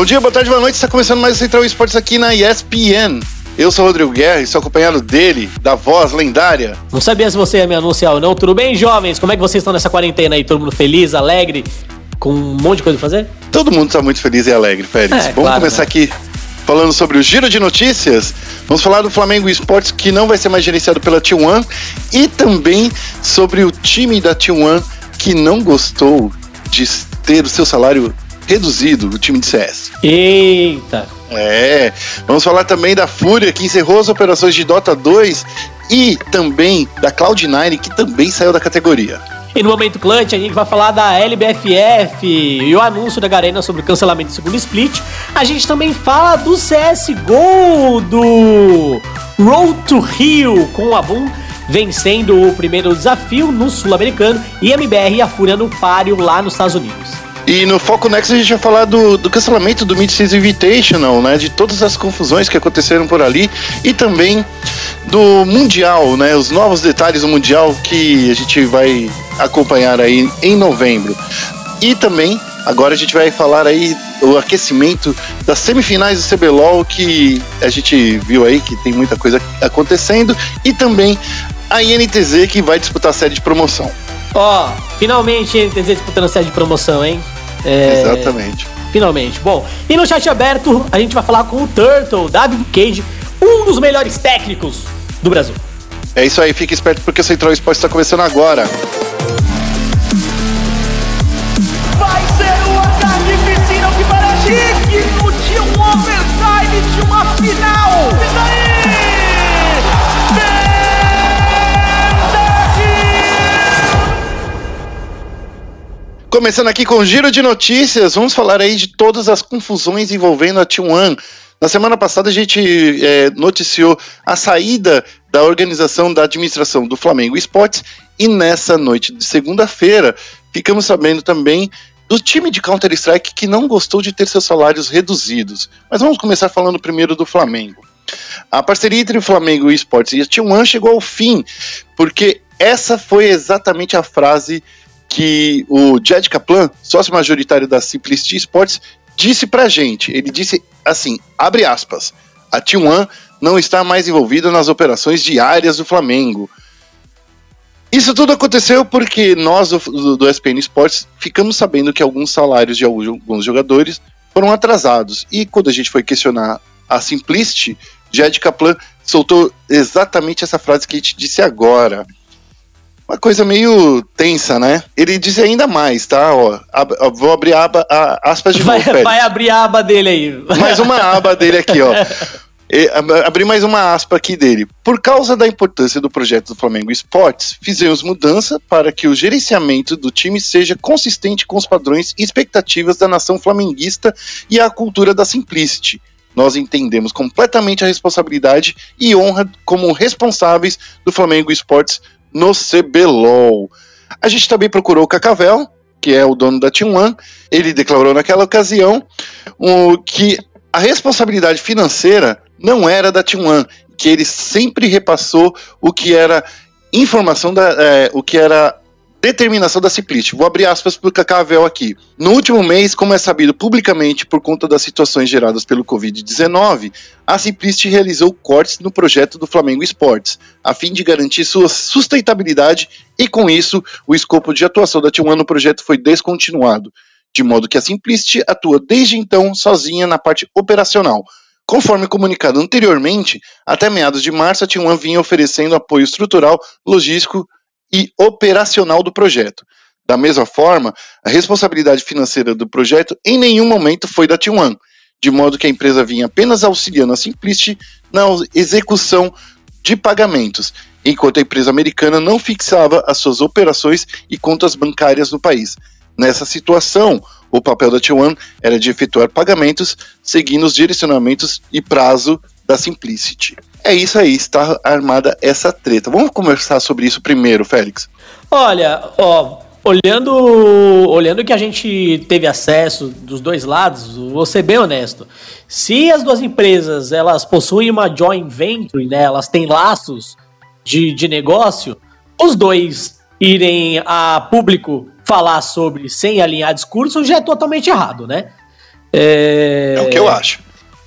Bom dia, boa tarde, boa noite. Está começando mais o Central Esportes aqui na ESPN. Eu sou o Rodrigo Guerra e sou acompanhado dele, da voz lendária. Não sabia se você ia me anunciar ou não. Tudo bem, jovens? Como é que vocês estão nessa quarentena aí? Todo mundo feliz, alegre, com um monte de coisa pra fazer? Todo mundo está muito feliz e alegre, Félix. É, Vamos claro, começar né? aqui falando sobre o giro de notícias. Vamos falar do Flamengo Esportes, que não vai ser mais gerenciado pela T1, e também sobre o time da T1 que não gostou de ter o seu salário reduzido, o time de CS. Eita! É, vamos falar também da Fúria, que encerrou as operações de Dota 2 e também da Cloud9, que também saiu da categoria. E no momento clutch a gente vai falar da LBFF e o anúncio da Garena sobre o cancelamento do segundo split. A gente também fala do CSGO, do Road to Rio, com o Abum vencendo o primeiro desafio no Sul-Americano e MBR e a Fúria no páreo lá nos Estados Unidos. E no Foco Next a gente vai falar do, do cancelamento do Mid-Season Invitational, né? De todas as confusões que aconteceram por ali e também do Mundial, né? Os novos detalhes do Mundial que a gente vai acompanhar aí em novembro. E também, agora a gente vai falar aí o aquecimento das semifinais do CBLOL que a gente viu aí que tem muita coisa acontecendo e também a INTZ que vai disputar a série de promoção. Ó, finalmente a NTZ disputando a série de promoção, hein? É, Exatamente. Finalmente. Bom, e no chat aberto a gente vai falar com o Turtle, David Cage, um dos melhores técnicos do Brasil. É isso aí, fique esperto porque o Central Esporte está começando agora. Vai ser ataque piscina que parece de um overtime de uma final. Começando aqui com o giro de notícias, vamos falar aí de todas as confusões envolvendo a T1. Na semana passada a gente é, noticiou a saída da organização da administração do Flamengo Esportes e nessa noite de segunda-feira ficamos sabendo também do time de Counter-Strike que não gostou de ter seus salários reduzidos. Mas vamos começar falando primeiro do Flamengo. A parceria entre o Flamengo Esportes e a T1 chegou ao fim, porque essa foi exatamente a frase que o Jed Kaplan, sócio majoritário da Simplicity Sports, disse pra gente. Ele disse assim, abre aspas, a T1 não está mais envolvida nas operações diárias do Flamengo. Isso tudo aconteceu porque nós, do, do SPN Sports, ficamos sabendo que alguns salários de alguns jogadores foram atrasados. E quando a gente foi questionar a Simplicity, Jed Kaplan soltou exatamente essa frase que a gente disse agora uma coisa meio tensa, né? Ele disse ainda mais, tá? Ó, ab- ó, vou abrir a aba, a, aspas de Vai, novo, vai abrir a aba dele aí. Mais uma aba dele aqui, ó. E, ab- abri mais uma aspa aqui dele. Por causa da importância do projeto do Flamengo Esportes, fizemos mudança para que o gerenciamento do time seja consistente com os padrões e expectativas da nação flamenguista e a cultura da Simplicity. Nós entendemos completamente a responsabilidade e honra como responsáveis do Flamengo Esportes no CBLOL. A gente também procurou o Cacavel, que é o dono da T1. Ele declarou naquela ocasião o, que a responsabilidade financeira não era da T1, que ele sempre repassou o que era informação da, é, o que era determinação da Simplicity. Vou abrir aspas para o Cacavel aqui. No último mês, como é sabido publicamente por conta das situações geradas pelo Covid-19, a Simplicity realizou cortes no projeto do Flamengo Esportes, a fim de garantir sua sustentabilidade e, com isso, o escopo de atuação da T1 no projeto foi descontinuado, de modo que a Simplicity atua desde então sozinha na parte operacional. Conforme comunicado anteriormente, até meados de março a T1 vinha oferecendo apoio estrutural, logístico e operacional do projeto. Da mesma forma, a responsabilidade financeira do projeto em nenhum momento foi da T1, de modo que a empresa vinha apenas auxiliando a Simplicity na execução de pagamentos, enquanto a empresa americana não fixava as suas operações e contas bancárias no país. Nessa situação, o papel da T1 era de efetuar pagamentos seguindo os direcionamentos e prazo da Simplicity. É isso aí, está armada essa treta. Vamos conversar sobre isso primeiro, Félix. Olha, ó, olhando olhando que a gente teve acesso dos dois lados, vou ser bem honesto. Se as duas empresas elas possuem uma joint venture, né, elas têm laços de, de negócio, os dois irem a público falar sobre sem alinhar discurso já é totalmente errado, né? É, é o que eu acho.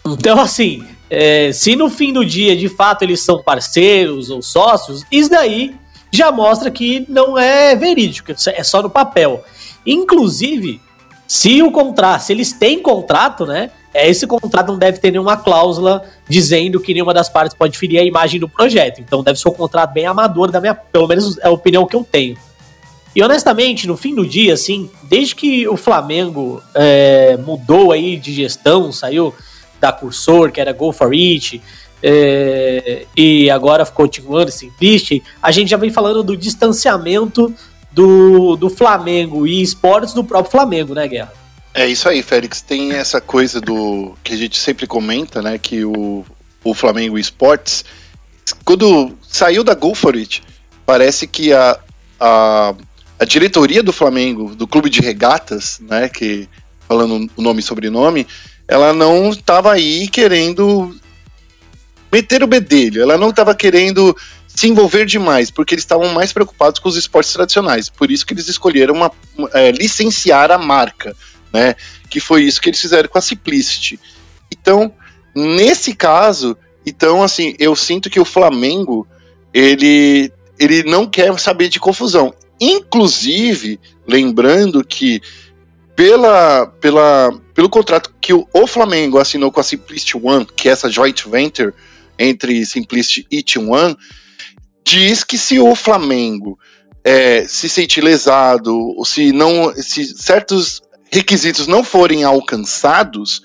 Então, assim, é, se no fim do dia de fato eles são parceiros ou sócios, isso daí já mostra que não é verídico, é só no papel. Inclusive, se o contrato, se eles têm contrato, né? É, esse contrato não deve ter nenhuma cláusula dizendo que nenhuma das partes pode ferir a imagem do projeto. Então deve ser um contrato bem amador da minha, pelo menos é a opinião que eu tenho. E honestamente, no fim do dia, assim, desde que o Flamengo é, mudou aí de gestão, saiu da Cursor, que era Go for It, é, e agora continuando Simplist, a gente já vem falando do distanciamento do, do Flamengo e esportes do próprio Flamengo, né, Guerra? É isso aí, Félix. Tem essa coisa do que a gente sempre comenta, né? Que o, o Flamengo Esportes, quando saiu da Go for It, parece que a, a, a diretoria do Flamengo, do clube de regatas, né? Que falando o nome e sobrenome, ela não estava aí querendo meter o bedelho, ela não estava querendo se envolver demais, porque eles estavam mais preocupados com os esportes tradicionais. Por isso que eles escolheram uma, é, licenciar a marca, né? Que foi isso que eles fizeram com a Simplicity. Então, nesse caso, então assim, eu sinto que o Flamengo ele ele não quer saber de confusão. Inclusive, lembrando que pela, pela, pelo contrato que o, o Flamengo assinou com a Simplicity One, que é essa joint venture entre Simplicity e T1, diz que se o Flamengo é, se sentir lesado, ou se não, se certos requisitos não forem alcançados,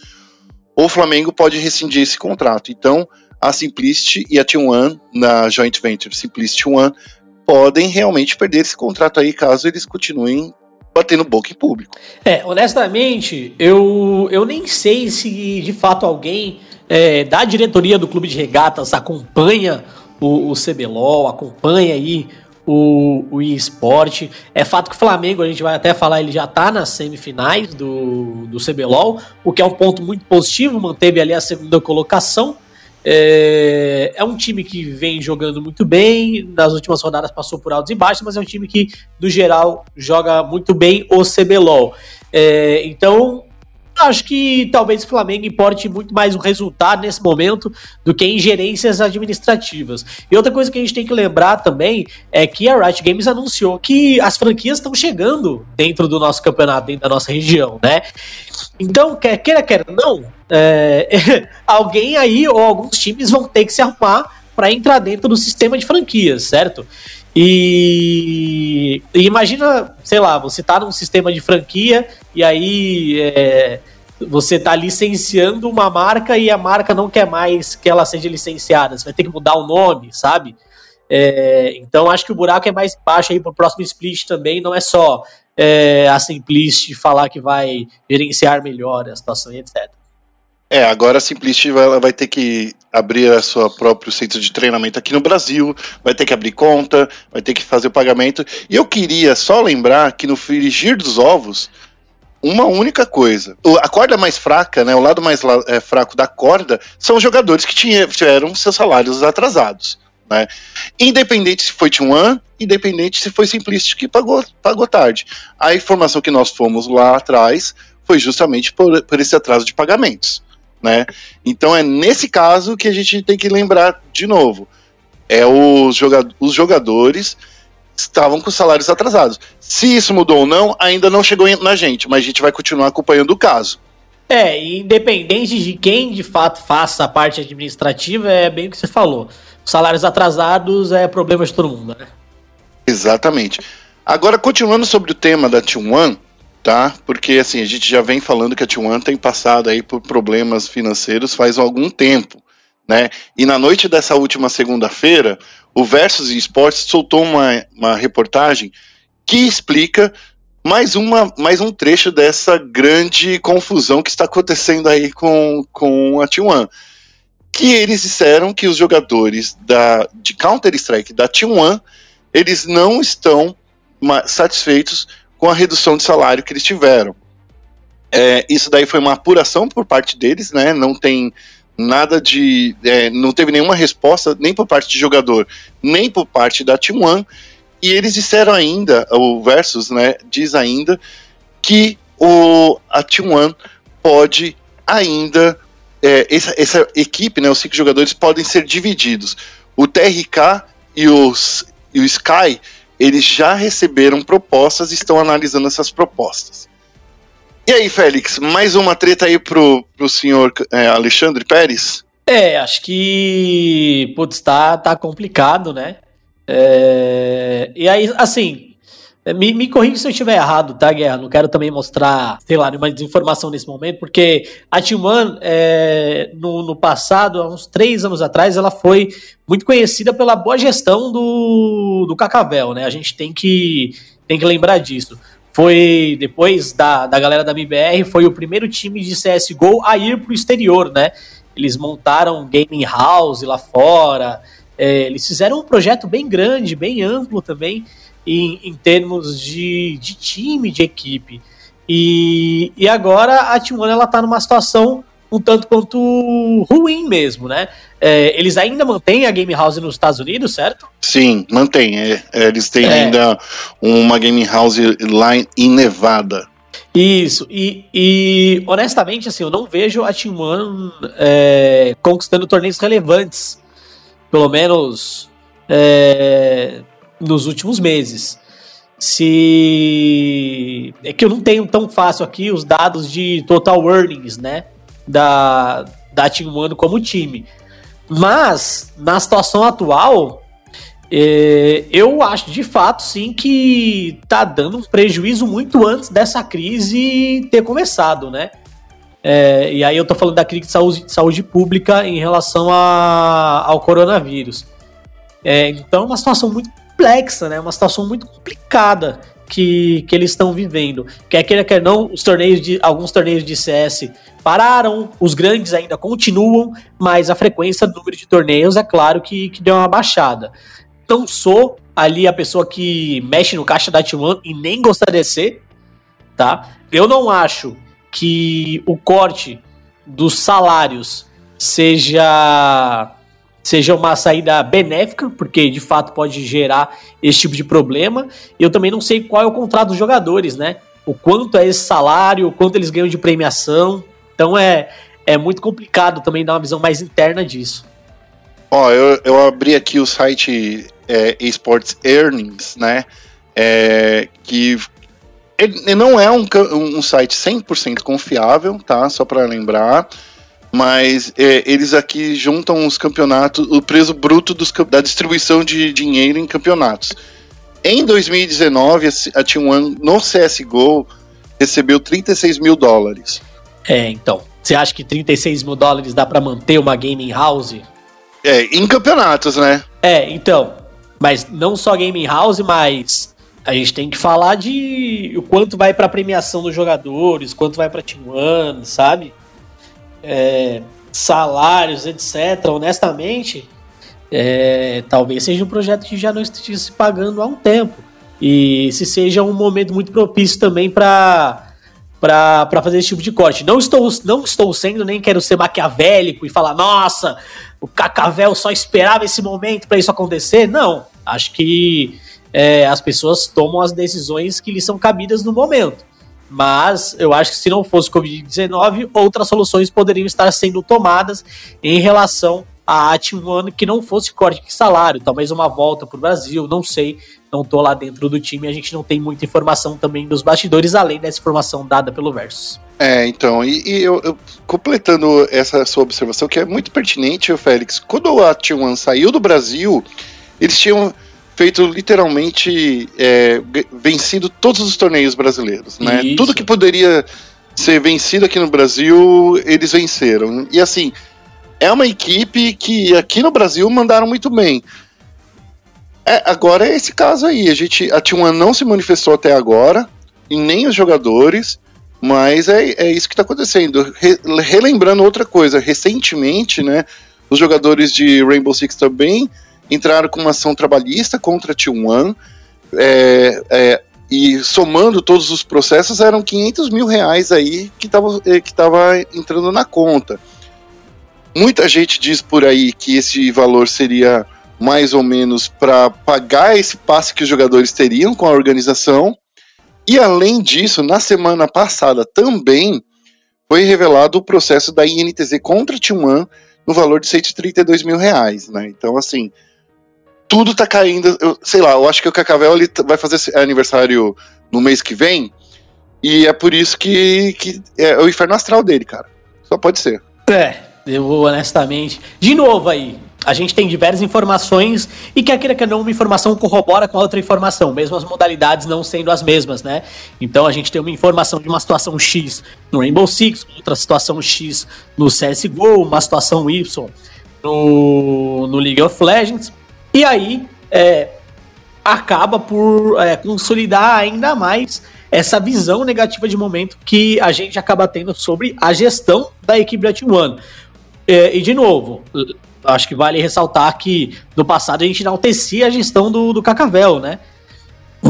o Flamengo pode rescindir esse contrato. Então, a Simplicity e a T1 na joint venture Simplicity One podem realmente perder esse contrato aí caso eles continuem batendo boca em público. É, honestamente, eu, eu nem sei se de fato alguém é, da diretoria do clube de regatas acompanha o, o CBLOL, acompanha aí o, o eSport. É fato que o Flamengo, a gente vai até falar, ele já está nas semifinais do, do CBLOL, o que é um ponto muito positivo, manteve ali a segunda colocação. É, é, um time que vem jogando muito bem, nas últimas rodadas passou por altos e baixos, mas é um time que, no geral, joga muito bem o CBLOL. É, então, acho que talvez o Flamengo importe muito mais o resultado nesse momento do que ingerências administrativas. E outra coisa que a gente tem que lembrar também é que a Riot Games anunciou que as franquias estão chegando dentro do nosso campeonato, dentro da nossa região, né? Então, quer queira, quer não, é, alguém aí ou alguns times vão ter que se arrumar para entrar dentro do sistema de franquias, certo? E, e, imagina, sei lá, você tá num sistema de franquia e aí é, você tá licenciando uma marca e a marca não quer mais que ela seja licenciada. Você vai ter que mudar o nome, sabe? É, então acho que o buraco é mais baixo aí pro próximo split também, não é só é, a Simplist falar que vai gerenciar melhor a situação e etc. É, agora a Simplicity vai, vai ter que abrir a sua próprio centro de treinamento aqui no Brasil, vai ter que abrir conta, vai ter que fazer o pagamento. E eu queria só lembrar que no frigir dos ovos, uma única coisa. A corda mais fraca, né, o lado mais é, fraco da corda, são os jogadores que tiveram seus salários atrasados. Né? Independente se foi T1, independente se foi Simplicity que pagou, pagou tarde. A informação que nós fomos lá atrás foi justamente por, por esse atraso de pagamentos né? Então é nesse caso que a gente tem que lembrar de novo. É os, os jogadores estavam com salários atrasados. Se isso mudou ou não, ainda não chegou na gente, mas a gente vai continuar acompanhando o caso. É, independente de quem de fato faça a parte administrativa, é bem o que você falou. Salários atrasados é problema de todo mundo, né? Exatamente. Agora, continuando sobre o tema da T1, tá? Porque assim, a gente já vem falando que a T1 tem passado aí por problemas financeiros faz algum tempo, né? E na noite dessa última segunda-feira, o Versus Esportes soltou uma, uma reportagem que explica mais, uma, mais um trecho dessa grande confusão que está acontecendo aí com, com a T1. Que eles disseram que os jogadores da, de Counter-Strike da T1 eles não estão satisfeitos com a redução de salário que eles tiveram. É, isso daí foi uma apuração por parte deles, né? Não tem nada de. É, não teve nenhuma resposta, nem por parte de jogador, nem por parte da Team One. E eles disseram ainda, o Versus, né? Diz ainda que o, a Team One pode ainda. É, essa, essa equipe, né, os cinco jogadores, podem ser divididos. O TRK e, os, e o Sky, eles já receberam propostas e estão analisando essas propostas. E aí, Félix, mais uma treta aí pro, pro senhor é, Alexandre Pérez? É, acho que. Putz, tá, tá complicado, né? É, e aí, assim, me, me corrija se eu estiver errado, tá, Guerra? Não quero também mostrar, sei lá, nenhuma desinformação nesse momento, porque a One, é, no, no passado, há uns três anos atrás, ela foi muito conhecida pela boa gestão do, do Cacavel, né? A gente tem que, tem que lembrar disso. Foi, depois da, da galera da MBR, foi o primeiro time de CSGO a ir pro exterior, né? Eles montaram gaming house lá fora. É, eles fizeram um projeto bem grande, bem amplo também, em, em termos de, de time, de equipe. E, e agora a T1 ela tá numa situação um tanto quanto ruim mesmo, né? É, eles ainda mantêm a Game House nos Estados Unidos, certo? Sim, mantém. É, é eles têm é. ainda uma Game House lá em Nevada. Isso, e, e, honestamente, assim, eu não vejo a Team One é, conquistando torneios relevantes, pelo menos é, nos últimos meses. Se. É que eu não tenho tão fácil aqui os dados de total earnings, né? Da, da Team One como time. Mas, na situação atual, é, eu acho de fato sim que tá dando um prejuízo muito antes dessa crise ter começado, né? É, e aí eu tô falando da crise de saúde, de saúde pública em relação a, ao coronavírus. É, então uma situação muito complexa, né? Uma situação muito complicada que, que eles estão vivendo. Quer queira, quer não, os torneios de, alguns torneios de CS pararam, os grandes ainda continuam, mas a frequência do número de torneios é claro que, que deu uma baixada não sou ali a pessoa que mexe no caixa da T1 e nem gostaria de ser, tá? Eu não acho que o corte dos salários seja seja uma saída benéfica, porque de fato pode gerar esse tipo de problema. E eu também não sei qual é o contrato dos jogadores, né? O quanto é esse salário, o quanto eles ganham de premiação. Então é, é muito complicado também dar uma visão mais interna disso. Ó, eu, eu abri aqui o site é, Esports Earnings, né? É, que ele não é um, um site 100% confiável, tá? Só para lembrar. Mas é, eles aqui juntam os campeonatos, o preço bruto dos, da distribuição de dinheiro em campeonatos. Em 2019, a T1 no CSGO recebeu 36 mil dólares. É, então. Você acha que 36 mil dólares dá para manter uma gaming house? É, em campeonatos, né? É, então. Mas não só gaming house, mas a gente tem que falar de o quanto vai para premiação dos jogadores, quanto vai para Team One, sabe? É, salários, etc. Honestamente, é, talvez seja um projeto que já não esteja se pagando há um tempo. E se seja um momento muito propício também para para fazer esse tipo de corte. Não estou, não estou sendo, nem quero ser maquiavélico e falar, nossa, o Cacavel só esperava esse momento para isso acontecer. Não, acho que é, as pessoas tomam as decisões que lhes são cabidas no momento. Mas eu acho que se não fosse Covid-19, outras soluções poderiam estar sendo tomadas em relação a One que não fosse corte de salário, talvez uma volta para o Brasil, não sei, não tô lá dentro do time, a gente não tem muita informação também dos bastidores, além dessa informação dada pelo Versus. É, então, e, e eu, eu, completando essa sua observação, que é muito pertinente, Félix, quando a T1 saiu do Brasil, eles tinham feito literalmente é, vencido todos os torneios brasileiros, né? Isso. Tudo que poderia ser vencido aqui no Brasil, eles venceram. E assim, é uma equipe que aqui no Brasil mandaram muito bem. É, agora é esse caso aí. A gente, a T1 não se manifestou até agora, e nem os jogadores, mas é, é isso que está acontecendo. Re, relembrando outra coisa, recentemente, né, os jogadores de Rainbow Six também entraram com uma ação trabalhista contra a T1. É, é, e somando todos os processos, eram 500 mil reais aí que estava que tava entrando na conta. Muita gente diz por aí que esse valor seria mais ou menos para pagar esse passe que os jogadores teriam com a organização. E além disso, na semana passada também foi revelado o processo da INTZ contra a T1 no valor de 132 mil reais, né? Então, assim, tudo tá caindo. Eu, sei lá, eu acho que o Cacavel ele vai fazer aniversário no mês que vem, e é por isso que, que é o inferno astral dele, cara. Só pode ser. É, eu honestamente. De novo aí, a gente tem diversas informações e quer queira que não, uma informação corrobora com a outra informação, mesmo as modalidades não sendo as mesmas, né? Então a gente tem uma informação de uma situação X no Rainbow Six, outra situação X no CSGO, uma situação Y no, no League of Legends, e aí é, acaba por é, consolidar ainda mais essa visão negativa de momento que a gente acaba tendo sobre a gestão da equipe da T1. É, e de novo, acho que vale ressaltar que no passado a gente enaltecia a gestão do, do Cacavel, né?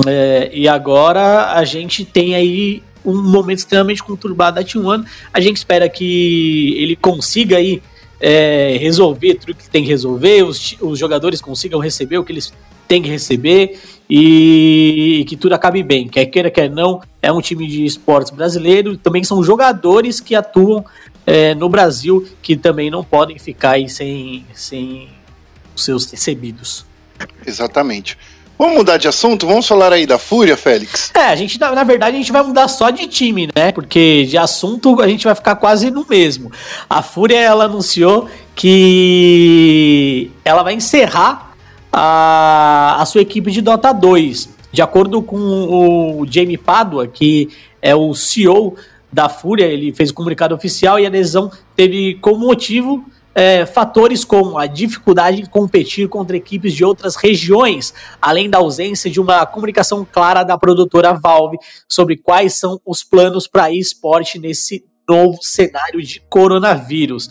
É, e agora a gente tem aí um momento extremamente conturbado da T1. A gente espera que ele consiga aí é, resolver tudo que tem que resolver, os, os jogadores consigam receber o que eles têm que receber e, que tudo acabe bem. Quer queira, quer não, é um time de esportes brasileiro, também são jogadores que atuam é, no Brasil que também não podem ficar sem, sem os seus recebidos. Exatamente. Vamos mudar de assunto? Vamos falar aí da Fúria, Félix? É, a gente, na, na, verdade, a gente vai mudar só de time, né? Porque de assunto a gente vai ficar quase no mesmo. A Fúria, ela anunciou que ela vai encerrar a, a sua equipe de Dota 2. De acordo com o Jamie Padua, que é o CEO da Fúria, ele fez o comunicado oficial e a decisão teve como motivo é, fatores como a dificuldade em competir contra equipes de outras regiões, além da ausência de uma comunicação clara da produtora Valve sobre quais são os planos para esporte nesse novo cenário de coronavírus.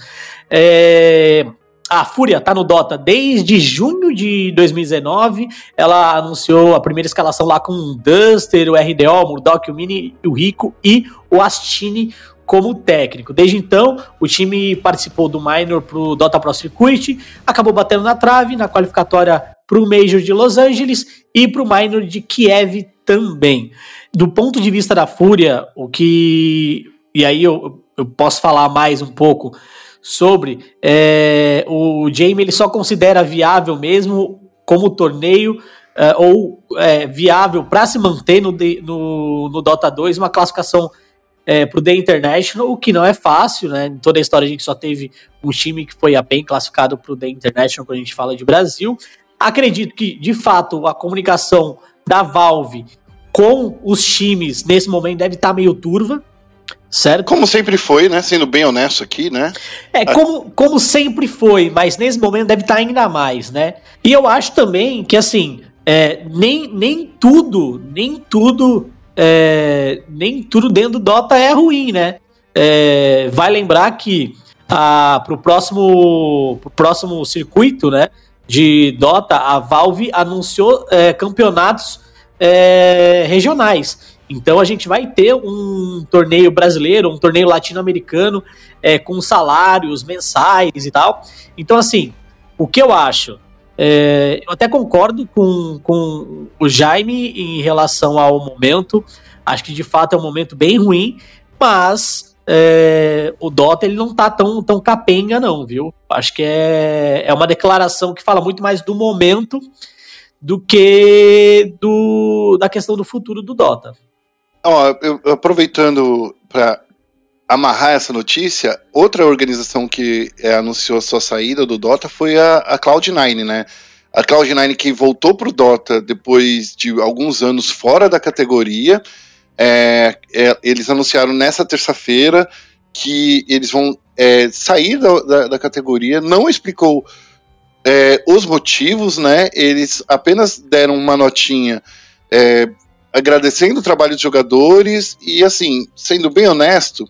É, a Fúria tá no Dota desde junho de 2019. Ela anunciou a primeira escalação lá com o Duster, o RDO, o Murdoch, o Mini, o Rico e o Astini como técnico. Desde então, o time participou do Minor pro Dota Pro Circuit, acabou batendo na trave na qualificatória pro Major de Los Angeles e pro Minor de Kiev também. Do ponto de vista da Fúria, o que. E aí eu, eu posso falar mais um pouco sobre. É, o Jamie ele só considera viável mesmo como torneio. É, ou é, viável para se manter no, no, no Dota 2 uma classificação é, pro The International, o que não é fácil, né? Em toda a história a gente só teve um time que foi a bem classificado pro The International quando a gente fala de Brasil. Acredito que, de fato, a comunicação da Valve com os times nesse momento deve estar tá meio turva, certo? Como sempre foi, né? Sendo bem honesto aqui, né? É, como, como sempre foi, mas nesse momento deve estar tá ainda mais, né? E eu acho também que, assim, é, nem, nem tudo, nem tudo, é, nem tudo dentro do Dota é ruim, né? É, vai lembrar que a, pro, próximo, pro próximo circuito, né? De Dota, a Valve anunciou é, campeonatos é, regionais. Então a gente vai ter um torneio brasileiro, um torneio latino-americano é, com salários mensais e tal. Então, assim, o que eu acho? É, eu até concordo com, com o Jaime em relação ao momento. Acho que de fato é um momento bem ruim, mas é, o Dota ele não tá tão, tão capenga, não, viu? Acho que é, é uma declaração que fala muito mais do momento do que do, da questão do futuro do Dota. Eu, aproveitando para amarrar essa notícia, outra organização que é, anunciou a sua saída do Dota foi a, a Cloud9, né? A Cloud9 que voltou para o Dota depois de alguns anos fora da categoria. É, é, eles anunciaram nessa terça-feira que eles vão é, sair da, da, da, categoria. Não explicou é, os motivos, né? Eles apenas deram uma notinha é, agradecendo o trabalho dos jogadores e, assim, sendo bem honesto,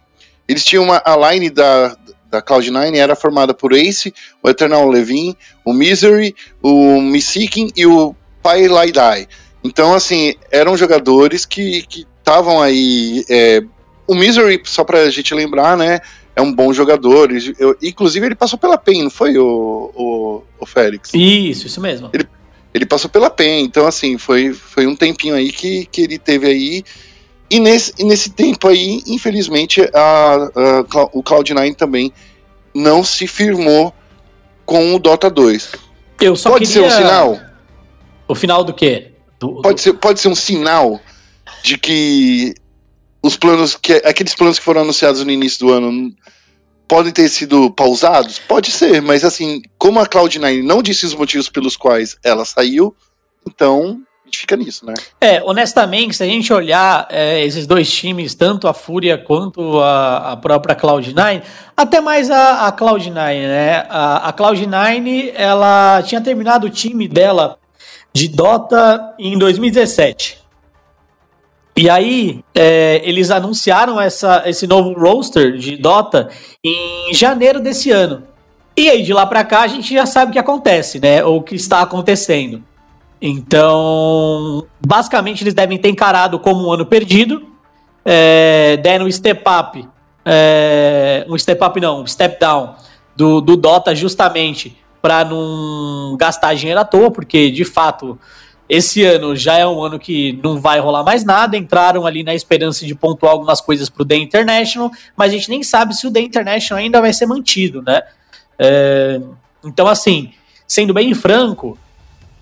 eles tinham uma, a line da, da Cloud9 era formada por Ace, o Eternal Levin, o Misery, o Missikin e o Pai Laidai. Então, assim, eram jogadores que estavam aí. É, o Misery, só pra gente lembrar, né? É um bom jogador. Eu, inclusive, ele passou pela PEN, não foi, o, o, o Félix? Isso, isso mesmo. Ele, ele passou pela PEN, então assim, foi, foi um tempinho aí que, que ele teve aí. E nesse, e nesse tempo aí, infelizmente, a, a, o Cloud9 também não se firmou com o Dota 2. Eu só pode queria... ser um sinal? O final do quê? Do, pode, do... Ser, pode ser um sinal de que os planos, que aqueles planos que foram anunciados no início do ano podem ter sido pausados? Pode ser, mas assim, como a Cloud9 não disse os motivos pelos quais ela saiu, então gente fica nisso, né? É, honestamente, se a gente olhar é, esses dois times, tanto a Fúria quanto a, a própria Cloud9, até mais a, a Cloud9, né? A, a Cloud9, ela tinha terminado o time dela de Dota em 2017. E aí, é, eles anunciaram essa, esse novo roster de Dota em janeiro desse ano. E aí, de lá para cá, a gente já sabe o que acontece, né? Ou o que está acontecendo. Então, basicamente, eles devem ter encarado como um ano perdido, é, deram um step up, é, um step up não, um step down do, do Dota justamente para não gastar dinheiro à toa, porque de fato esse ano já é um ano que não vai rolar mais nada. Entraram ali na esperança de pontuar algumas coisas para o The International, mas a gente nem sabe se o The International ainda vai ser mantido, né? É, então, assim, sendo bem franco,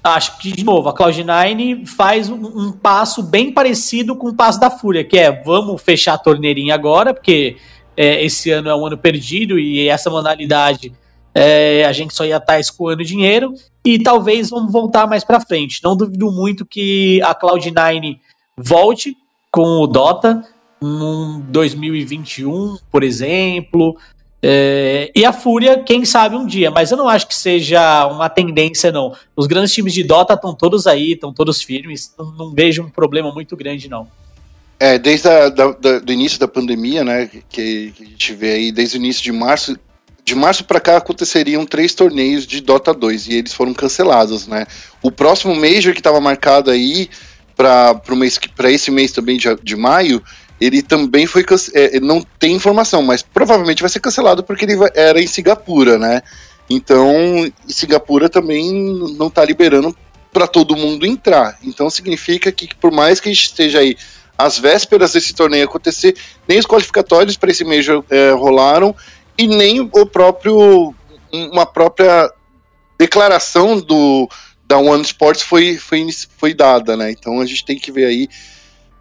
acho que, de novo, a Cloud9 faz um, um, passo bem parecido com o passo da Fúria, que é vamos fechar a torneirinha agora, porque é, esse ano é um ano perdido e essa modalidade é, a gente só ia estar escoando dinheiro e talvez vamos voltar mais para frente. Não duvido muito que a Cloud9 volte com o Dota em 2021, por exemplo, é, e a Fúria, quem sabe um dia, mas eu não acho que seja uma tendência, não. Os grandes times de Dota estão todos aí, estão todos firmes, não, não, vejo um problema muito grande, não. É, desde do início da pandemia, né, que, que, a gente vê aí, desde o início de março, de março para cá aconteceriam três torneios de Dota 2 e eles foram cancelados, né. O próximo Major que estava marcado aí para esse mês também de, de maio ele também foi é, não tem informação, mas provavelmente vai ser cancelado porque ele era em Singapura, né? Então, Singapura também não está liberando para todo mundo entrar. Então significa que por mais que a gente esteja aí às vésperas desse torneio acontecer, nem os qualificatórios para esse mês é, rolaram e nem o próprio uma própria declaração do da One Sports foi, foi, foi dada, né? Então a gente tem que ver aí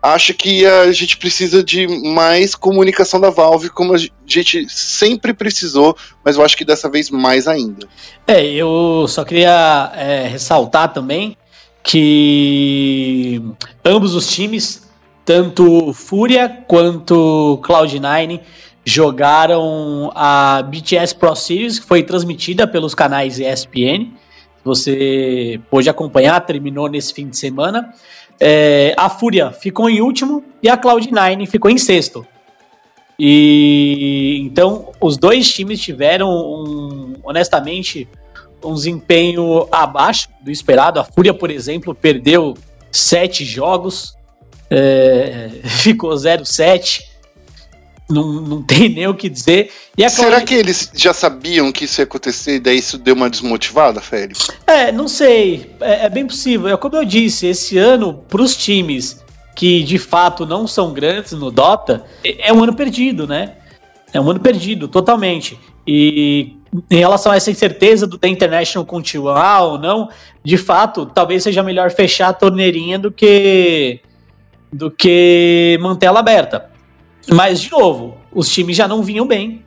acho que a gente precisa de mais comunicação da Valve, como a gente sempre precisou, mas eu acho que dessa vez mais ainda. É, eu só queria é, ressaltar também que ambos os times, tanto Fúria quanto Cloud9, jogaram a BTS Pro Series, que foi transmitida pelos canais ESPN. Você pôde acompanhar, terminou nesse fim de semana. É, a Fúria ficou em último e a Cloud9 ficou em sexto. E então os dois times tiveram, um, honestamente, um desempenho abaixo do esperado. A Fúria, por exemplo, perdeu sete jogos, é, ficou 0-7 não, não tem nem o que dizer. E Será que eles já sabiam que isso ia acontecer e daí isso deu uma desmotivada, Félix? É, não sei. É, é bem possível. É como eu disse, esse ano, para os times que de fato não são grandes no Dota, é, é um ano perdido, né? É um ano perdido, totalmente. E em relação a essa incerteza do The International continuar ou não, de fato, talvez seja melhor fechar a torneirinha do que do que manter ela aberta. Mas, de novo, os times já não vinham bem,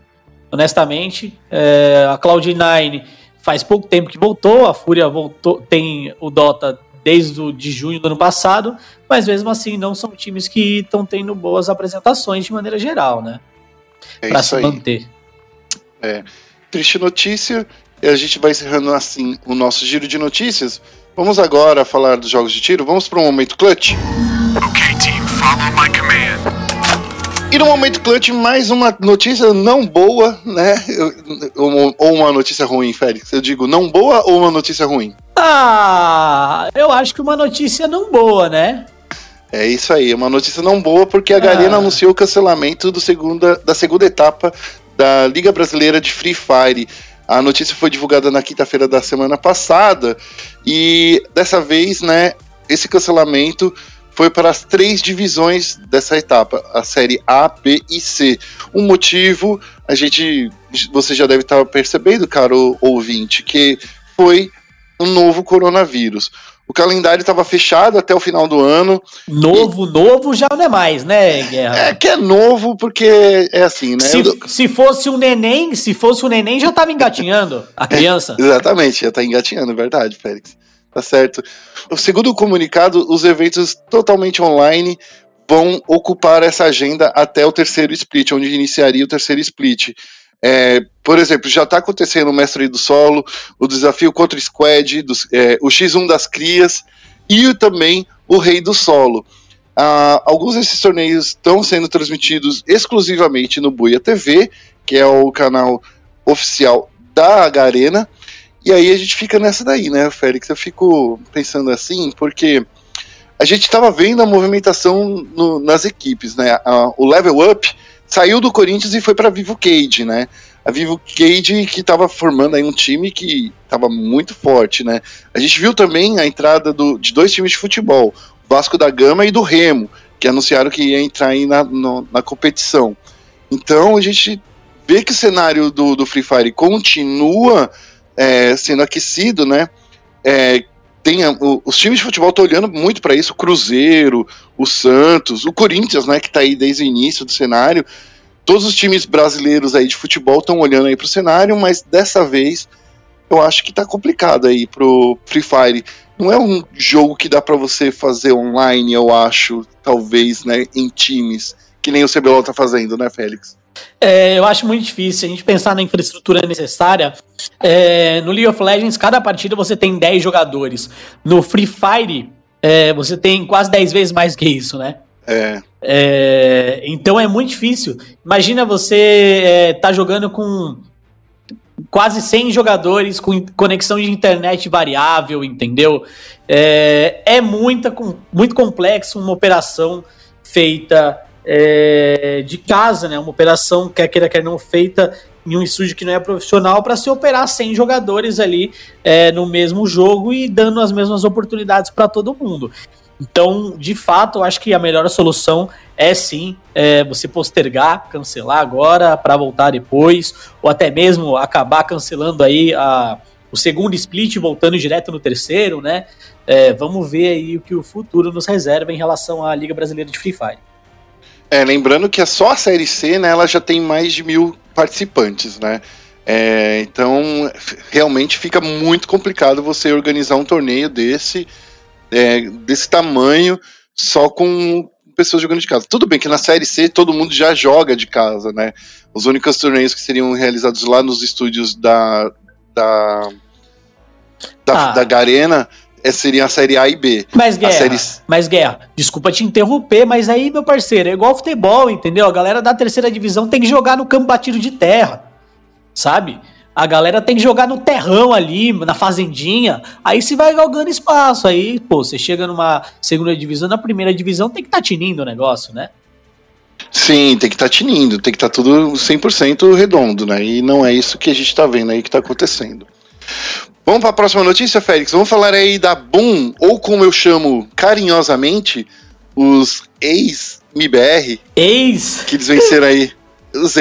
honestamente. É, a Cloud9 faz pouco tempo que voltou, a Fúria voltou, tem o Dota desde o, de junho do ano passado, mas mesmo assim não são times que estão tendo boas apresentações de maneira geral, né? É para se aí. manter. É. Triste notícia, e a gente vai encerrando assim o nosso giro de notícias. Vamos agora falar dos jogos de tiro. Vamos para um momento clutch. Ok, team, follow my. E no momento clutch, mais uma notícia não boa, né? Ou, uma notícia ruim, Félix? Eu digo não boa ou uma notícia ruim? Ah, eu acho que uma notícia não boa, né? É isso aí, uma notícia não boa porque a ah. Garena anunciou o cancelamento do segunda, da segunda etapa da Liga Brasileira de Free Fire. A notícia foi divulgada na quinta-feira da semana passada e dessa vez, né, esse cancelamento foi para as três divisões dessa etapa, a série A, B e C. O motivo, a gente, você já deve estar percebendo, caro ouvinte, que foi um novo coronavírus. O calendário estava fechado até o final do ano. Novo, e... novo já não é mais, né, Guerra? É que é novo porque é assim, né? Se, se fosse um neném, se fosse um neném, já estava engatinhando a criança. É, exatamente, já está engatinhando, é verdade, Félix. Tá certo. Segundo o comunicado, os eventos totalmente online vão ocupar essa agenda até o terceiro split, onde iniciaria o terceiro split. É, por exemplo, já está acontecendo o Mestre do Solo, o desafio contra o Squad, dos, é, o X1 das Crias e também o Rei do Solo. Ah, alguns desses torneios estão sendo transmitidos exclusivamente no Buia TV, que é o canal oficial da Garena. E aí a gente fica nessa daí, né, Félix? Eu fico pensando assim, porque a gente estava vendo a movimentação no, nas equipes, né? o level up saiu do Corinthians e foi para Vivo Cage, né? A Vivo Cage que estava formando aí um time que estava muito forte, né? A gente viu também a entrada do, de dois times de futebol, Vasco da Gama e do Remo, que anunciaram que ia entrar aí na, no, na competição. Então a gente vê que o cenário do, do Free Fire continua é, sendo aquecido, né? É, tem o, os times de futebol estão olhando muito para isso, o Cruzeiro, o Santos, o Corinthians, né, que está aí desde o início do cenário. Todos os times brasileiros aí de futebol estão olhando aí para o cenário, mas dessa vez eu acho que está complicado aí pro Free Fire. Não é um jogo que dá para você fazer online, eu acho, talvez, né, em times, que nem o CBLOL tá fazendo, né, Félix? É, eu acho muito difícil a gente pensar na infraestrutura necessária. É, no League of Legends, cada partida você tem 10 jogadores. No Free Fire, é, você tem quase 10 vezes mais que isso, né? É. é então é muito difícil. Imagina você é, tá jogando com quase 100 jogadores com conexão de internet variável, entendeu? É, é muita, muito complexo uma operação feita é, de casa, né? Uma operação, quer queira, quer não, feita em um estúdio que não é profissional para se operar 100 jogadores ali é, no mesmo jogo e dando as mesmas oportunidades para todo mundo. Então, de fato, eu acho que a melhor solução é sim é, você postergar, cancelar agora para voltar depois, ou até mesmo acabar cancelando aí a, o segundo split, voltando direto no terceiro, né? É, vamos ver aí o que o futuro nos reserva em relação à Liga Brasileira de Free Fire. É, lembrando que é só a Série C, né, ela já tem mais de mil participantes, né? É, então, realmente fica muito complicado você organizar um torneio desse, é, desse tamanho, só com pessoas jogando de casa. Tudo bem que na Série C todo mundo já joga de casa, né? Os únicos torneios que seriam realizados lá nos estúdios da, da, da, ah. da Garena seria a série A e B. Mas guerra, série... mas guerra, desculpa te interromper, mas aí, meu parceiro, é igual futebol, entendeu? A galera da terceira divisão tem que jogar no campo batido de terra, sabe? A galera tem que jogar no terrão ali, na fazendinha. Aí se vai galgando espaço. Aí, pô, você chega numa segunda divisão, na primeira divisão tem que estar tá tinindo o negócio, né? Sim, tem que estar tá tinindo, tem que estar tá tudo 100% redondo, né? E não é isso que a gente está vendo aí que está acontecendo. Vamos para a próxima notícia, Félix. Vamos falar aí da Boom, ou como eu chamo carinhosamente, os ex-MIBR. Ex? Que eles venceram aí. Os,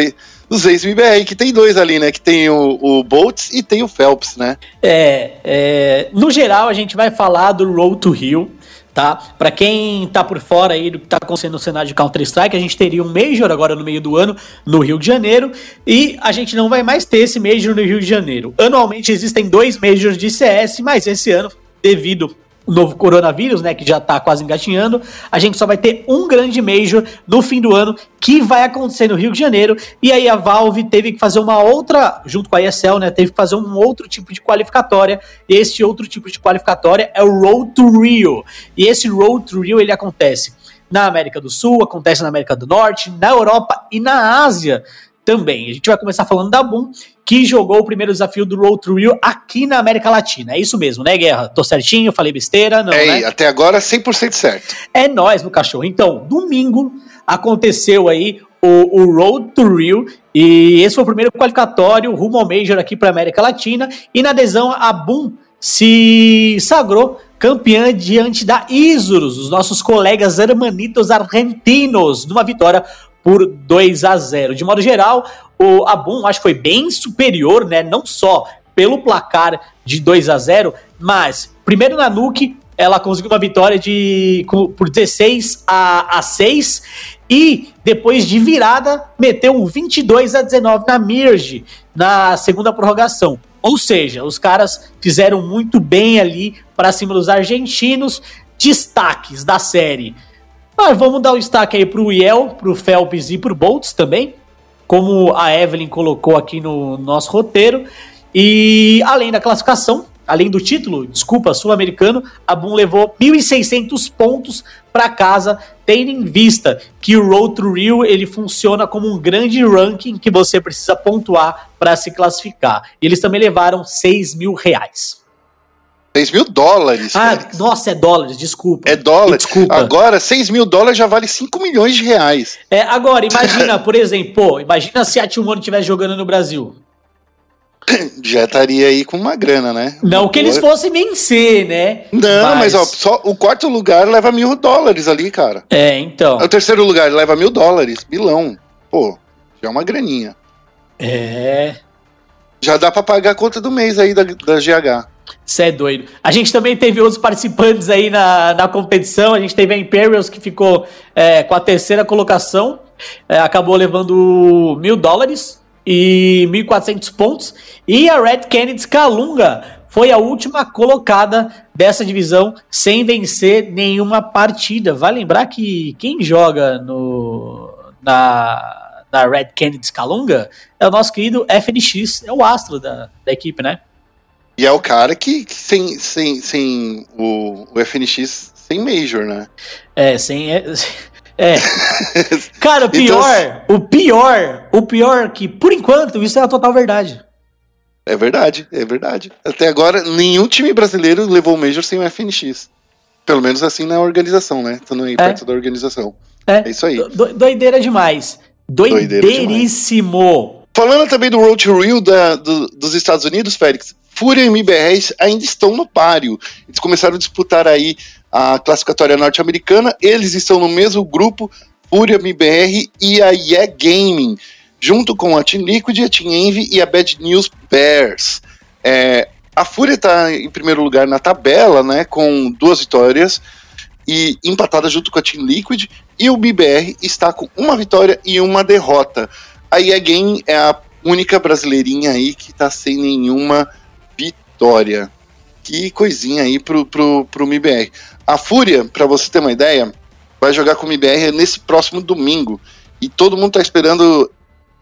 os ex-MIBR, que tem dois ali, né? Que tem o, o Boltz e tem o Phelps, né? É, é, no geral, a gente vai falar do Road to Rio tá? Para quem tá por fora aí do que tá acontecendo no cenário de Counter-Strike, a gente teria um Major agora no meio do ano no Rio de Janeiro e a gente não vai mais ter esse Major no Rio de Janeiro. Anualmente existem dois Majors de CS, mas esse ano, devido o novo coronavírus, né, que já tá quase engatinhando, a gente só vai ter um grande Major no fim do ano, que vai acontecer no Rio de Janeiro, e aí a Valve teve que fazer uma outra, junto com a ESL, né, teve que fazer um outro tipo de qualificatória, e esse outro tipo de qualificatória é o Road to Rio, e esse Road to Rio, ele acontece na América do Sul, acontece na América do Norte, na Europa e na Ásia, também. A gente vai começar falando da Boom, que jogou o primeiro desafio do Road to Rio aqui na América Latina. É isso mesmo, né, Guerra? Tô certinho, falei besteira, não, é, né? até agora 100% certo. É nós, meu cachorro. Então, domingo aconteceu aí o, o Road to Rio e esse foi o primeiro qualificatório rumo ao Major aqui para América Latina e na adesão a Boom se sagrou campeã diante da Isurus, os nossos colegas hermanitos argentinos, numa vitória por 2 a 0. De modo geral, o Abum acho que foi bem superior, né? Não só pelo placar de 2 a 0, mas primeiro na Nuke, ela conseguiu uma vitória de por 16 a, a 6 e depois de virada meteu um 22 a 19 na Mirge na segunda prorrogação. Ou seja, os caras fizeram muito bem ali para cima dos argentinos. Destaques da série. Mas vamos dar o destaque aí pro Yel, pro Phelps e pro Boltz também, como a Evelyn colocou aqui no nosso roteiro. E além da classificação, além do título, desculpa, sul-americano, a Boom levou 1.600 pontos para casa, tendo em vista que o Road to Rio ele funciona como um grande ranking que você precisa pontuar para se classificar. E eles também levaram 6 mil reais. 6 mil dólares. Ah, Félix. nossa, é dólares, desculpa. É dólar. Desculpa. Agora, 6 mil dólares já vale 5 milhões de reais. É, agora, imagina, por exemplo, pô, imagina se a T1 estivesse jogando no Brasil. já estaria aí com uma grana, né? Não que eles fossem vencer, né? Não, mas, mas ó, só o quarto lugar leva mil dólares ali, cara. É, então. O terceiro lugar leva mil dólares, milão. Pô, já é uma graninha. É. Já dá pra pagar a conta do mês aí da, da GH. Você é doido. A gente também teve outros participantes aí na, na competição. A gente teve a Imperials que ficou é, com a terceira colocação. É, acabou levando mil dólares e 1.400 pontos. E a Red Kennedy Calunga foi a última colocada dessa divisão sem vencer nenhuma partida. Vai lembrar que quem joga no, na, na Red Kennedy Calunga é o nosso querido FNX, é o astro da, da equipe, né? E é o cara que, que sem, sem, sem o, o FNX sem Major, né? É, sem. É, é. Cara, o pior, então, o pior, o pior que, por enquanto, isso é a total verdade. É verdade, é verdade. Até agora, nenhum time brasileiro levou o Major sem o FNX. Pelo menos assim na organização, né? Estando aí é. perto da organização. É, é isso aí. Do, doideira demais. Doideiríssimo. Doideira demais. Falando também do Road to Rio da, do, dos Estados Unidos, Félix, Fúria e MBR ainda estão no páreo. Eles começaram a disputar aí a classificatória norte-americana. Eles estão no mesmo grupo, Fúria, MBR e a Yeah Gaming, junto com a Team Liquid, a Team Envy e a Bad News Bears. É, a Fúria está em primeiro lugar na tabela, né, com duas vitórias e empatada junto com a Team Liquid, e o BBR está com uma vitória e uma derrota. A EA Game é a única brasileirinha aí que está sem nenhuma vitória. Que coisinha aí pro, pro, pro MIBR. A Fúria, para você ter uma ideia, vai jogar com o MBR nesse próximo domingo. E todo mundo tá esperando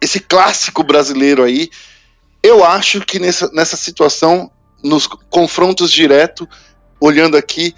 esse clássico brasileiro aí. Eu acho que nessa, nessa situação, nos confrontos direto, olhando aqui,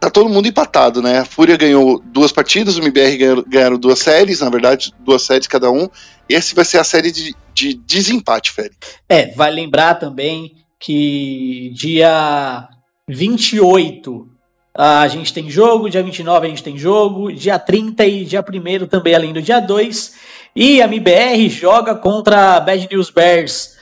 tá todo mundo empatado, né? A Fúria ganhou duas partidas, o MBR ganhou, ganharam duas séries, na verdade, duas séries cada um. Esse vai ser a série de, de desempate, Félix. É, vai lembrar também que dia 28 a gente tem jogo, dia 29 a gente tem jogo, dia 30 e dia 1 também, além do dia 2. E a MBR joga contra a Bad News Bears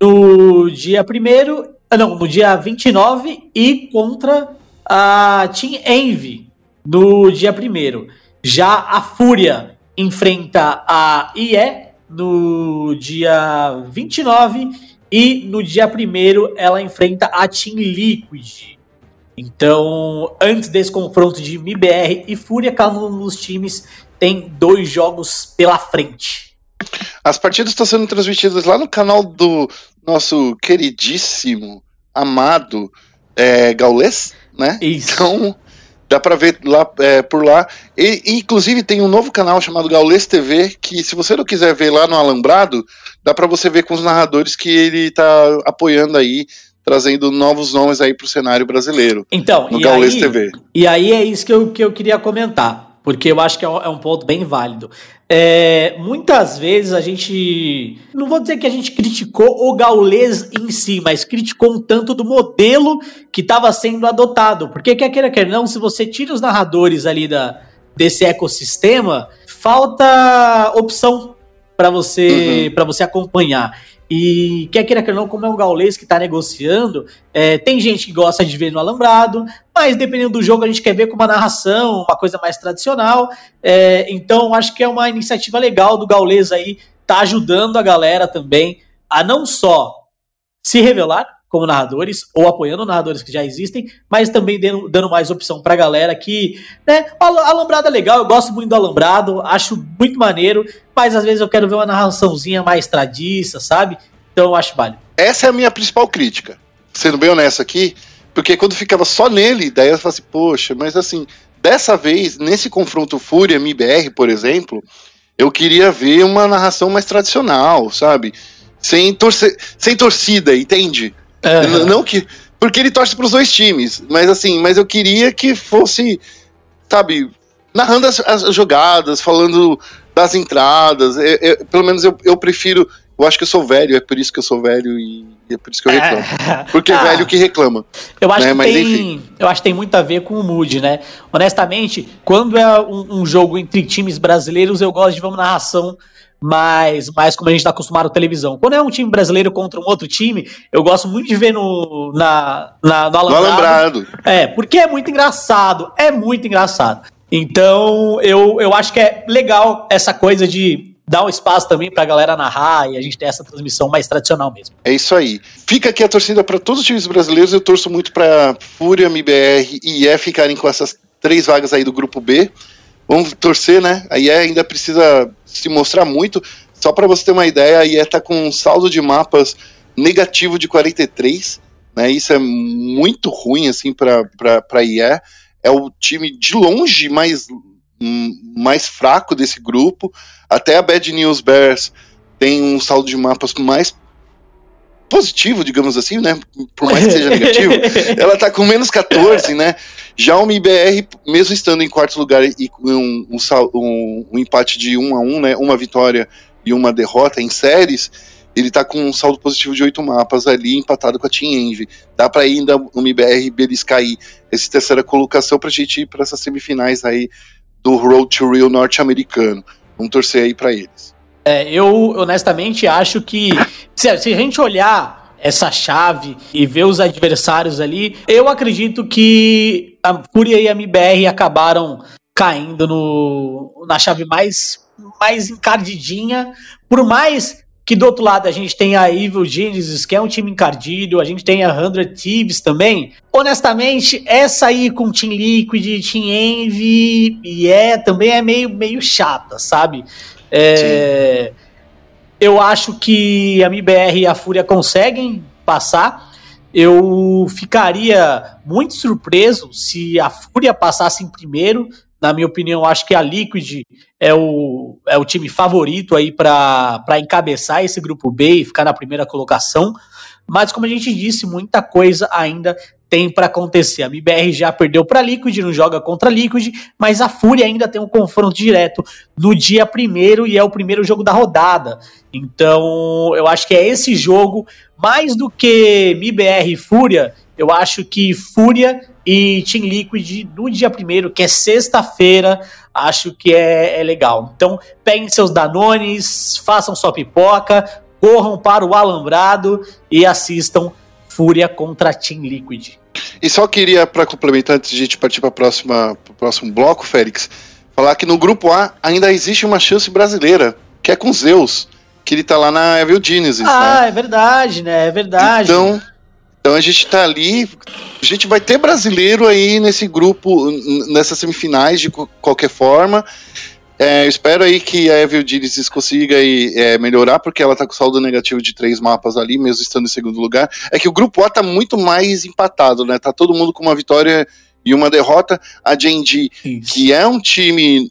no dia 1 ah, não, no dia 29 e contra a Team Envy no dia 1 Já a Fúria enfrenta a IE no dia 29 e no dia 1 ela enfrenta a Team Liquid. Então, antes desse confronto de MBR e Fúria, cada um dos times tem dois jogos pela frente. As partidas estão sendo transmitidas lá no canal do nosso queridíssimo, amado é, Gaules, né? Isso. Então, dá para ver lá é, por lá. E, inclusive, tem um novo canal chamado Gaules TV, que se você não quiser ver lá no Alambrado, dá para você ver com os narradores que ele tá apoiando aí trazendo novos nomes aí para o cenário brasileiro. Então, no e aí, TV. E aí é isso que eu, que eu queria comentar, porque eu acho que é um, é um ponto bem válido. É, muitas vezes a gente. Não vou dizer que a gente criticou o gaulês em si, mas criticou um tanto do modelo que estava sendo adotado. Porque quer queira, quer não, se você tira os narradores ali da, desse ecossistema, falta opção para você, uhum. você acompanhar. E quer queira que não, como é um gaulês que está negociando, é, tem gente que gosta de ver no alambrado, mas dependendo do jogo a gente quer ver com uma narração, uma coisa mais tradicional. É, então acho que é uma iniciativa legal do gaulês aí, tá ajudando a galera também a não só se revelar como narradores ou apoiando narradores que já existem, mas também dando, dando mais opção pra galera que, né, Alambrado é legal, eu gosto muito do Alambrado, acho muito maneiro, mas às vezes eu quero ver uma narraçãozinha mais tradiça, sabe? Então eu acho válido. Essa é a minha principal crítica, sendo bem honesto aqui, porque quando ficava só nele, daí eu falava assim, poxa, mas assim, dessa vez, nesse confronto Fúria-MBR, por exemplo, eu queria ver uma narração mais tradicional, sabe? Sem, torcer, sem torcida, entende? Não que. Porque ele torce para os dois times. Mas assim, mas eu queria que fosse, sabe, narrando as, as jogadas, falando das entradas. É, é, pelo menos eu, eu prefiro. Eu acho que eu sou velho, é por isso que eu sou velho e é por isso que eu reclamo. É. Porque é ah, velho que reclama. Eu acho, né? que Mas, tem, enfim. eu acho que tem muito a ver com o mood, né? Honestamente, quando é um, um jogo entre times brasileiros, eu gosto de ver uma narração mas, mas como a gente está acostumado à televisão. Quando é um time brasileiro contra um outro time, eu gosto muito de ver no, na, na, no, alambrado, no alambrado. É, porque é muito engraçado. É muito engraçado. Então, eu, eu acho que é legal essa coisa de dar um espaço também para a galera narrar e a gente ter essa transmissão mais tradicional mesmo. É isso aí. Fica aqui a torcida para todos os times brasileiros. Eu torço muito para Fúria, MBR e IE ficarem com essas três vagas aí do grupo B. Vamos torcer, né? A IE ainda precisa se mostrar muito. Só para você ter uma ideia, a IE está com um saldo de mapas negativo de 43. Né? Isso é muito ruim assim para a IE. É o time de longe mais, mais fraco desse grupo. Até a Bad News Bears tem um saldo de mapas mais positivo, digamos assim, né? Por mais que seja negativo, ela tá com menos 14, né? Já o MIBR, mesmo estando em quarto lugar e com um, um, um, empate de 1 a 1 né? Uma vitória e uma derrota em séries, ele tá com um saldo positivo de oito mapas ali, empatado com a Team Envy. Dá para ainda o MIBR beliscar aí essa terceira colocação pra gente ir para essas semifinais aí do Road to Rio norte-americano. Vamos torcer aí para eles. É, eu honestamente acho que se, se a gente olhar essa chave e ver os adversários ali, eu acredito que a Fúria e a MBR acabaram caindo no, na chave mais, mais encardidinha, por mais que do outro lado a gente tem a Evil Genesis, que é um time encardido, a gente tem a 100 Thieves também. Honestamente, essa aí com Team Liquid, Team Envy e é também é meio, meio chata, sabe? É, eu acho que a MBR e a Fúria conseguem passar. Eu ficaria muito surpreso se a Fúria passasse em primeiro. Na minha opinião, acho que a Liquid é o, é o time favorito aí para encabeçar esse grupo B e ficar na primeira colocação. Mas, como a gente disse, muita coisa ainda tem para acontecer. A MBR já perdeu para Liquid, não joga contra Liquid, mas a Fúria ainda tem um confronto direto no dia primeiro e é o primeiro jogo da rodada. Então, eu acho que é esse jogo, mais do que MBR e Fúria, eu acho que Fúria e Team Liquid no dia primeiro, que é sexta-feira, acho que é, é legal. Então, peguem seus Danones, façam sua pipoca, corram para o alambrado e assistam Fúria contra Team Liquid. E só queria, para complementar, antes de a gente partir para o próximo bloco, Félix, falar que no grupo A ainda existe uma chance brasileira, que é com Zeus, que ele tá lá na Evil Genesis. Ah, né? é verdade, né? É verdade. Então, então a gente tá ali, a gente vai ter brasileiro aí nesse grupo, nessas semifinais de qualquer forma. É, eu espero aí que a Evil Genesis consiga aí, é, melhorar, porque ela tá com saldo negativo de três mapas ali, mesmo estando em segundo lugar. É que o grupo A tá muito mais empatado, né? Tá todo mundo com uma vitória e uma derrota. A Genji, que é um time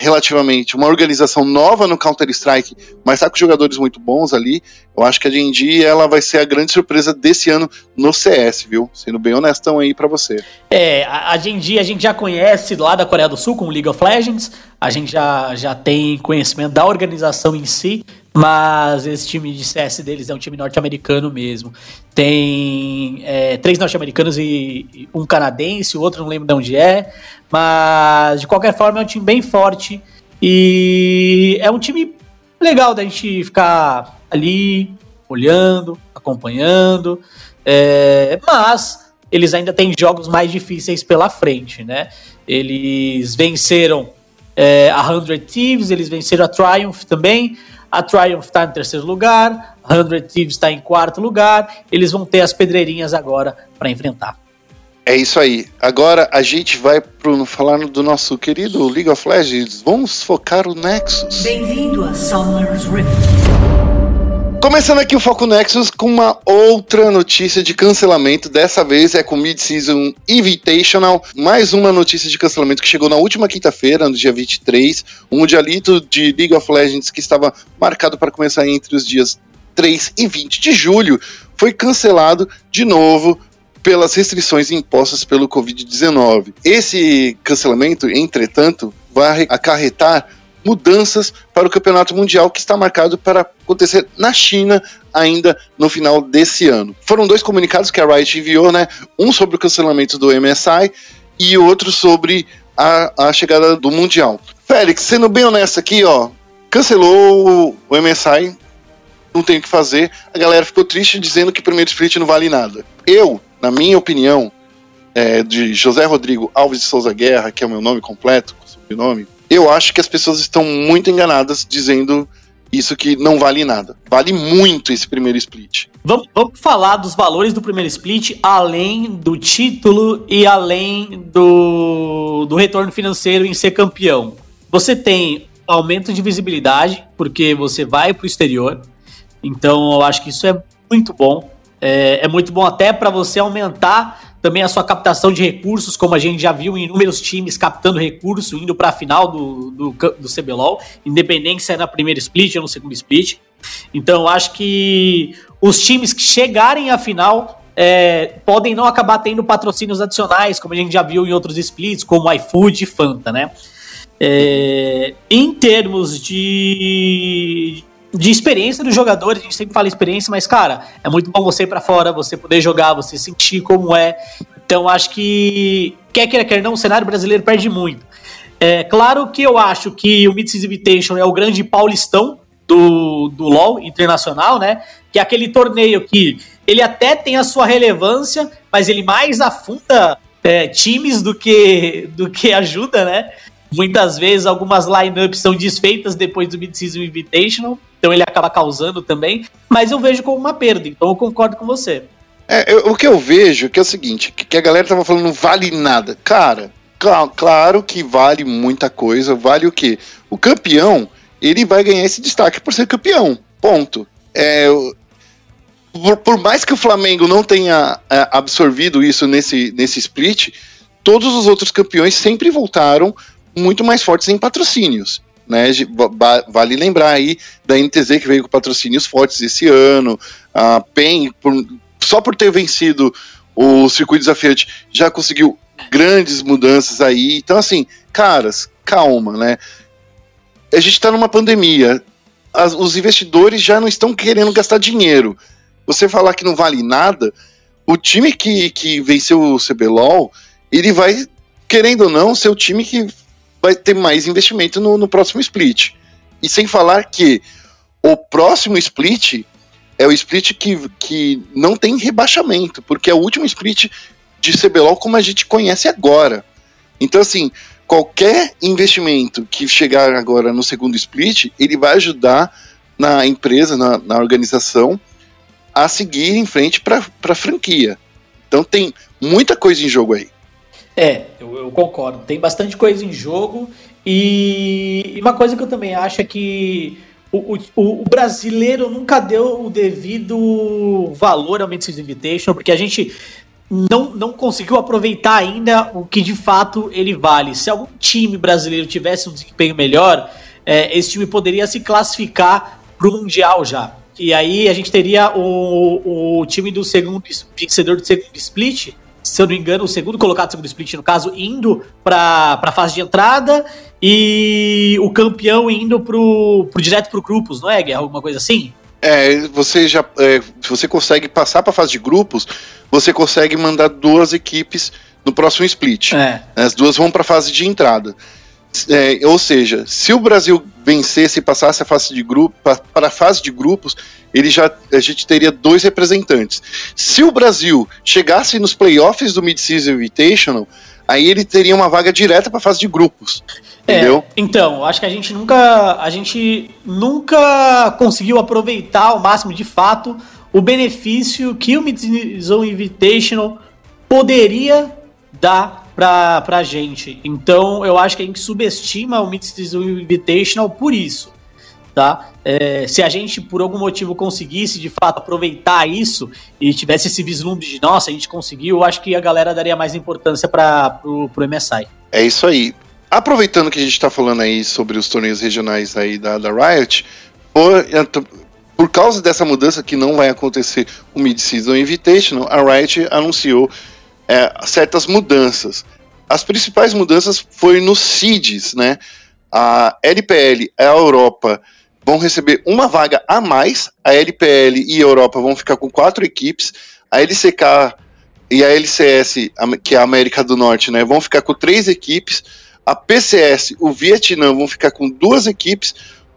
relativamente uma organização nova no Counter-Strike, mas tá com jogadores muito bons ali. Eu acho que a D&D ela vai ser a grande surpresa desse ano no CS, viu? Sendo bem honestão aí para você. É, a D&D a gente já conhece lá da Coreia do Sul com League of Legends, a gente já, já tem conhecimento da organização em si, mas esse time de CS deles é um time norte-americano mesmo. Tem é, três norte-americanos e um canadense, o outro não lembro de onde é. Mas, de qualquer forma, é um time bem forte. E é um time legal da gente ficar ali olhando, acompanhando, é, mas eles ainda têm jogos mais difíceis pela frente, né? Eles venceram é, a 100 Thieves, eles venceram a Triumph também. A Triumph está em terceiro lugar, a 100 Thieves está em quarto lugar. Eles vão ter as pedreirinhas agora para enfrentar. É isso aí. Agora a gente vai pro falar do nosso querido League of Legends. Vamos focar o Nexus. Bem-vindo a Summer's Rift. Começando aqui o Foco Nexus com uma outra notícia de cancelamento. Dessa vez é com Mid-Season Invitational. Mais uma notícia de cancelamento que chegou na última quinta-feira, no dia 23. Um mundialito de League of Legends que estava marcado para começar entre os dias 3 e 20 de julho foi cancelado de novo pelas restrições impostas pelo Covid-19. Esse cancelamento, entretanto, vai acarretar mudanças para o Campeonato Mundial que está marcado para acontecer na China ainda no final desse ano. Foram dois comunicados que a Riot enviou, né? Um sobre o cancelamento do MSI e outro sobre a, a chegada do Mundial. Félix, sendo bem honesto aqui, ó, cancelou o MSI, não tem o que fazer. A galera ficou triste dizendo que o primeiro split não vale nada. Eu na minha opinião, é, de José Rodrigo Alves de Souza Guerra, que é o meu nome completo, sobrenome, eu acho que as pessoas estão muito enganadas dizendo isso que não vale nada. Vale muito esse primeiro split. Vamos, vamos, falar dos valores do primeiro split, além do título e além do, do retorno financeiro em ser campeão. Você tem aumento de visibilidade, porque você vai para o exterior. Então eu acho que isso é muito bom. É, é muito bom até para você aumentar também a sua captação de recursos, como a gente já viu em inúmeros times captando recurso, indo para a final do, do, do CBLOL, independente se é na primeira split ou no segundo split. Então, acho que os times que chegarem à final é, podem não acabar tendo patrocínios adicionais, como a gente já viu em outros splits, como iFood e Fanta, né? É, em termos de, de experiência dos jogadores, a gente sempre fala experiência, mas, cara, é muito bom você ir pra fora, você poder jogar, você sentir como é. Então, acho que, quer queira, quer não, o cenário brasileiro perde muito. É claro que eu acho que o Mid-Season Invitation é o grande paulistão do, do LoL internacional, né? Que é aquele torneio que ele até tem a sua relevância, mas ele mais afunda é, times do que, do que ajuda, né? Muitas vezes algumas lineups são desfeitas depois do Mid-Season Invitational, então ele acaba causando também, mas eu vejo como uma perda, então eu concordo com você. É, eu, o que eu vejo que é o seguinte, que, que a galera tava falando não vale nada. Cara, cl claro que vale muita coisa, vale o quê? O campeão, ele vai ganhar esse destaque por ser campeão, ponto. É, por, por, mais que o Flamengo não tenha é, absorvido isso nesse, nesse split, todos os outros campeões sempre voltaram muito mais fortes em patrocínios. Né? Vale lembrar aí da NTZ que veio com patrocínios fortes esse ano, a PEN, por, só por ter vencido o circuito desafiante, já conseguiu grandes mudanças aí. Então, assim, caras, calma, né? A gente está numa pandemia, as, os investidores já não estão querendo gastar dinheiro. Você falar que não vale nada, o time que, que venceu o CBLOL, ele vai, querendo ou não, ser o time que vai ter mais investimento no, no próximo split. E sem falar que o próximo split é o split que, que não tem rebaixamento, porque é o último split de CBLOL como a gente conhece agora. Então, assim, qualquer investimento que chegar agora no segundo split, ele vai ajudar na empresa, na, na organização, a seguir em frente para a franquia. Então tem muita coisa em jogo aí. É, eu, eu, concordo. Tem bastante coisa em jogo. E uma coisa que eu também acho é que o, o, o brasileiro nunca deu o devido valor ao Mid-Season Invitation, porque a gente não, não conseguiu aproveitar ainda o que de fato ele vale. Se algum time brasileiro tivesse um desempenho melhor, é, esse time poderia se classificar para o Mundial já. E aí a gente teria o, o time do segundo vencedor do segundo split se eu não me engano, o segundo colocado, segundo split, no caso, indo para a fase de entrada e o campeão indo pro, pro direto pro grupos, não é, Guerra? Alguma coisa assim? É, você já. É, você consegue passar para a fase de grupos, você consegue mandar duas equipes no próximo split. É. As duas vão para a fase de entrada. É, ou seja, se o Brasil vencesse e passasse a fase de grupo para a fase de grupos, ele já a gente teria dois representantes. Se o Brasil chegasse nos playoffs do Mid-Season Invitational, aí ele teria uma vaga direta para a fase de grupos. É, entendeu? Então, acho que a gente nunca a gente nunca conseguiu aproveitar ao máximo de fato o benefício que o Mid-Season Invitational poderia dar pra, pra gente. Então, eu acho que a gente subestima o Mid-Season Invitational por isso. Tá? É, se a gente, por algum motivo, conseguisse de fato aproveitar isso e tivesse esse vislumbre de nossa, a gente conseguiu, eu acho que a galera daria mais importância para pro MSI. É isso aí. Aproveitando que a gente está falando aí sobre os torneios regionais aí da, da Riot, por, por causa dessa mudança que não vai acontecer o Mid-Season Invitational, a Riot anunciou é, certas mudanças. As principais mudanças foi nos CIDs, né? A LPL a Europa vão receber uma vaga a mais, a LPL e a Europa vão ficar com quatro equipes, a LCK e a LCS, que é a América do Norte, né, vão ficar com três equipes, a PCS, o Vietnã vão ficar com duas equipes,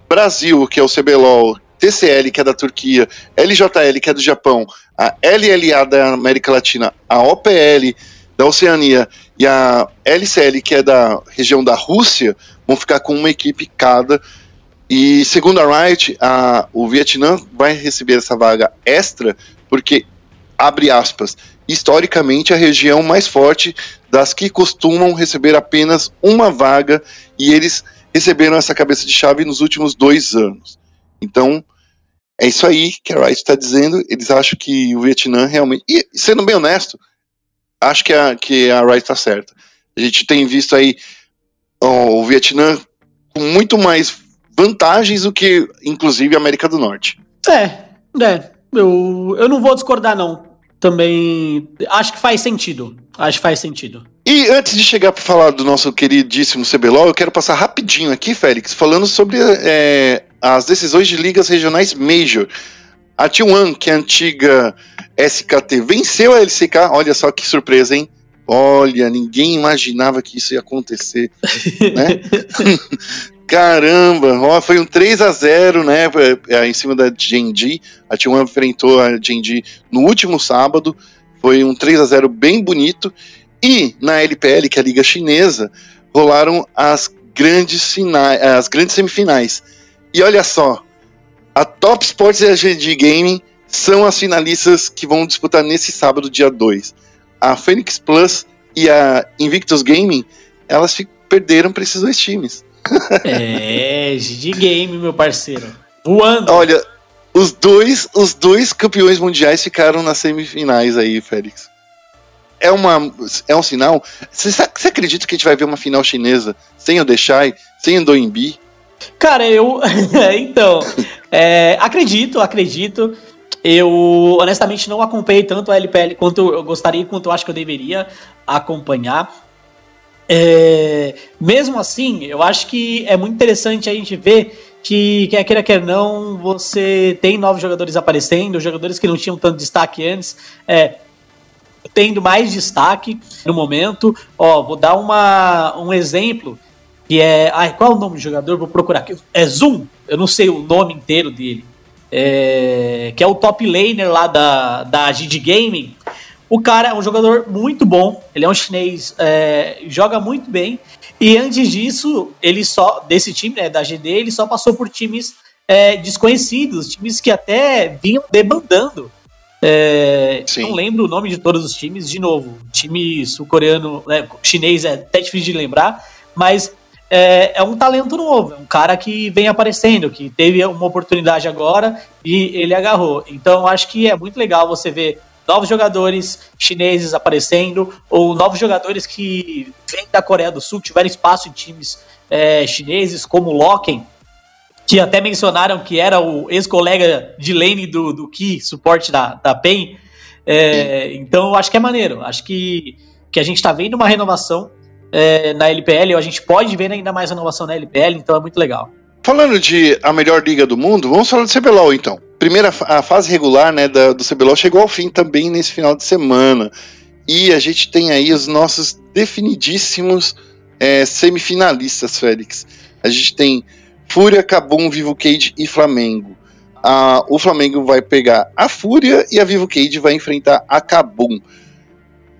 Brasil, que é o CBLOL, TCL, que é da Turquia, LJL, que é do Japão, a LLA da América Latina, a OPL da Oceania e a LCL, que é da região da Rússia, vão ficar com uma equipe cada. E segundo a Riot, a, o Vietnã vai receber essa vaga extra, porque, abre aspas, historicamente a região mais forte das que costumam receber apenas uma vaga, e eles receberam essa cabeça de chave nos últimos dois anos. Então, é isso aí que a Riot está dizendo. Eles acham que o Vietnã realmente. E, sendo bem honesto, acho que a, que a Riot está certa. A gente tem visto aí ó, o Vietnã com muito mais vantagens do que, inclusive, a América do Norte. É, é. Eu, eu não vou discordar, não. Também acho que faz sentido. Acho que faz sentido. E antes de chegar para falar do nosso queridíssimo CBLOL, eu quero passar rapidinho aqui, Félix, falando sobre é, as decisões de ligas regionais Major. A T1, que é a antiga SKT, venceu a LCK. Olha só que surpresa, hein? Olha, ninguém imaginava que isso ia acontecer, né? Caramba, ó, foi um 3 a 0 né, é, é, em cima da Genji. A T1 enfrentou a Genji no último sábado. Foi um 3 a 0 bem bonito. E na LPL, que é a liga chinesa, rolaram as grandes as grandes semifinais. E olha só, a Top Sports e a GD Gaming são as finalistas que vão disputar nesse sábado, dia 2. A Phoenix Plus e a Invictus Gaming, elas perderam para esses dois times. é, GD Game, meu parceiro. Voando. Olha, os dois, os dois campeões mundiais ficaram nas semifinais aí, Félix. É, uma, é um sinal. Você, acredita que a gente vai ver uma final chinesa sem o Deshai, sem o Doimbi? Cara, eu. então. É, acredito, acredito. Eu honestamente não acompanhei tanto a LPL quanto eu gostaria, quanto eu acho que eu deveria acompanhar. É, mesmo assim, eu acho que é muito interessante a gente ver que, quer queira, quer não, você tem novos jogadores aparecendo, jogadores que não tinham tanto destaque antes, é, tendo mais destaque no momento. Ó, vou dar uma, um exemplo que é. Ai, qual é o nome do jogador? Vou procurar aqui. É Zoom, eu não sei o nome inteiro dele. É, que é o top laner lá da, da GD Gaming. O cara é um jogador muito bom, ele é um chinês, é, joga muito bem. E antes disso, ele só, desse time, né, da GD, ele só passou por times é, desconhecidos, times que até vinham debandando. É, não lembro o nome de todos os times, de novo, time sul-coreano, né, chinês é até difícil de lembrar, mas é, é, um talento novo, é um cara que vem aparecendo, que teve uma oportunidade agora e ele agarrou. Então acho que é muito legal você ver novos jogadores chineses aparecendo, ou novos jogadores que vêm da Coreia do Sul, que tiveram espaço em times é, chineses, como o Loken, que até mencionaram que era o ex-colega de lane do, do Ki, suporte da, da PEN. É, então acho que é maneiro. Acho que, que a gente está vendo uma renovação é, na LPL, a gente pode ver ainda mais renovação na LPL, então é muito legal. Falando de a melhor liga do mundo, vamos falar do CBLOL então. Primeira a fase regular né, da, do CBLOL chegou ao fim também nesse final de semana. E a gente tem aí os nossos definidíssimos é, semifinalistas, Félix. A gente tem Fúria, Cabum, Vivo Cage e Flamengo. Ah, o Flamengo vai pegar a Fúria e a Vivo Cage vai enfrentar a Cabum.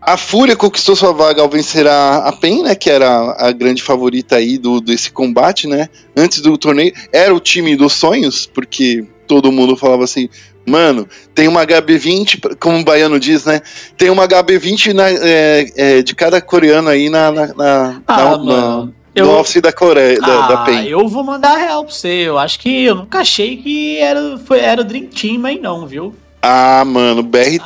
A Fúria conquistou sua vaga ao vencer a, a PEN, né, que era a grande favorita aí do, desse combate, né? Antes do torneio, era o time dos sonhos, porque todo mundo falava assim, mano, tem uma HB20, como o baiano diz, né? Tem uma HB20 na, é, é, de cada coreano aí na, na, na, Ah, na- na- eu- no office da Coreia, da, ah, da PEN. eu vou mandar real pra você. Eu acho que eu nunca achei que era, foi, era o Dream Team aí, não, viu? Ah, mano, BRTT,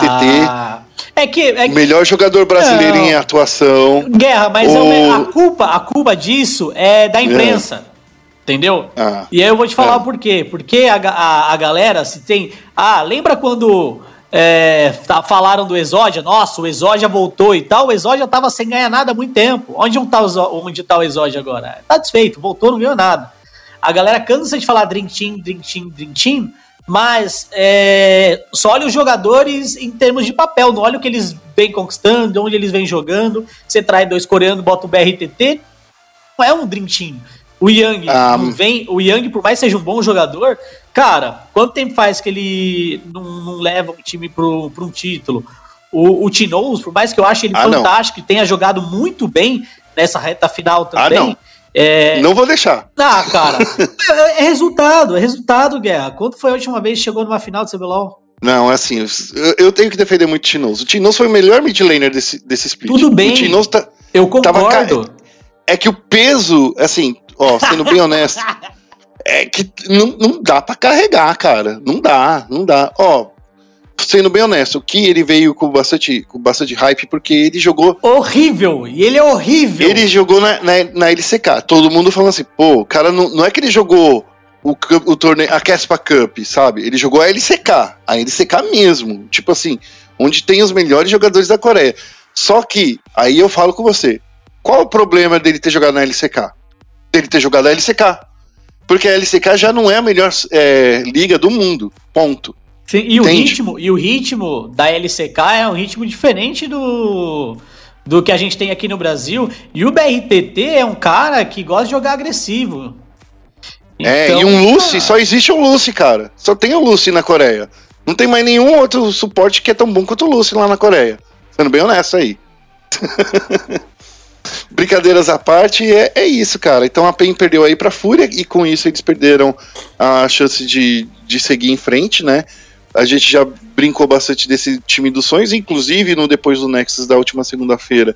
Ah, é que. É que melhor jogador brasileiro Não. em atuação. guerra, mas é uma- a, culpa, a culpa disso é da imprensa. Entendeu? Ah, E aí eu vou te falar É. o porquê. Porque a, a, a galera, se tem. Ah, lembra quando é, falaram do Exódia? Nossa, o Exódia voltou e tal. O Exódia tava sem ganhar nada há muito tempo. Onde, tá, onde tá o Exódia agora? Tá desfeito, voltou, não ganhou nada. A galera cansa de falar Dream Team, Dream Team, Dream Team, mas é, só olha os jogadores em termos de papel, não olha o que eles vêm conquistando, onde eles vêm jogando. Você traz dois coreanos, bota o BRTT, não é um Dream Team. O Yang Ah, não vem, o Yang, por mais que seja um bom jogador, cara, quanto tempo faz que ele não, não leva um time pro um título? O, o Tinoz, por mais que eu ache ele Ah, não. fantástico e tenha jogado muito bem nessa reta final Ah, também. não. É, Não vou deixar. ah, cara, é, é resultado, é resultado, Guerra. Quando foi a última vez que chegou numa final do CBLOL? Não, assim, eu, eu tenho que defender muito o Tinoz. O Tinoz foi o melhor mid laner desse, desse split. Tudo bem. O Tinoz tá, Eu concordo. é que o peso, assim, ó, sendo bem honesto, é que não, não dá pra carregar, cara. Não dá, não dá. Ó, sendo bem honesto, o que ele veio com bastante, com bastante hype, porque ele jogou. Horrível, e ele é horrível. Ele jogou na, na, na LCK. Todo mundo falando assim, pô, o cara não, não é que ele jogou o, o torneio, a Caspa Cup, sabe? Ele jogou a LCK, a LCK mesmo. Tipo assim, onde tem os melhores jogadores da Coreia. Só que, aí eu falo com você, qual o problema dele ter jogado na LCK? Dele ter jogado a LCK. Porque a LCK já não é a melhor é, liga do mundo. Ponto. Sim, e, o ritmo, e o ritmo da LCK é um ritmo diferente do, do que a gente tem aqui no Brasil. E o BRTT é um cara que gosta de jogar agressivo. é, Então, e um Lucy, só existe um Lucy, cara. Só tem o Lucy na Coreia. Não tem mais nenhum outro suporte que é tão bom quanto o Lucy lá na Coreia. Sendo bem honesto aí. Brincadeiras à parte, é, é isso, cara. Então a PEN perdeu aí pra Fúria e com isso eles perderam a chance de, de seguir em frente, né? A gente já brincou bastante desse time dos sonhos, inclusive no depois do Nexus da última segunda-feira,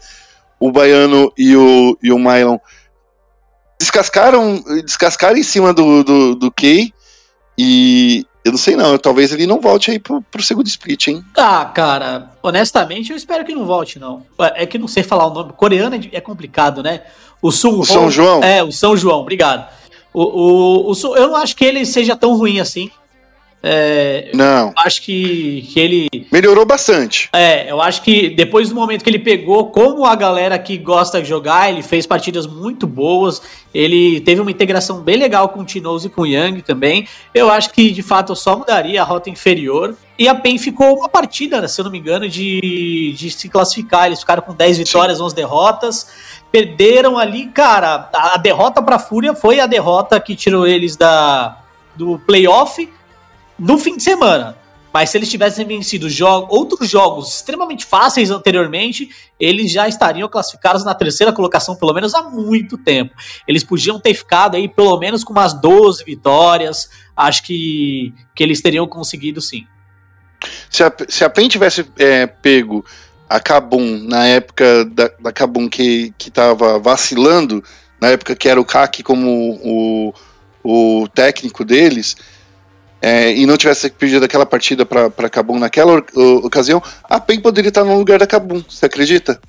o Baiano e o, e o Mylon descascaram, descascaram em cima do, do, do Kay e eu não sei não, talvez ele não volte aí pro, pro segundo split, hein? Ah, cara, honestamente, eu espero que não volte, não. É que não sei falar o nome. Coreano é, é complicado, né? O Sun O São João? É, o São João, obrigado. O, o, o eu não acho que ele seja tão ruim assim. É, Não, eu acho que, que ele melhorou bastante. É, eu acho que depois do momento que ele pegou, como a galera que gosta de jogar, ele fez partidas muito boas. Ele teve uma integração bem legal com o Tinoz e com o Yang também. Eu acho que de fato eu só mudaria a rota inferior. E a PEN ficou uma partida, se eu não me engano, de, de se classificar. Eles ficaram com 10 vitórias, 11 derrotas. Perderam ali, cara. A, a derrota pra Fúria foi a derrota que tirou eles da, do playoff no fim de semana. Mas se eles tivessem vencido outros jogos extremamente fáceis anteriormente, eles já estariam classificados na terceira colocação, pelo menos há muito tempo. Eles podiam ter ficado aí pelo menos com umas 12 vitórias. Acho que, que eles teriam conseguido sim. Se a, se a PEN tivesse é, pego a Kabum na época da, da Kabum que, que tava vacilando, na época que era o Kaki como o, o técnico deles, é, e não tivesse pedido aquela partida para Kabum naquela ocasião, a PEN poderia estar no lugar da Kabum, você acredita?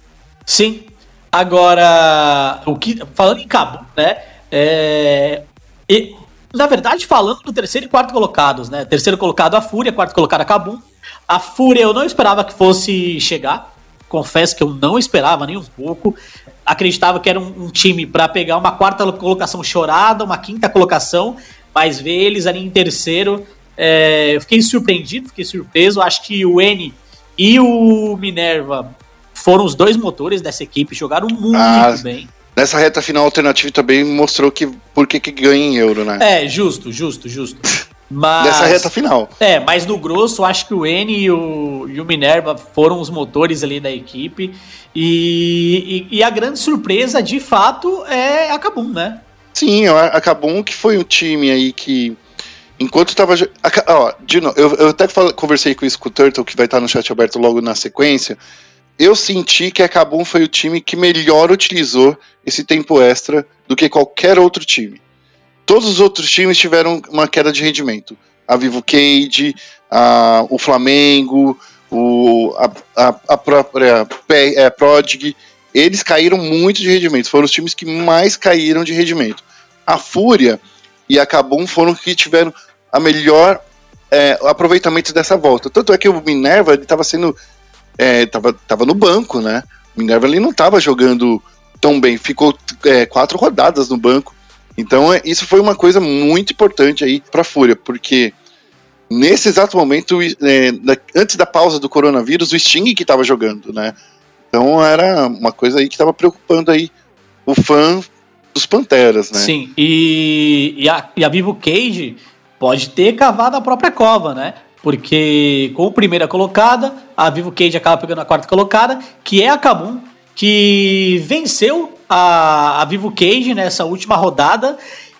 Sim. Agora, o que falando em Cabo, né? é, e, na verdade, falando do terceiro e quarto colocados, né? Terceiro colocado a Fúria, quarto colocado a Cabum. A Fúria eu não esperava que fosse chegar. Confesso que eu não esperava nem um pouco. Acreditava que era um, um time para pegar uma quarta colocação chorada, uma quinta colocação, mas ver eles ali em terceiro, é, eu fiquei surpreendido, fiquei surpreso. Acho que o N e o Minerva foram os dois motores dessa equipe, jogaram muito Ah, bem. nessa reta final alternativa também mostrou que por que, que ganha em euro, né? É, justo, justo, justo. Mas, Nessa reta final. É, mas no grosso, acho que o N e o, e o Minerva foram os motores ali da equipe. E, e, e, a grande surpresa, de fato, é a Kabum, né? Sim, a Kabum que foi um time aí que. Enquanto tava. Ó, de novo, eu, eu até conversei com isso com o Turtle, que vai estar no chat aberto logo na sequência. Eu senti que a foi o time que melhor utilizou esse tempo extra do que qualquer outro time. Todos os outros times tiveram uma queda de rendimento. A Vivo Cage, a, o Flamengo, o, a, a, a própria é, Prodig, eles caíram muito de rendimento. Foram os times que mais caíram de rendimento. A Fúria e a Cabum foram os que tiveram a melhor é, aproveitamento dessa volta. Tanto é que o Minerva estava sendo. É, tava, tava no banco, né? O Minerva ele não estava jogando tão bem. Ficou é, quatro rodadas no banco. Então, é, isso foi uma coisa muito importante aí para a Fúria, porque nesse exato momento, é, antes da pausa do coronavírus, o Sting que estava jogando, né? Então era uma coisa aí que estava preocupando aí o fã dos Panteras, né? Sim, e, e, a, e a Vivo Cage pode ter cavado a própria cova, né? Porque com a primeira colocada, a Vivo Cage acaba pegando a quarta colocada, que é a Kabum, que venceu a, a Vivo Cage nessa última rodada.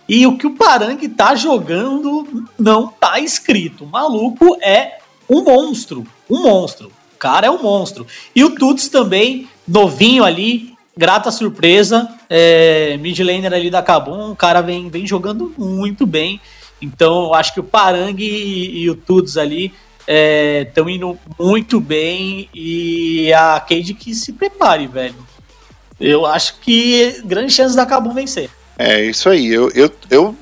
E o que o Parang tá jogando não tá escrito. O maluco é um monstro. Um monstro. Cara é um monstro. E o Tuts também, novinho ali, grata surpresa. É, mid laner ali da Kabum, o cara vem, vem jogando muito bem. Então, eu acho que o Parang e, e o Tuts ali estão é, indo muito bem. E a Cade que se prepare, velho. Eu acho que grandes chances da Kabum vencer. É, isso aí. Eu, eu, eu,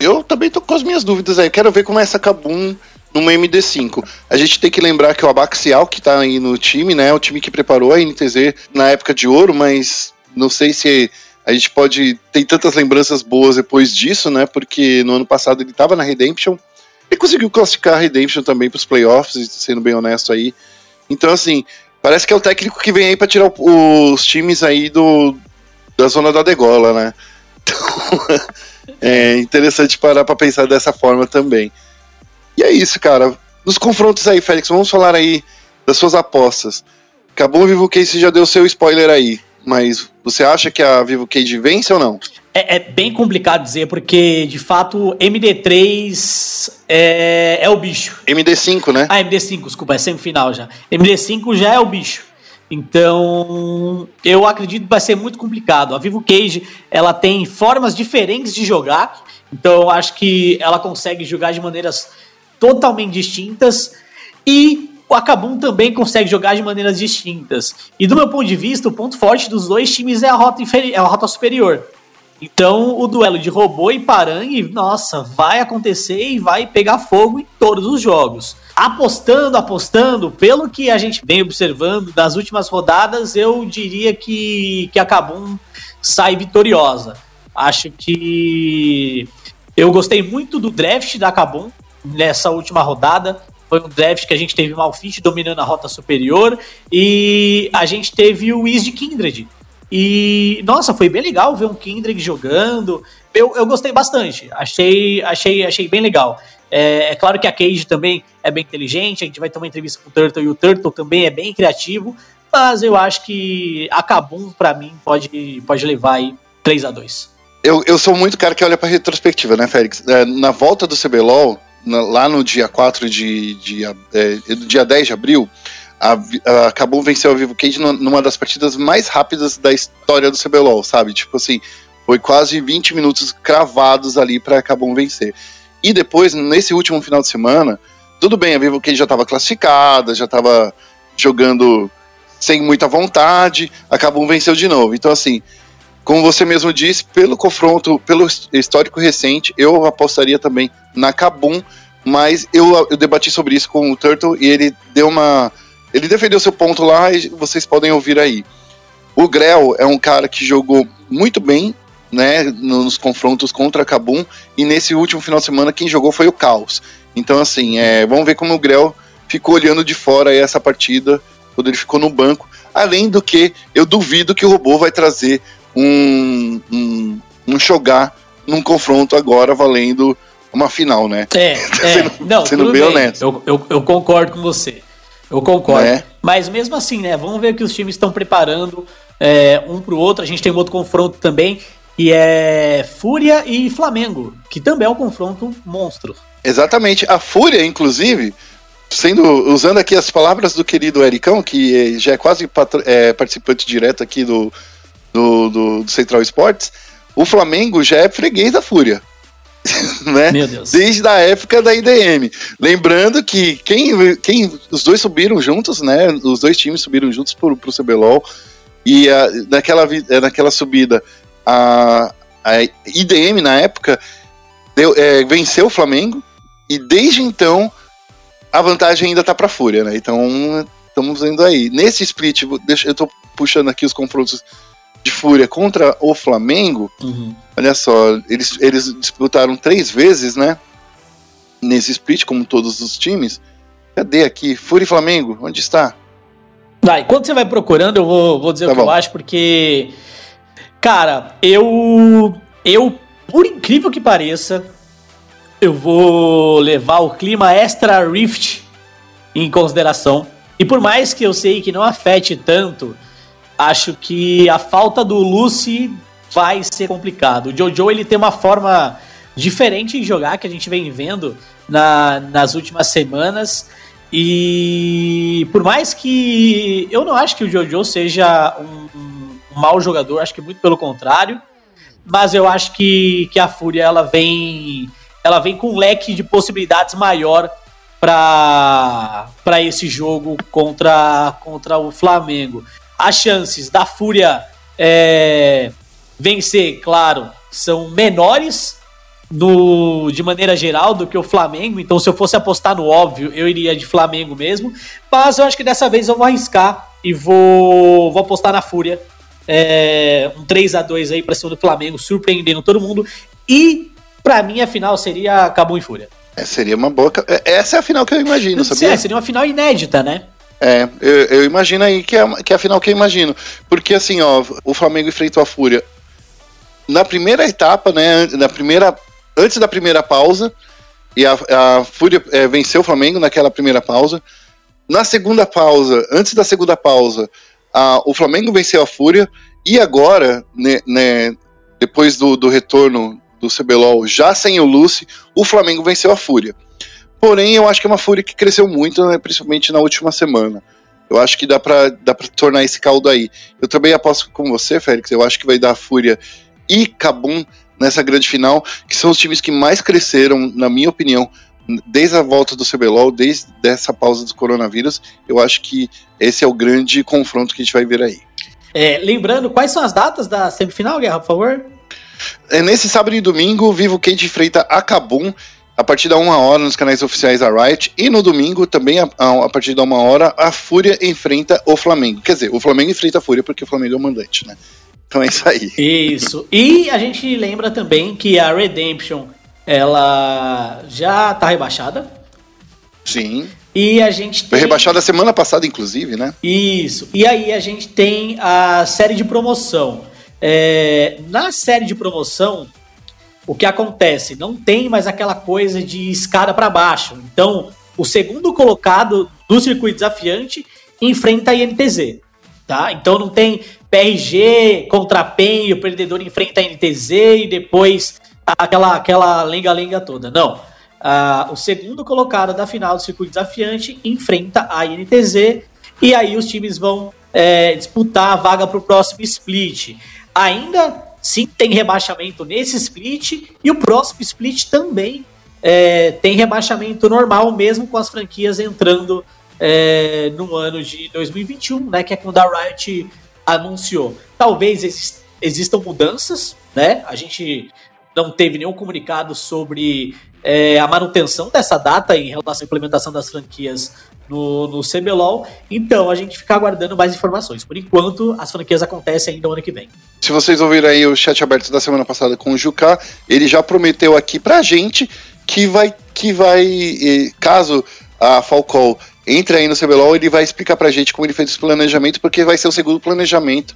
eu também tô com as minhas dúvidas aí. Quero ver como é essa Kabum numa MD5. A gente tem que lembrar que o Abaxial, que tá aí no time, né? É o time que preparou a NTZ na época de ouro, mas não sei se a gente pode. Tem tantas lembranças boas depois disso, né? Porque no ano passado ele tava na Redemption. Ele conseguiu classificar a Redemption também para os playoffs, sendo bem honesto aí. Então, assim, Parece que é o técnico que vem aí pra tirar os times aí do, da zona da degola, né? Então, é interessante parar pra pensar dessa forma também. E é isso, cara. Nos confrontos aí, Félix, vamos falar aí das suas apostas. Acabou o Vivo Case já deu seu spoiler aí, mas você acha que a Vivo Cage vence ou não? É, é, bem complicado dizer, porque de fato MD3 é, é o bicho. MD5, né? Ah, MD5, desculpa, é semifinal já. MD5 já é o bicho. Então, eu acredito que vai ser muito complicado. A Vivo Cage, ela tem formas diferentes de jogar, então eu acho que ela consegue jogar de maneiras totalmente distintas e o Akabum também consegue jogar de maneiras distintas. E do meu ponto de vista, o ponto forte dos dois times é a rota, é a rota superior. Então, o duelo de robô e parangue, nossa, vai acontecer e vai pegar fogo em todos os jogos. Apostando, apostando, pelo que a gente vem observando das últimas rodadas, eu diria que, que a Kabum sai vitoriosa. Acho que eu gostei muito do draft da Kabum nessa última rodada. Foi um draft que a gente teve Malfit dominando a rota superior e a gente teve o Wiz de Kindred e, nossa, foi bem legal ver um Kindred jogando. Eu, eu gostei bastante. Achei, achei, achei bem legal. É, é, claro que a Cage também é bem inteligente. A gente vai ter uma entrevista com o Turtle e o Turtle também é bem criativo. Mas eu acho que a Kabum, pra mim, pode, pode levar aí 3 a 2 eu, eu sou muito cara que olha pra retrospectiva, né, Félix? É, na volta do CBLOL, na, lá no dia 4 de, de, é, dia 10 de abril, a, a Kabum venceu a Vivo Cage numa das partidas mais rápidas da história do CBLOL, sabe? Tipo assim, foi quase 20 minutos cravados ali para Kabum vencer. E depois, nesse último final de semana, tudo bem, a Vivo Cage já estava classificada, já estava jogando sem muita vontade, a Kabum venceu de novo. Então, assim, como você mesmo disse, pelo confronto, pelo histórico recente, eu apostaria também na Kabum, mas eu, eu debati sobre isso com o Turtle e ele deu uma ele defendeu seu ponto lá e vocês podem ouvir aí. O Grell é um cara que jogou muito bem né, nos confrontos contra a Kabum, e nesse último final de semana quem jogou foi o Caos. Então, assim, é, vamos ver como o Grell ficou olhando de fora essa partida, quando ele ficou no banco. Além do que, eu duvido que o robô vai trazer um, um, um jogar num confronto agora valendo uma final, né? É, é. não, sendo bem, bem honesto. Eu, eu, eu, concordo com você. Eu concordo. É. Mas mesmo assim, né? Vamos ver que os times estão preparando é, um pro outro. A gente tem um outro confronto também, que é Fúria e Flamengo, que também é um confronto monstro. Exatamente. A Fúria, inclusive, sendo usando aqui as palavras do querido Ericão, que já é quase é, participante direto aqui do, do, do, do Central Esportes, o Flamengo já é freguês da Fúria. né? Desde a época da IDM. Lembrando que quem, quem os dois subiram juntos, né? Os dois times subiram juntos pro, pro CBLOL. E a, naquela, é, naquela subida, a, a IDM na época deu, é, venceu o Flamengo. E desde então a vantagem ainda tá pra Fúria, né? Então estamos indo aí. Nesse split, deixa, eu tô puxando aqui os confrontos de Fúria contra o Flamengo, uhum. olha só, eles, eles disputaram três vezes, né? Nesse split, como todos os times. Cadê aqui? Fúria e Flamengo, onde está? Tá, enquanto você vai procurando, eu vou, vou dizer tá o que bom. eu acho, porque. Cara, eu. Eu, por incrível que pareça, eu vou levar o clima extra Rift em consideração. E por mais que eu sei que não afete tanto acho que a falta do Lucy vai ser complicado. O Jojo ele tem uma forma diferente de jogar que a gente vem vendo na, nas últimas semanas. E por mais que eu não acho que o Jojo seja um, um, mau jogador, acho que muito pelo contrário. Mas eu acho que, que a Fúria ela vem ela vem com um leque de possibilidades maior para esse jogo contra, contra o Flamengo as chances da Fúria é, vencer, claro, são menores no, de maneira geral do que o Flamengo. Então, se eu fosse apostar no óbvio, eu iria de Flamengo mesmo. Mas eu acho que dessa vez eu vou arriscar e vou, vou apostar na Fúria. É, um 3 a 2 aí para cima do Flamengo, surpreendendo todo mundo. E para mim a final seria Cabum e Fúria. É, seria uma boa. É, essa é a final que eu imagino, sabia? É, seria uma final inédita, né? É, eu, eu, imagino aí que é, que é a final que eu imagino. Porque assim, ó, o Flamengo enfrentou a Fúria na primeira etapa, né? Na primeira. Antes da primeira pausa. E a, a Fúria é, venceu o Flamengo naquela primeira pausa. Na segunda pausa, antes da segunda pausa, a, o Flamengo venceu a Fúria. E agora, né, né, depois do, do retorno do CBLOL, já sem o Lucy, o Flamengo venceu a Fúria. Porém, eu acho que é uma Fúria que cresceu muito, né, principalmente na última semana. Eu acho que dá pra, dá pra tornar esse caldo aí. Eu também aposto com você, Félix. Eu acho que vai dar Fúria e Cabum nessa grande final, que são os times que mais cresceram, na minha opinião, desde a volta do CBLOL, desde essa pausa do coronavírus. Eu acho que esse é o grande confronto que a gente vai ver aí. É, lembrando, quais são as datas da semifinal, Guerra, por favor? É, nesse sábado e domingo, Vivo Quente enfrenta a Cabum a partir da uma hora nos canais oficiais da Riot. E no domingo, também a, a, partir da uma hora, a Fúria enfrenta o Flamengo. Quer dizer, o Flamengo enfrenta a Fúria porque o Flamengo é o mandante, né? Então é isso aí. Isso. E a gente lembra também que a Redemption, ela já tá rebaixada. Sim. E a gente tem... Foi rebaixada semana passada, inclusive, né? Isso. E aí a gente tem a série de promoção. É... Na série de promoção, o que acontece? Não tem mais aquela coisa de escada para baixo. Então, o segundo colocado do circuito desafiante enfrenta a INTZ. Tá? Então não tem PRG contra PEN e o perdedor enfrenta a INTZ e depois aquela aquela lenga-lenga toda. Não. Uh, o segundo colocado da final do circuito desafiante enfrenta a INTZ e aí os times vão é, disputar a vaga para o próximo split. Ainda sim tem rebaixamento nesse split e o próximo split também é, tem rebaixamento normal, mesmo com as franquias entrando é, no ano de 2021, né? Que é quando a Riot anunciou. Talvez existam mudanças, né? A gente não teve nenhum comunicado sobre é, a manutenção dessa data em relação à implementação das franquias no, no CBLOL. Então a gente fica aguardando mais informações. Por enquanto, as franquias acontecem ainda no ano que vem. Se vocês ouviram aí o chat aberto da semana passada com o Juká, ele já prometeu aqui pra gente que vai, que vai caso a Falcão entre aí no CBLOL, ele vai explicar pra gente como ele fez esse planejamento, porque vai ser o segundo planejamento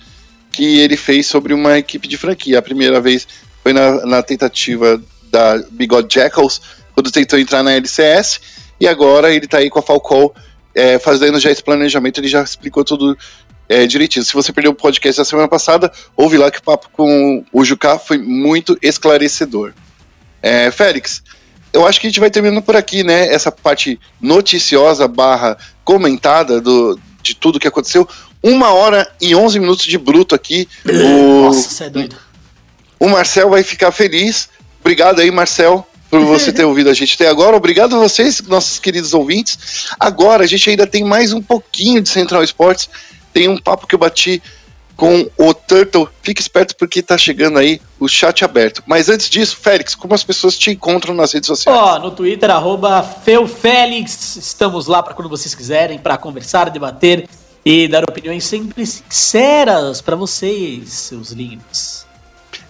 que ele fez sobre uma equipe de franquia. A primeira vez foi na, na tentativa da Bigode Jackals, quando tentou entrar na LCS, e agora ele está aí com a Falcão é, fazendo já esse planejamento, ele já explicou tudo é, direitinho. Se você perdeu o podcast da semana passada, ouve lá que o papo com o Jucá foi muito esclarecedor. É, Félix, eu acho que a gente vai terminando por aqui, né? Essa parte noticiosa barra comentada do, de tudo que aconteceu. Uma hora e onze minutos de bruto aqui. o, Nossa, você é doido. O Marcel vai ficar feliz. Obrigado aí, Marcel, por você ter ouvido a gente até agora. Obrigado a vocês, nossos queridos ouvintes. Agora a gente ainda tem mais um pouquinho de Central Esportes. Tem um papo que eu bati com o Turtle. Fique esperto porque tá chegando aí o chat aberto. Mas antes disso, Félix, como as pessoas te encontram nas redes sociais? Ó, oh, no Twitter, arroba FeuFélix. Estamos lá para quando vocês quiserem, para conversar, debater e dar opiniões sempre sinceras para vocês, seus lindos.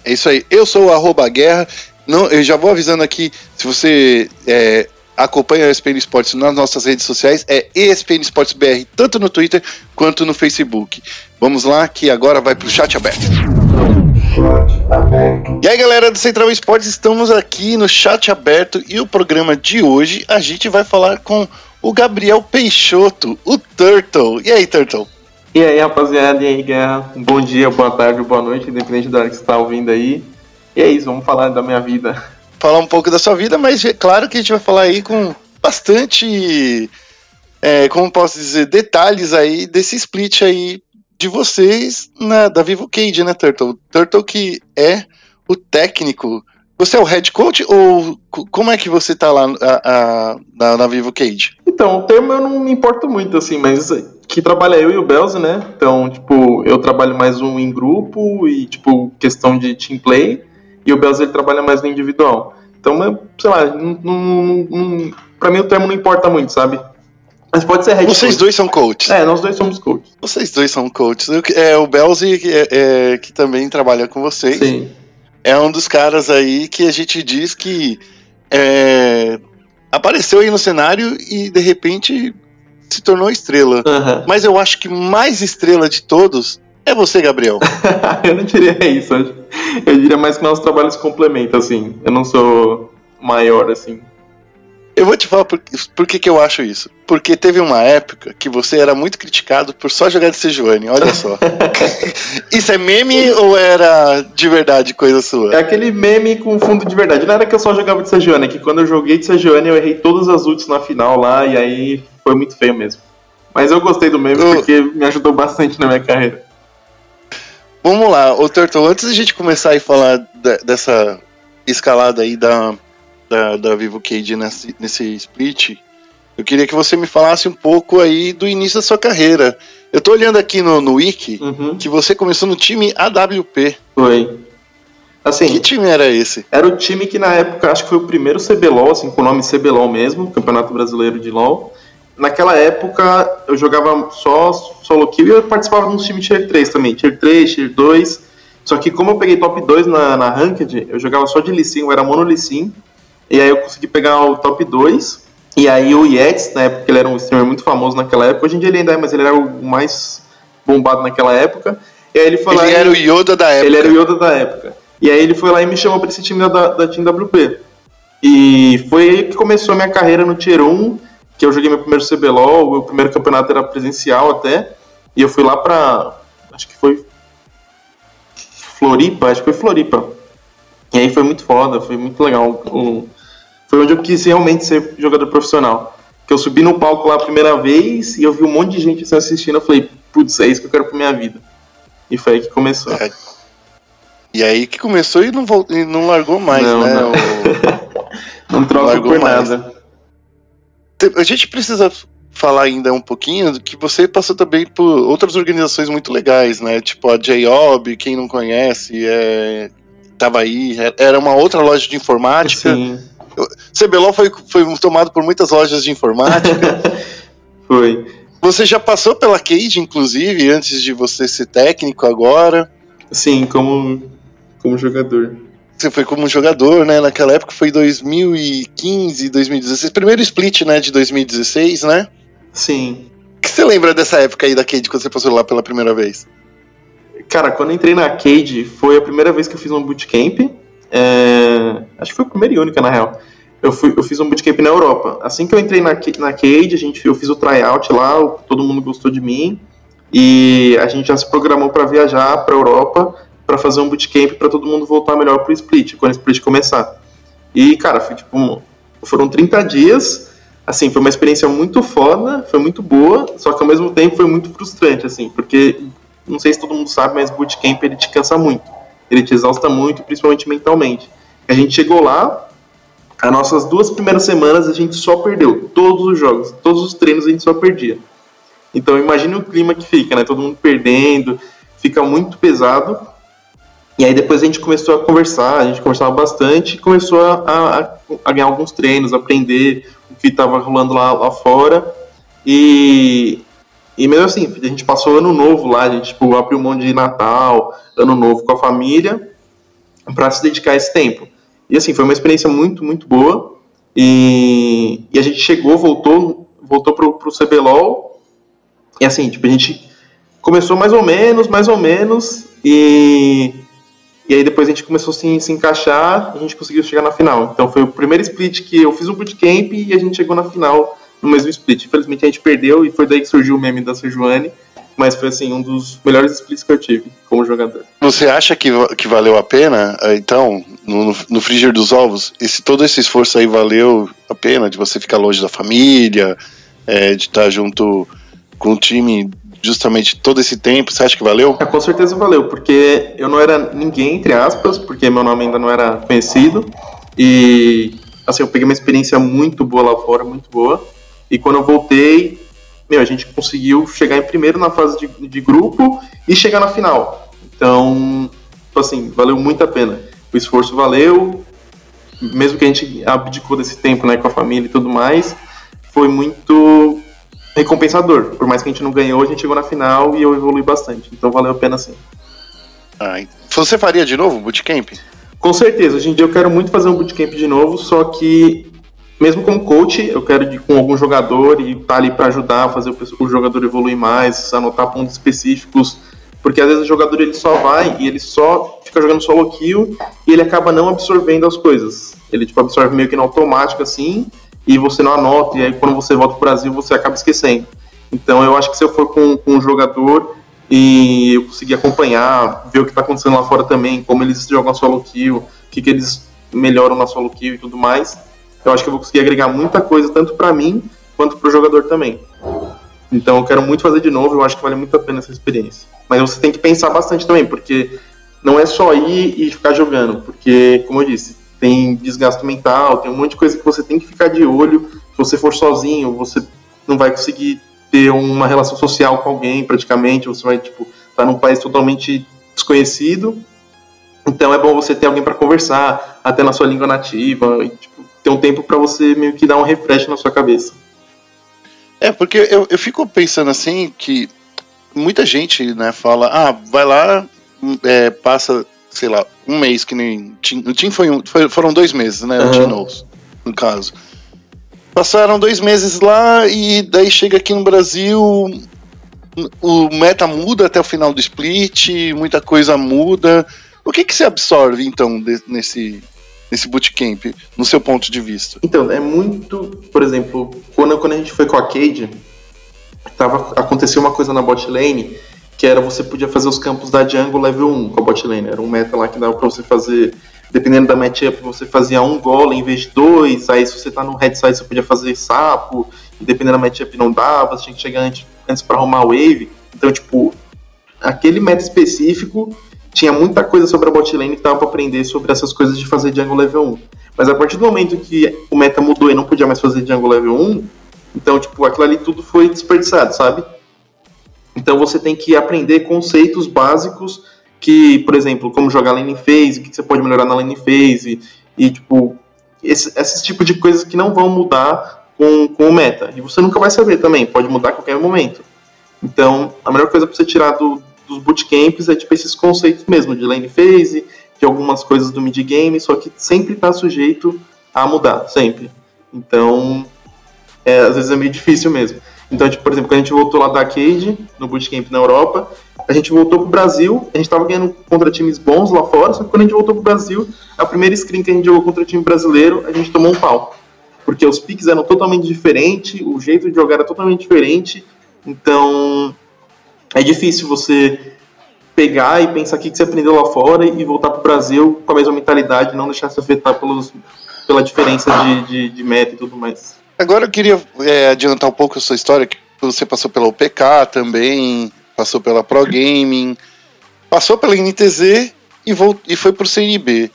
É isso aí. Eu sou o arroba guerra. Não, eu já vou avisando aqui, se você é, acompanha a ESPN Esportes nas nossas redes sociais, é ESPN Esportes BR, tanto no Twitter quanto no Facebook. Vamos lá, que agora vai pro chat aberto. E aí, galera do Central Esportes, estamos aqui no chat aberto e o programa de hoje a gente vai falar com o Gabriel Peixoto, o Turtle. E aí, Turtle? E aí, rapaziada, e aí, Guerra? Bom dia, boa tarde, boa noite, independente da hora que você está ouvindo aí. E é isso, vamos falar da minha vida. Falar um pouco da sua vida, mas é claro que a gente vai falar aí com bastante, é, como posso dizer, detalhes aí desse split aí de vocês na, da Vivo Cage, né, Turtle? Turtle que é o técnico. Você é o head coach ou como é que você tá lá a, a, na, na Vivo Cage? Então, o termo eu não me importo muito, assim, mas que trabalha eu e o Belze, né? Então, tipo, eu trabalho mais um em grupo e, tipo, questão de team play e o Bells ele trabalha mais no individual. Então, sei lá, não, não, não, pra mim o termo não importa muito, sabe? Mas pode ser head Vocês coach. dois são coaches. É, nós dois somos coaches. Vocês dois são coaches. É, o Belzi, que, é, é, que também trabalha com vocês, Sim. é um dos caras aí que a gente diz que é, apareceu aí no cenário e de repente se tornou estrela. Uhum. Mas eu acho que mais estrela de todos é você, Gabriel. eu não diria isso. Eu diria mais que nossos trabalhos se complementam, assim. Eu não sou maior, assim. Eu vou te falar por, por que, que eu acho isso. Porque teve uma época que você era muito criticado por só jogar de Sejuani, olha só. isso é meme ou era de verdade coisa sua? É aquele meme com fundo de verdade. Não era que eu só jogava de Sejuani, é que quando eu joguei de Sejuani eu errei todas as ults na final lá e aí foi muito feio mesmo. Mas eu gostei do meme porque me ajudou bastante na minha carreira. Vamos lá, ô Turtle, antes da gente começar a falar dessa escalada aí da, da, da Vivo Cage nesse, nesse split, eu queria que você me falasse um pouco aí do início da sua carreira. Eu tô olhando aqui no, no Wiki uhum. que você começou no time AWP. Foi. Assim, que time era esse? Era o time que na época, acho que foi o primeiro CBLOL, assim, com o nome CBLOL mesmo, Campeonato Brasileiro de LOL naquela época eu jogava só solo kill e eu participava de um time tier 3 também, tier 3, tier 2. Só que como eu peguei top 2 na, na Ranked, eu jogava só de Lee Sin, eu era mono Lee Sin, e aí eu consegui pegar o top 2. E aí o Yetis, na época, ele era um streamer muito famoso naquela época, hoje em dia ele ainda é, mas ele era o mais bombado naquela época. E aí ele foi ele lá. Ele era o Yoda da época. Ele era o Yoda da época. E aí ele foi lá e me chamou para esse time da, da Team WP. E foi aí que começou a minha carreira no Tier 1 que eu joguei meu primeiro CBLOL, o meu primeiro campeonato era presencial até, e eu fui lá pra. Acho que foi. Floripa, acho que foi Floripa. E aí foi muito foda, foi muito legal. Foi onde eu quis realmente ser jogador profissional. Que eu subi no palco lá a primeira vez e eu vi um monte de gente assim, assistindo. Eu falei, putz, é isso que eu quero pra minha vida. E foi aí que começou. É. E aí que começou e não, voltou, e não largou mais, não, né? Não, o... não troca por mais. nada a gente precisa falar ainda um pouquinho que você passou também por outras organizações muito legais, né? Tipo a J-Ob, quem não conhece, é, tava aí, é, era uma outra loja de informática. Sim. CBLOL foi, foi tomado por muitas lojas de informática. foi. Você já passou pela Cage, inclusive, antes de você ser técnico agora? Sim, como, como jogador. Você foi como jogador, né? Naquela época foi 2015, 2016. Primeiro split, né? De 2016, né? Sim. O que você lembra dessa época aí da Cade quando você passou lá pela primeira vez? Cara, quando entrei na Cade, foi a primeira vez que eu fiz um bootcamp. É... Acho que foi a primeira e única, na real. Eu, fui, eu fiz um bootcamp na Europa. Assim que eu entrei na, na Cade, a gente, eu fiz o tryout lá, todo mundo gostou de mim. E a gente já se programou para viajar para Europa para fazer um bootcamp para todo mundo voltar melhor pro split, quando o split começar. E, cara, foi tipo, foram 30 dias, assim, foi uma experiência muito foda, foi muito boa, só que ao mesmo tempo foi muito frustrante, assim, porque, não sei se todo mundo sabe, mas bootcamp ele te cansa muito, ele te exausta muito, principalmente mentalmente. A gente chegou lá, as nossas duas primeiras semanas a gente só perdeu, todos os jogos, todos os treinos a gente só perdia. Então imagine o clima que fica, né, todo mundo perdendo, fica muito pesado, e aí depois a gente começou a conversar, a gente conversava bastante começou a, a, a ganhar alguns treinos, aprender o que estava rolando lá, lá fora. E, e mesmo assim, a gente passou ano novo lá, a gente tipo, abriu mão de Natal, ano novo com a família, para se dedicar a esse tempo. E assim, foi uma experiência muito, muito boa. E, e a gente chegou, voltou, voltou pro, pro CBLOL. E assim, tipo, a gente começou mais ou menos, mais ou menos, e e aí depois a gente começou a se, se encaixar a gente conseguiu chegar na final. Então foi o primeiro split que eu fiz um bootcamp e a gente chegou na final no mesmo split. Infelizmente a gente perdeu e foi daí que surgiu o meme da Sejuani. Mas foi assim, um dos melhores splits que eu tive como jogador. Você acha que, que valeu a pena, eh, então, no, no frigir dos ovos, esse, todo esse esforço aí valeu a pena de você ficar longe da família, é, de estar junto com o time justamente todo esse tempo? Você acha que valeu? É, com certeza valeu, porque eu não era ninguém, entre aspas, porque meu nome ainda não era conhecido. E assim, eu peguei uma experiência muito boa lá fora, muito boa. E quando eu voltei, meu, a gente conseguiu chegar em primeiro na fase de, de grupo e chegar na final. Então, tipo assim, valeu muito a pena. O esforço valeu, mesmo que a gente abdicou desse tempo, né, com a família e tudo mais, foi muito recompensador. Por mais que a gente não ganhou, a gente chegou na final e eu evolui bastante. Então valeu a pena sim. Ah, você faria de novo bootcamp? Com certeza. Hoje em dia eu quero muito fazer um bootcamp de novo, só que mesmo como coach, eu quero ir com algum jogador e estar tá ali para ajudar fazer o jogador evoluir mais, anotar pontos específicos, porque às vezes o jogador ele só vai e ele só fica jogando solo kill e ele acaba não absorvendo as coisas. Ele tipo absorve meio que no automático assim, e você não anota, e aí quando você volta para o Brasil você acaba esquecendo. Então eu acho que se eu for com, com um jogador e eu conseguir acompanhar, ver o que está acontecendo lá fora também, como eles jogam solo kill, o que, que eles melhoram na solo kill e tudo mais, eu acho que eu vou conseguir agregar muita coisa, tanto para mim quanto para o jogador também. Então eu quero muito fazer de novo, eu acho que vale muito a pena essa experiência. Mas você tem que pensar bastante também, porque não é só ir e ficar jogando, porque, como eu disse, tem desgaste mental, tem um monte de coisa que você tem que ficar de olho. Se você for sozinho, você não vai conseguir ter uma relação social com alguém, praticamente. Você vai, tipo, estar tá num país totalmente desconhecido. Então é bom você ter alguém para conversar, até na sua língua nativa, e, tipo, ter um tempo para você meio que dar um refresh na sua cabeça. É, porque eu, eu fico pensando assim que muita gente, né, fala, ah, vai lá, é, passa sei lá, um mês que nem. O Team foi, um, foi foram dois meses, né? Uhum. O Team Knows, no caso. Passaram dois meses lá e daí chega aqui no Brasil. O meta muda até o final do split, muita coisa muda. O que, que você absorve, então, de, nesse, nesse bootcamp, no seu ponto de vista? Então, é muito. Por exemplo, quando, quando a gente foi com a Cade, tava, aconteceu uma coisa na bot lane que era você podia fazer os campos da jungle level 1 com a bot lane. Era um meta lá que dava pra você fazer, dependendo da matchup, você fazia um golem em vez de dois, aí se você tá no head side você podia fazer sapo, e dependendo da matchup não dava, você tinha que chegar antes, antes pra arrumar wave. Então, tipo, aquele meta específico tinha muita coisa sobre a bot lane que dava pra aprender sobre essas coisas de fazer jungle level 1. Mas a partir do momento que o meta mudou e não podia mais fazer jungle level 1, então, tipo, aquilo ali tudo foi desperdiçado, sabe? Então você tem que aprender conceitos básicos que, por exemplo, como jogar lane phase, o que você pode melhorar na lane phase, e tipo, esse, esses tipos de coisas que não vão mudar com, com o meta. E você nunca vai saber também, pode mudar a qualquer momento. Então, a melhor coisa para você tirar do, dos bootcamps é tipo esses conceitos mesmo, de lane phase, de algumas coisas do mid game, só que sempre está sujeito a mudar, sempre. Então, é, às vezes é meio difícil mesmo. Então, tipo, por exemplo, quando a gente voltou lá da Arcade, no bootcamp na Europa, a gente voltou pro Brasil, a gente tava ganhando contra times bons lá fora, só que quando a gente voltou pro Brasil, a primeira screen que a gente jogou contra time brasileiro, a gente tomou um pau. Porque os piques eram totalmente diferentes, o jeito de jogar era totalmente diferente, então é difícil você pegar e pensar o que você aprendeu lá fora e voltar pro Brasil com a mesma mentalidade, não deixar se afetar pelos, pela diferença de, de, de meta e tudo mais. Agora eu queria é, adiantar um pouco a sua história, que você passou pela OPK também, passou pela Pro Gaming, passou pela NTZ e, volt, e foi pro CNB.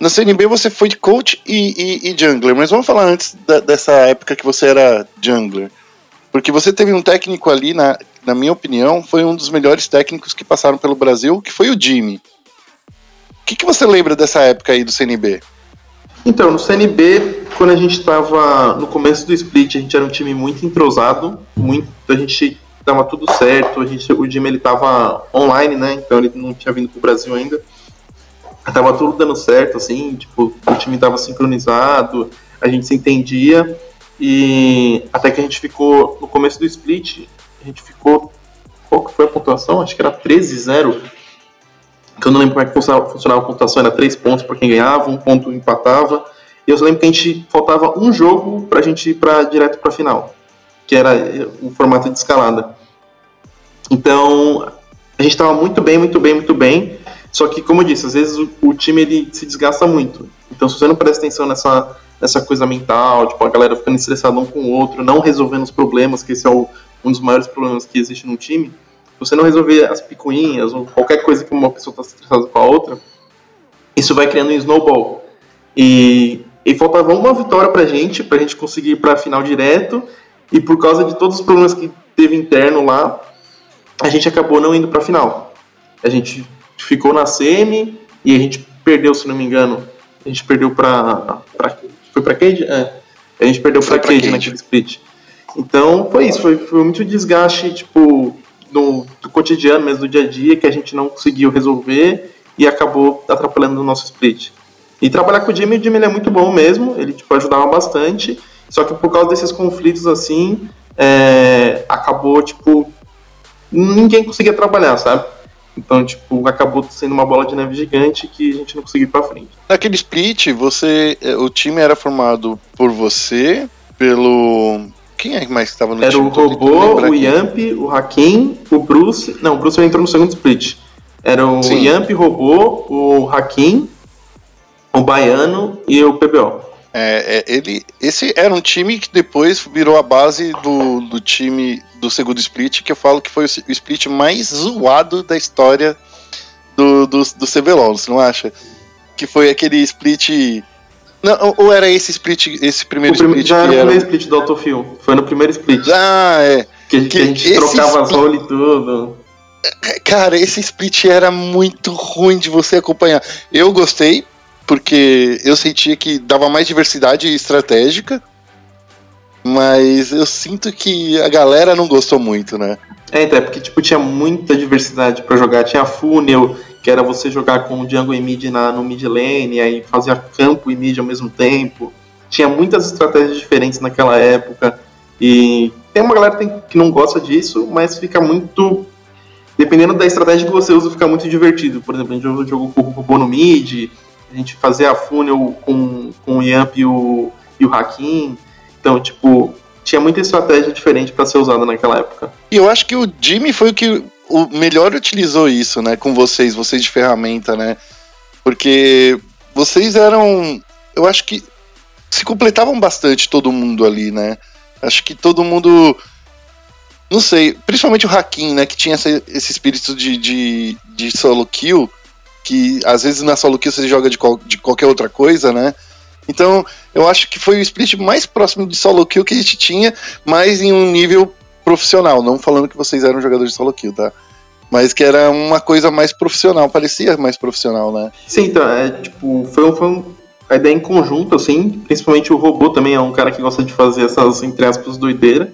Na CNB você foi de coach e, e, e jungler, mas vamos falar antes da, dessa época que você era jungler. Porque você teve um técnico ali, na, na minha opinião, foi um dos melhores técnicos que passaram pelo Brasil, que foi o Jimmy. O que, que você lembra dessa época aí do CNB? Então, no CNB, quando a gente estava no começo do split, a gente era um time muito entrosado, muito, a gente dava tudo certo, a gente, o Jimmy ele tava online, né? Então ele não tinha vindo pro Brasil ainda. Tava tudo dando certo, assim, tipo, o time tava sincronizado, a gente se entendia. E até que a gente ficou, no começo do split, a gente ficou. Qual que foi a pontuação? Acho que era 13-0. Que eu não lembro como é que funcionava a pontuação, era 3 pontos para quem ganhava, um ponto empatava. E eu lembro que a gente faltava um jogo pra gente ir pra, direto pra final que era o formato de escalada. Então, a gente estava muito bem, muito bem, muito bem. Só que, como eu disse, às vezes o, o, time ele se desgasta muito. Então, se você não presta atenção nessa, nessa coisa mental, tipo, a galera ficando estressada um com o outro, não resolvendo os problemas, que esse é o, um dos maiores problemas que existe no time, você não resolver as picuinhas ou qualquer coisa que uma pessoa está estressada com a outra, isso vai criando um snowball. E, e faltava uma vitória pra gente, pra gente conseguir ir pra final direto, e por causa de todos os problemas que teve interno lá, a gente acabou não indo para a final. A gente ficou na semi e a gente perdeu, se não me engano, a gente perdeu para foi para Cade? É. A gente perdeu para Cade naquele split. Então foi isso, foi, foi muito desgaste, tipo, do, do, cotidiano mesmo, do dia a dia, que a gente não conseguiu resolver e acabou atrapalhando o nosso split. E trabalhar com o Jimmy, o Jimmy é muito bom mesmo, ele tipo, ajudava bastante, só que por causa desses conflitos assim, é, acabou, tipo, ninguém conseguia trabalhar, sabe? Então, tipo, acabou sendo uma bola de neve gigante que a gente não conseguiu ir pra frente. Naquele split, você. É, o time era formado por você, pelo. Quem é mais que estava no era time? Era o Robô, o Yamp, o Hakim, o Bruce. Não, o Bruce entrou no segundo split. Era o Sim. Yamp, o Robô, o Hakim, o Baiano e o PBO. É, é, ele, esse era um time que depois virou a base do, do time do segundo split, que eu falo que foi o, o split mais zoado da história do, do, do CBLOL, você não acha? Que foi aquele split. Não, ou era esse split, esse primeiro prim split? Já era o primeiro split do Autofill. Foi no primeiro split. Ah, é. Que, que, que a gente trocava split... as roles e tudo. Cara, esse split era muito ruim de você acompanhar. Eu gostei, porque eu sentia que dava mais diversidade estratégica, mas eu sinto que a galera não gostou muito, né? É, então, é porque tipo, tinha muita diversidade para jogar. Tinha Funnel, que era você jogar com o Django e mid na, no mid lane, aí fazia campo e mid ao mesmo tempo. Tinha muitas estratégias diferentes naquela época. E tem uma galera que não gosta disso, mas fica muito. Dependendo da estratégia que você usa, fica muito divertido. Por exemplo, a gente jogou com o robô no mid, a gente fazia a funnel com, com o Yamp e o, e o Hakim. Então, tipo, tinha muita estratégia diferente para ser usada naquela época. E eu acho que o Jimmy foi o que o melhor utilizou isso, né, com vocês, vocês de ferramenta, né? Porque vocês eram, eu acho que se completavam bastante todo mundo ali, né? Acho que todo mundo não sei, principalmente o Hakim, né, que tinha esse, esse espírito de, de, de solo kill, que às vezes na solo kill você joga de, qual, de qualquer outra coisa, né? Então, eu acho que foi o split mais próximo de solo kill que a gente tinha, mas em um nível profissional, não falando que vocês eram jogadores de solo kill, tá? Mas que era uma coisa mais profissional, parecia mais profissional, né? Sim, então, é, tipo, foi, foi a ideia em conjunto, assim, principalmente o robô também é um cara que gosta de fazer essas, entre aspas, doideira.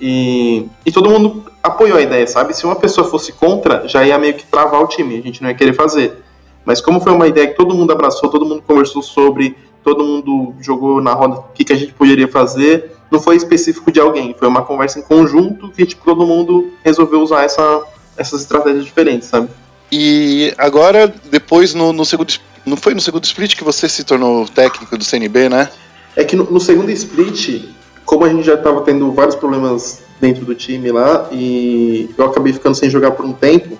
E, e todo mundo apoiou a ideia, sabe? Se uma pessoa fosse contra, já ia meio que travar o time, a gente não ia querer fazer. Mas como foi uma ideia que todo mundo abraçou, todo mundo conversou sobre, todo mundo jogou na roda o que, que a gente poderia fazer, não foi específico de alguém, foi uma conversa em conjunto que tipo, todo mundo resolveu usar essa, essas estratégias diferentes, sabe? E agora, depois no, no segundo. Não foi no segundo split que você se tornou técnico do CNB, né? É que no, no segundo split, como a gente já estava tendo vários problemas dentro do time lá, e eu acabei ficando sem jogar por um tempo,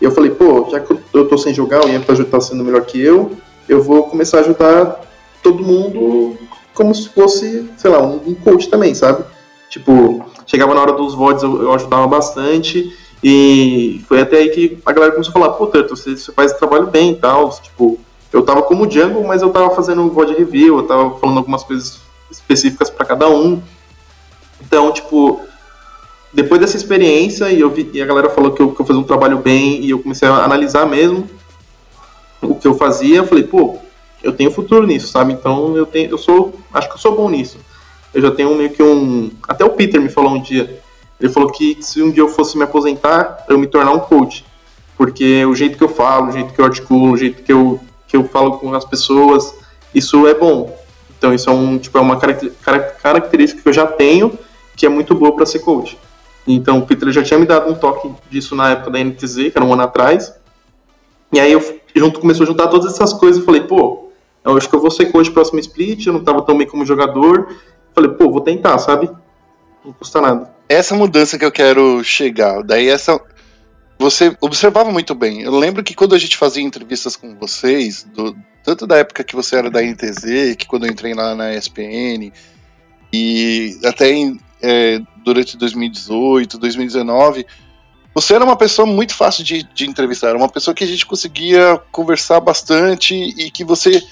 e eu falei, pô, já que eu tô sem jogar, o Ian tá sendo melhor que eu, eu vou começar a ajudar todo mundo como se fosse, sei lá, um, coach também, sabe? Tipo, chegava na hora dos VODs, eu, eu ajudava bastante, e foi até aí que a galera começou a falar, pô, Turtle, você, você faz trabalho bem e tal, tipo, eu tava como jungle, mas eu tava fazendo um VOD review, eu tava falando algumas coisas específicas para cada um. Então, tipo, depois dessa experiência e, eu vi, e a galera falou que eu, que eu fazia um trabalho bem e eu comecei a analisar mesmo o que eu fazia, eu falei, pô, eu tenho futuro nisso, sabe? Então eu tenho, eu sou, acho que eu sou bom nisso. Eu já tenho meio que um, até o Peter me falou um dia, ele falou que se um dia eu fosse me aposentar, eu me tornar um coach, porque o jeito que eu falo, o jeito que eu articulo, o jeito que eu que eu falo com as pessoas, isso é bom. Então isso é um tipo é uma característica que eu já tenho que é muito boa para ser coach. Então o Peter já tinha me dado um toque disso na época da NTZ, que era um ano atrás. E aí eu junto começou a juntar todas essas coisas e falei, pô, eu acho que eu vou ser coach próximo split, eu não estava tão bem como jogador. Falei, pô, vou tentar, sabe? Não custa nada. Essa mudança que eu quero chegar, daí essa você observava muito bem. Eu lembro que quando a gente fazia entrevistas com vocês, do, tanto da época que você era da NTZ, que quando eu entrei lá na ESPN, e até em, é, durante 2018, 2019, você era uma pessoa muito fácil de, de entrevistar, era uma pessoa que a gente conseguia conversar bastante e que você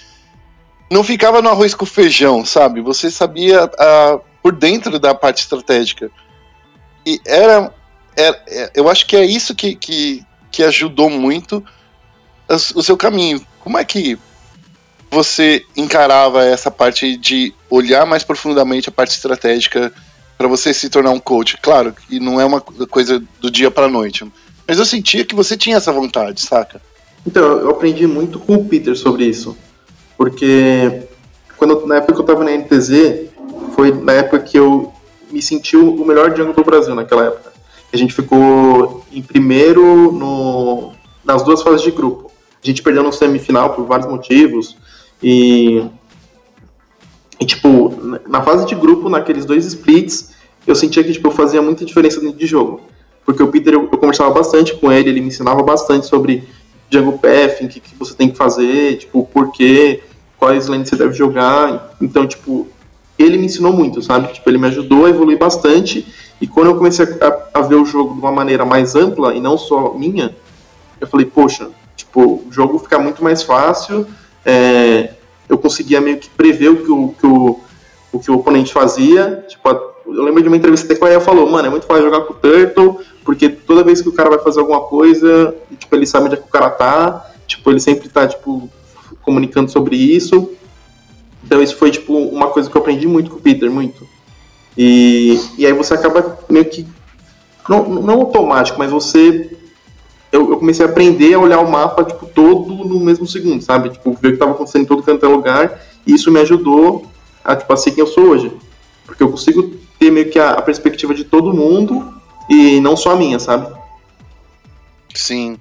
não ficava no arroz com feijão, sabe? Você sabia a, por dentro da parte estratégica. E era é, é, eu acho que é isso que, que, que ajudou muito o seu caminho. Como é que você encarava essa parte de olhar mais profundamente a parte estratégica para você se tornar um coach? Claro que não é uma coisa do dia para noite, mas eu sentia que você tinha essa vontade, saca? Então, eu aprendi muito com o Peter sobre isso, porque quando na época que eu estava na NTZ, foi na época que eu me senti o melhor jungle do Brasil naquela época. A gente ficou em primeiro no, nas duas fases de grupo. A gente perdeu no semifinal por vários motivos. E, e, tipo, na fase de grupo, naqueles dois splits, eu sentia que tipo, eu fazia muita diferença de jogo. Porque o Peter, eu, eu conversava bastante com ele, ele me ensinava bastante sobre jungle pathing, o que, que você tem que fazer, tipo, o porquê, quais lanes você deve jogar. Então, tipo, ele me ensinou muito, sabe? Tipo, ele me ajudou a evoluir bastante e quando eu comecei a, a, ver o jogo de uma maneira mais ampla e não só minha, eu falei, poxa, tipo, o jogo fica muito mais fácil, é, eu conseguia meio que prever o que o, que o, o, que o oponente fazia. Tipo, eu lembro de uma entrevista até que o Aya falou, mano, é muito fácil jogar com o Turtle, porque toda vez que o cara vai fazer alguma coisa, tipo, ele sabe onde é que o cara tá, tipo, ele sempre tá, tipo, comunicando sobre isso. Então isso foi, tipo, uma coisa que eu aprendi muito com o Peter, muito. E, e aí você acaba meio que. Não, não automático, mas você. Eu, eu, comecei a aprender a olhar o mapa tipo, todo no mesmo segundo, sabe? Tipo, ver o que estava acontecendo em todo canto é lugar. E isso me ajudou a, tipo, a ser quem eu sou hoje. Porque eu consigo ter meio que a, a perspectiva de todo mundo e não só a minha, sabe? Sim.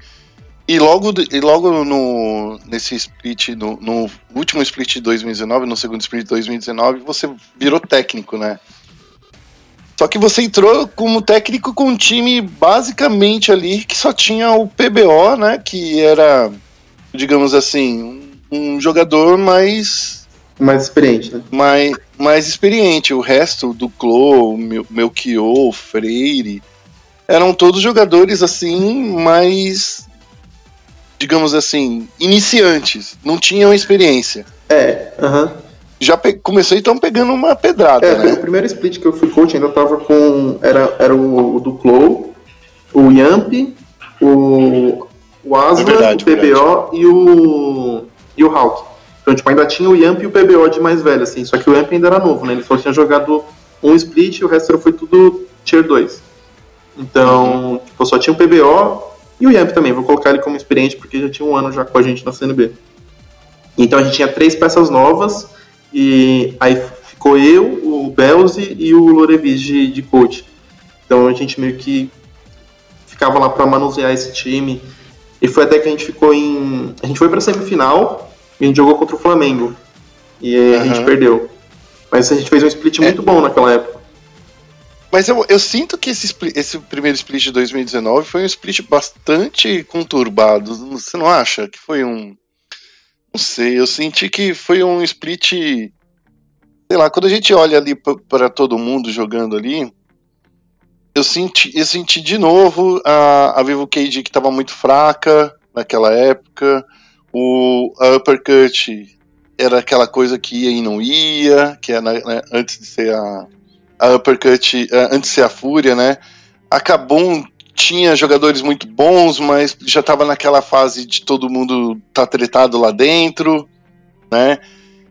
E logo, e logo no, nesse split, no, no, último split de 2019, no segundo split de 2019, você virou técnico, né? Só que você entrou como técnico com um time basicamente ali que só tinha o PBO, né? Que era, digamos assim, um, um jogador mais. Mais experiente, né? Mais, mais experiente. O resto do Clo, Melchior, Freire, eram todos jogadores assim, mais. Digamos assim, iniciantes. Não tinham experiência. É, aham. Uh -huh já começou então pegando uma pedrada, é, né? O primeiro split que eu fui coach ainda tava com. Era, era o, o do Clow, o Yamp, o, o Aslan, é verdade, o PBO verdade. e o. e o Hulk. Então, tipo, ainda tinha o Yamp e o PBO de mais velho, assim, só que o Yamp ainda era novo, né? Ele só tinha jogado um split e o resto foi tudo Tier 2. Então, uhum. tipo, só tinha o PBO e o Yamp também, vou colocar ele como experiente porque já tinha um ano já com a gente na CNB. Então a gente tinha três peças novas e aí ficou eu, o Belzi e o Lorevis de, de coach. Então a gente meio que ficava lá para manusear esse time. E foi até que a gente ficou em. A gente foi pra semifinal e a gente jogou contra o Flamengo. E uhum. a gente perdeu. Mas a gente fez um split é. muito bom naquela época. Mas eu, eu sinto que esse, esse primeiro split de 2019 foi um split bastante conturbado. Você não acha? Que foi um. Não sei, eu senti que foi um split. Sei lá, quando a gente olha ali para todo mundo jogando ali, eu senti, eu senti de novo a, a Vivo Cage que estava muito fraca naquela época. O a Uppercut era aquela coisa que ia e não ia, que era né, antes de ser a, a Uppercut, antes de ser a Fúria, né? Acabou tinha jogadores muito bons, mas já estava naquela fase de todo mundo tá tretado lá dentro, né?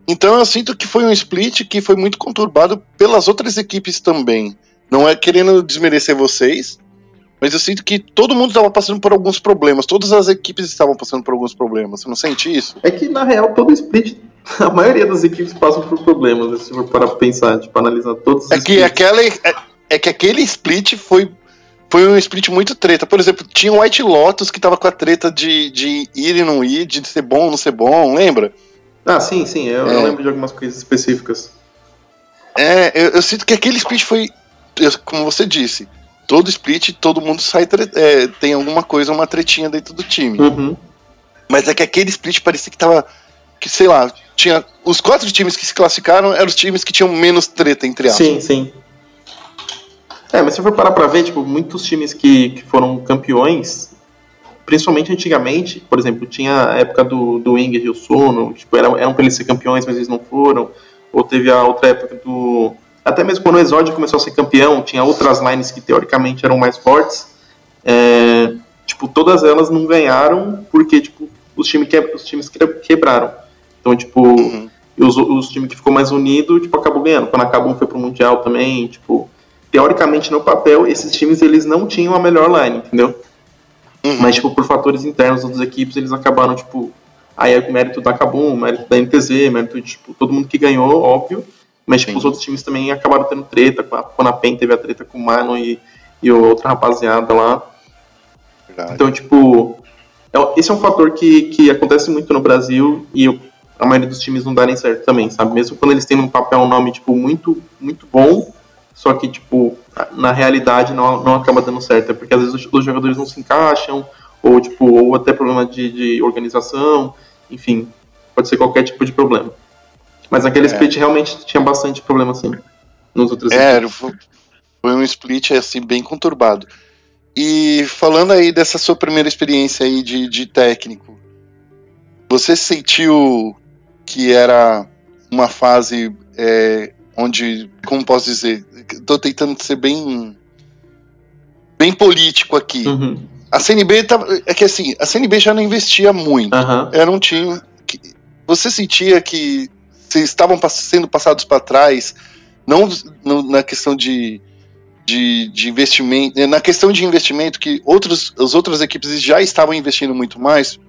Então eu sinto que foi um split que foi muito conturbado pelas outras equipes também. Não é querendo desmerecer vocês, mas eu sinto que todo mundo estava passando por alguns problemas. Todas as equipes estavam passando por alguns problemas. Você não sente isso? É que, na real, todo split, a maioria das equipes passam por problemas, né, se for para pensar, tipo, analisar todos os é que aquela é, é, que aquele split foi, foi um split muito treta. Por exemplo, tinha o White Lotus que tava com a treta de, de ir e não ir, de ser bom ou não ser bom, lembra? Ah, sim, sim. Eu, é. eu lembro de algumas coisas específicas. É, eu, eu sinto que aquele split foi como você disse, todo split, todo mundo sai é, tem alguma coisa, uma tretinha dentro do time. Uhum. Mas é que aquele split parecia que tava. Que, sei lá, tinha. Os quatro times que se classificaram eram os times que tinham menos treta, entre aspas. Sim, sim. É, mas se for parar pra ver, tipo, muitos times que, que foram campeões, principalmente antigamente, por exemplo, tinha a época do, do Inger e o Sono, tipo, eram, eram pra eles ser campeões, mas eles não foram. Ou teve a outra época do, até mesmo quando o Exódio começou a ser campeão, tinha outras lines que teoricamente eram mais fortes. É, tipo, todas elas não ganharam porque tipo, os, time que, os times quebraram. Então, tipo, uhum. os, os times que ficou mais unido, tipo, acabou ganhando. Quando acabou foi pro Mundial também, tipo, teoricamente no papel, esses times eles não tinham a melhor line, entendeu? Uhum. Mas, tipo, por fatores internos das equipes, eles acabaram, tipo, aí é mérito da Kabum, mérito da NTZ, mérito de, tipo, todo mundo que ganhou, óbvio. Mas, tipo, os outros times também acabaram tendo treta. Quando a PEN teve a treta com o Mano e, e outra rapaziada lá. Verdade. Então, tipo, é, esse é um fator que, que acontece muito no Brasil e a maioria dos times não darem certo também, sabe? Mesmo quando eles têm um papel, um nome, tipo, muito, muito bom, só que, tipo, na realidade não, não acaba dando certo. É porque às vezes os, os jogadores não se encaixam, ou, tipo, ou até problema de, de organização, enfim, pode ser qualquer tipo de problema. Mas naquele é. split realmente tinha bastante problema assim. Nos outros É, foi, foi um split assim bem conturbado. E falando aí dessa sua primeira experiência aí de, de técnico, você sentiu que era uma fase é, onde, como posso dizer, estou tentando ser bem bem político aqui. Uhum. A CNB tá, é que assim, a CNB já não investia muito. Uhum. Era um time que você sentia que se estavam sendo passados para trás, não na questão de, de, de, investimento, na questão de investimento que outros, as outras equipes já estavam investindo muito mais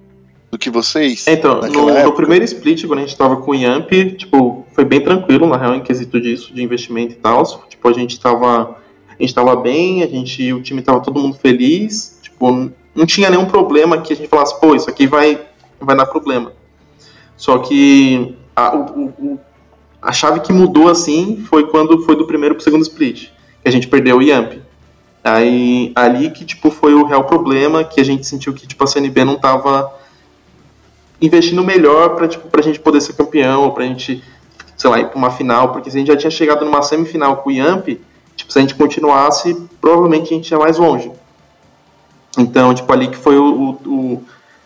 do que vocês. Então, no, no, primeiro split, quando a gente estava com o Yamp, tipo, foi bem tranquilo, na real, em quesito disso, de investimento e tal. Tipo, a gente estava a gente tava bem, a gente, o time estava todo mundo feliz, tipo, não tinha nenhum problema que a gente falasse, pô, isso aqui vai, vai dar problema. Só que a, o, a chave que mudou assim foi quando foi do primeiro pro segundo split, que a gente perdeu o Yamp. Aí ali que tipo foi o real problema, que a gente sentiu que tipo a CNB não tava investindo melhor para tipo pra gente poder ser campeão, ou pra gente, sei lá, ir pra uma final, porque se a gente já tinha chegado numa semifinal com o Yamp, tipo, se a gente continuasse, provavelmente a gente ia mais longe. Então, tipo, ali que foi o, o, o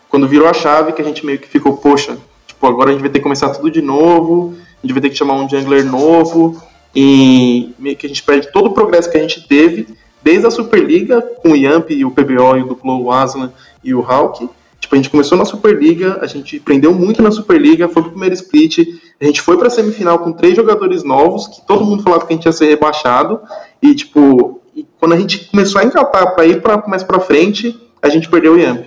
quando virou a chave que a gente meio que ficou, poxa, Tipo, agora a gente vai ter que começar tudo de novo, a gente vai ter que chamar um jungler novo, e meio que a gente perde todo o progresso que a gente teve, desde a Superliga, com o Yamp e o PBO e o Duplo, o Aslan e o Hulk. Tipo, a gente começou na Superliga, a gente aprendeu muito na Superliga, foi pro primeiro split, a gente foi pra semifinal com três jogadores novos, que todo mundo falava que a gente ia ser rebaixado, e tipo, e quando a gente começou a encatar para ir pra, mais pra frente, a gente perdeu o Yamp,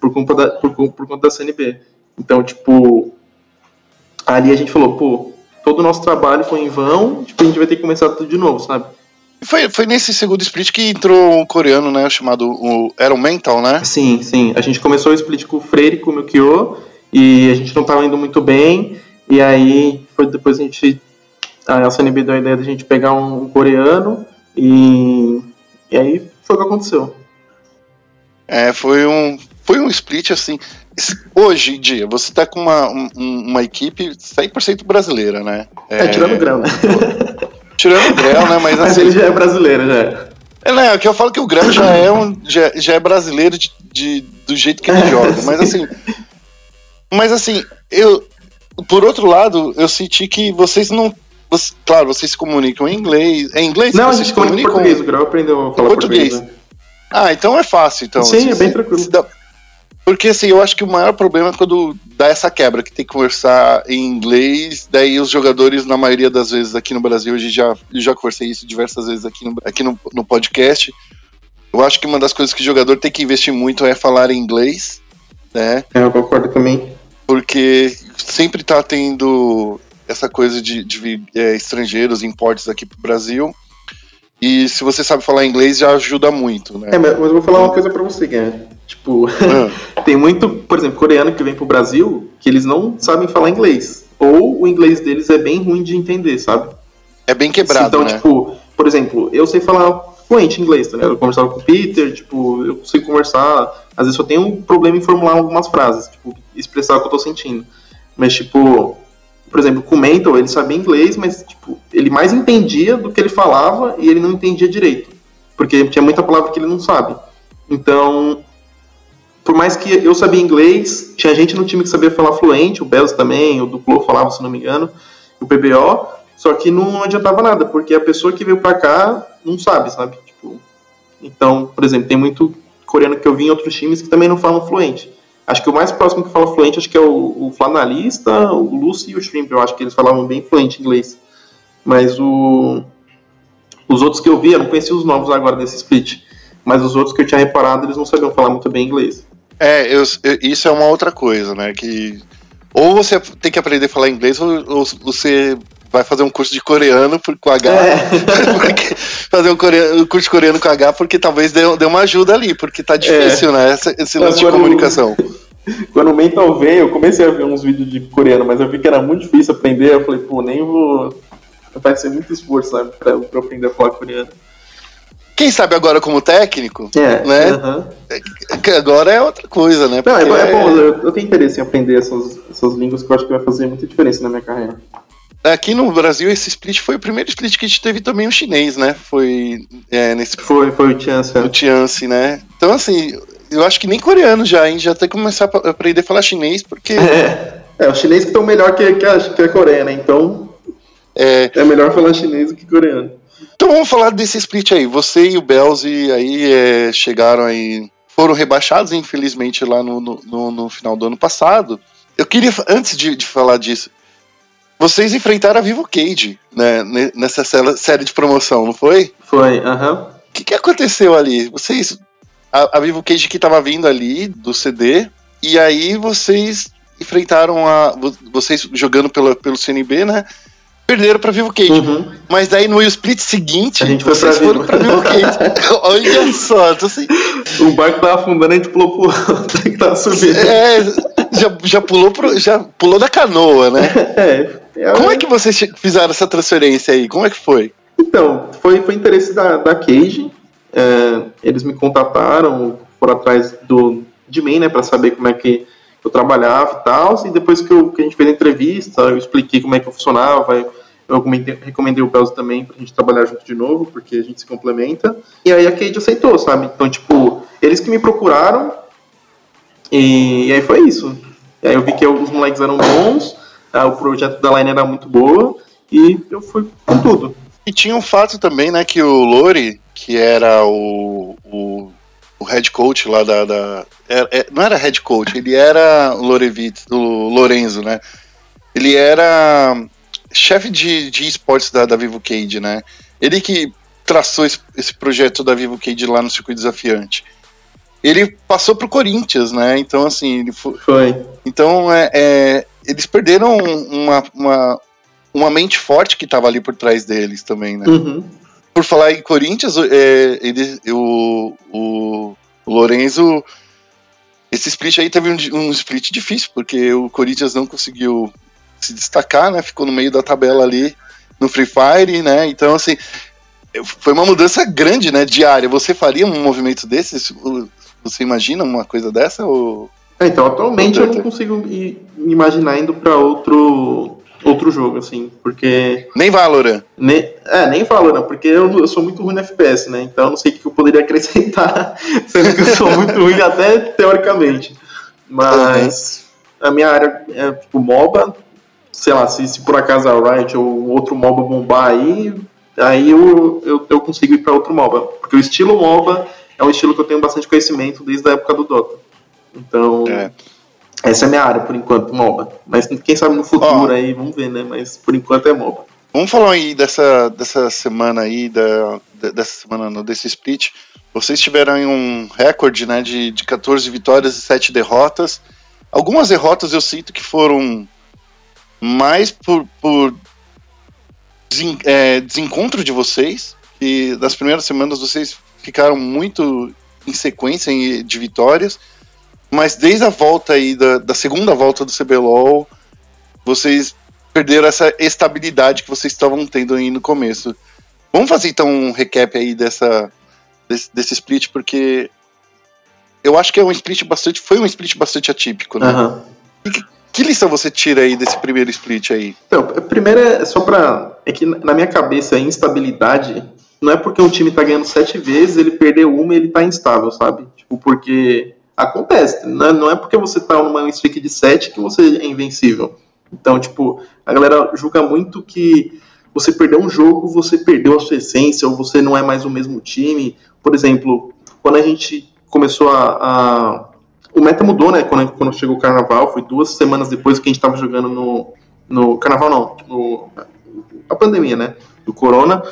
por conta da, por, por conta da CNB. Então, tipo, ali a gente falou, pô, todo o nosso trabalho foi em vão, tipo, a gente vai ter que começar tudo de novo, sabe? Foi, foi nesse segundo split que entrou um coreano, né? Chamado. O, era o Mental, né? Sim, sim. A gente começou o split com o Freire com o Mukio. E a gente não estava indo muito bem. E aí foi depois a gente. A CNB deu a ideia de a gente pegar um, um coreano. E, e aí foi o que aconteceu. É, foi um, foi um split assim. Hoje em dia, você tá com uma, um, uma equipe 100% brasileira, né? É, é tirando grão, né? Tirando o grão, né? Mas, Mas assim, ele já é brasileiro, já. É, né? O que eu falo que o grão já é, um, já, já é brasileiro de, de, do jeito que ele joga. Mas assim. Mas assim, eu. Por outro lado, eu senti que vocês não. Você, claro, vocês se comunicam em inglês. É em inglês? Não, a gente comunica em português. O grau aprendeu a falar português. português né? Ah, então é fácil, então. Sim, é bem tranquilo. Dá... Porque assim, eu acho que o maior problema é quando dá essa quebra, que tem que conversar em inglês, daí os jogadores, na maioria das vezes aqui no Brasil, eu já, eu já conversei isso diversas vezes aqui no, aqui no, no podcast. Eu acho que uma das coisas que o jogador tem que investir muito é falar em inglês, né? É, eu concordo também. Porque sempre tá tendo essa coisa de, de é, estrangeiros, importes aqui pro Brasil. E se você sabe falar inglês, já ajuda muito, né? É, mas eu vou falar uma coisa pra você, Guilherme. Tipo, ah. tem muito, por exemplo, coreano que vem pro Brasil que eles não sabem falar inglês. Ou o inglês deles é bem ruim de entender, sabe? É bem quebrado, Então, né? tipo, por exemplo, eu sei falar fluente inglês, tá ligado? Eu conversava com o Peter, tipo, eu consigo conversar. Às vezes eu tenho um problema em formular algumas frases, tipo, expressar o que eu tô sentindo. Mas, tipo, por exemplo, com o Mental, ele sabia inglês, mas, tipo, ele mais entendia do que ele falava e ele não entendia direito. Porque tinha muita palavra que ele não sabe. Então, por mais que eu sabia inglês, tinha gente no time que sabia falar fluente, o Belos também, o Duplo falava, se não me engano, o PBO, só que não adiantava nada, porque a pessoa que veio pra cá não sabe, sabe? Tipo, então, por exemplo, tem muito coreano que eu vi em outros times que também não falam fluente. Acho que o mais próximo que fala fluente acho que é o, o Flanalista, o Lucy e o Shrimp. Eu acho que eles falavam bem fluente inglês. Mas o, os outros que eu vi, eu não conhecia os novos agora desse split. Mas os outros que eu tinha reparado, eles não sabiam falar muito bem inglês. É, eu, eu, isso é uma outra coisa, né? Que ou você tem que aprender a falar inglês ou, ou você vai fazer um curso de coreano com H. É. fazer um, coreano, um, curso de coreano com H porque talvez dê, dê uma ajuda ali, porque tá difícil, é. né? Esse, esse lance de comunicação. Quando o Mental veio, eu comecei a ver uns vídeos de coreano, mas eu vi que era muito difícil aprender. Eu falei, pô, nem vou. Vai ser muito esforço, sabe, pra, pra aprender a falar coreano. Quem sabe agora como técnico, é, né? Uh -huh. Agora é outra coisa, né? Não, é, bom, é bom, eu, eu, tenho interesse em aprender essas, essas línguas que eu acho que vai fazer muita diferença na minha carreira. Aqui no Brasil, esse split foi o primeiro split que a gente teve também o chinês, né? Foi é, nesse. Foi, foi o Chance. O Chance, né? Então, assim, eu acho que nem coreano já, hein? Já tem que começar a aprender a falar chinês, porque. É, é os chineses que estão melhor que, que, a, que a Coreia, né? Então. É, é melhor falar chinês do que coreano. Então vamos falar desse split aí. Você e o Belzi aí é, chegaram aí. Foram rebaixados, infelizmente, lá no, no, no, final do ano passado. Eu queria, antes de, de falar disso, vocês enfrentaram a Vivo Cage, né, nessa série de promoção, não foi? Foi, aham. O que, que aconteceu ali? Vocês. A, a Vivo Cage que tava vindo ali do CD, e aí vocês enfrentaram a. Vocês jogando pela, pelo CNB, né? Perderam pra Vivo Cage. Uhum. Mas daí no split seguinte, a gente foi vocês pra foram pra Vivo Cage. Olha só, tô assim. O barco tava afundando, a gente pulou pro outro que tava subindo. É, já, já, pulou pro, já pulou da canoa, né? É. É, Como é que vocês fizeram essa transferência aí? Como é que foi? Então, foi, foi interesse da, da Cage. É, eles me contataram, foram atrás do, de mim, né, para saber como é que eu trabalhava e tal. E depois que, eu, que a gente fez a entrevista, eu expliquei como é que eu funcionava. Eu, recomendei o Belzo também pra gente trabalhar junto de novo, porque a gente se complementa. E aí a Cage aceitou, sabe? Então, tipo, eles que me procuraram. E, e aí foi isso. E aí eu vi que os moleques eram bons ah, o projeto da Line era muito boa e eu fui com tudo. E tinha um fato também, né, que o Lori, que era o, o, o head coach lá da. da era, é, não era head coach, ele era o Lorevitz, do Lorenzo, né? Ele era chefe de, de esportes da, da Vivo Cage, né? Ele que traçou esse, esse projeto da Vivo Cage lá no circuito desafiante. Ele passou pro Corinthians, né? Então, assim, ele foi. foi. Então, é, é eles perderam uma, uma, uma mente forte que estava ali por trás deles também, né? Uhum. por falar em Corinthians, é, ele, o, o, o Lorenzo. Esse split aí teve um, um, split difícil, porque o Corinthians não conseguiu se destacar, né? Ficou no meio da tabela ali no Free Fire, né? Então, assim, foi uma mudança grande, né? Diária. Você faria um movimento desse? Você imagina uma coisa dessa? Ou... É, então, atualmente eu não consigo imaginar indo para outro outro jogo, assim, porque. Nem Valorant. Nem, é, nem Valorant, porque eu, eu sou muito ruim no FPS, né? Então eu não sei o que eu poderia acrescentar, sendo que eu sou muito ruim até teoricamente. Mas uhum. a minha área é tipo MOBA, sei lá, se, se por acaso a Riot ou outro MOBA bombar aí, aí eu, eu, eu consigo ir para outro MOBA. Porque o estilo MOBA é um estilo que eu tenho bastante conhecimento desde a época do Dota. Então. É. Essa é a minha área, por enquanto, MOBA. Mas quem sabe no futuro aí, vamos ver, né? Mas por enquanto é MOBA. Vamos falar aí dessa, dessa semana aí, da, dessa semana, no desse split. Vocês tiveram um recorde, né, de, de 14 vitórias e 7 derrotas. Algumas derrotas eu sinto que foram mais por, por desen, é, desencontro de vocês, que das primeiras semanas vocês ficaram muito em sequência de vitórias mas desde a volta aí, da, da segunda volta do CBLOL, vocês perderam essa estabilidade que vocês estavam tendo aí no começo. Vamos fazer então um recap aí dessa, desse, desse split, porque eu acho que é um split bastante. Foi um split bastante atípico, né? Uhum. Que, que, lição você tira aí desse primeiro split aí? Então, primeiro é só pra. É que na minha cabeça a instabilidade não é porque um time tá ganhando sete vezes, ele perdeu uma e ele tá instável, sabe? Tipo, porque acontece. Né? Não é porque você tá numa streak de 7 que você é invencível. Então, tipo, a galera julga muito que você perdeu um jogo, você perdeu a sua essência, ou você não é mais o mesmo time. Por exemplo, quando a gente começou a. a... O meta mudou, né? Quando, quando chegou o carnaval, foi duas semanas depois que a gente tava jogando no. No carnaval, não. No, a pandemia, né? Do corona.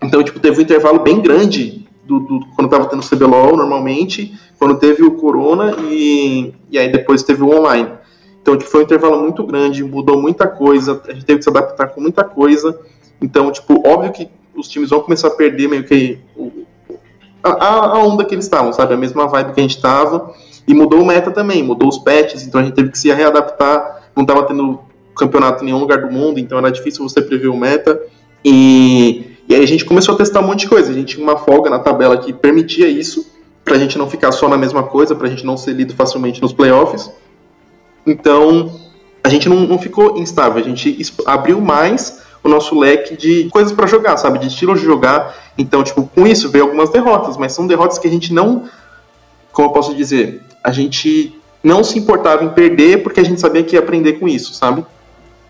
Então, tipo, teve um intervalo bem grande do, do, quando estava tendo CBLOL normalmente, quando teve o Corona e, e aí depois teve o online. Então tipo, foi um intervalo muito grande, mudou muita coisa, a gente teve que se adaptar com muita coisa. Então, tipo, óbvio que os times vão começar a perder meio que a, a onda que eles estavam, sabe? A mesma vibe que a gente estava. E mudou o meta também, mudou os patches, então a gente teve que se readaptar. Não estava tendo campeonato em nenhum lugar do mundo, então era difícil você prever o meta. E e aí a gente começou a testar um monte de coisa. A gente tinha uma folga na tabela que permitia isso, para a gente não ficar só na mesma coisa, para a gente não ser lido facilmente nos playoffs. Então, a gente não, não ficou instável, a gente abriu mais o nosso leque de coisas para jogar, sabe? De estilos de jogar. Então, tipo, com isso veio algumas derrotas, mas são derrotas que a gente não. Como eu posso dizer? A gente não se importava em perder porque a gente sabia que ia aprender com isso, sabe?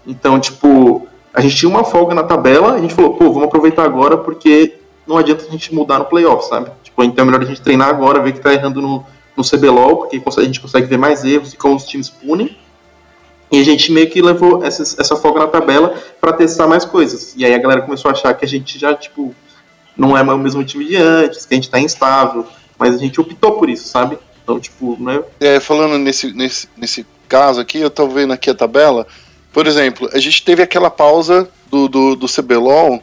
Então, tipo, a gente tinha uma folga na tabela, a gente falou, pô, vamos aproveitar agora porque não adianta a gente mudar no playoff, sabe? Tipo, então é melhor a gente treinar agora, ver que tá errando no, no CBLOL, porque a gente consegue ver mais erros e como os times punem. E a gente meio que levou essa, essa folga na tabela para testar mais coisas. E aí a galera começou a achar que a gente já, tipo, não é o mesmo time de antes, que a gente tá instável. Mas a gente optou por isso, sabe? Então, tipo, né? É, falando nesse, nesse, nesse caso aqui, eu tô vendo aqui a tabela. Por exemplo, a gente teve aquela pausa do, do, do CBLOL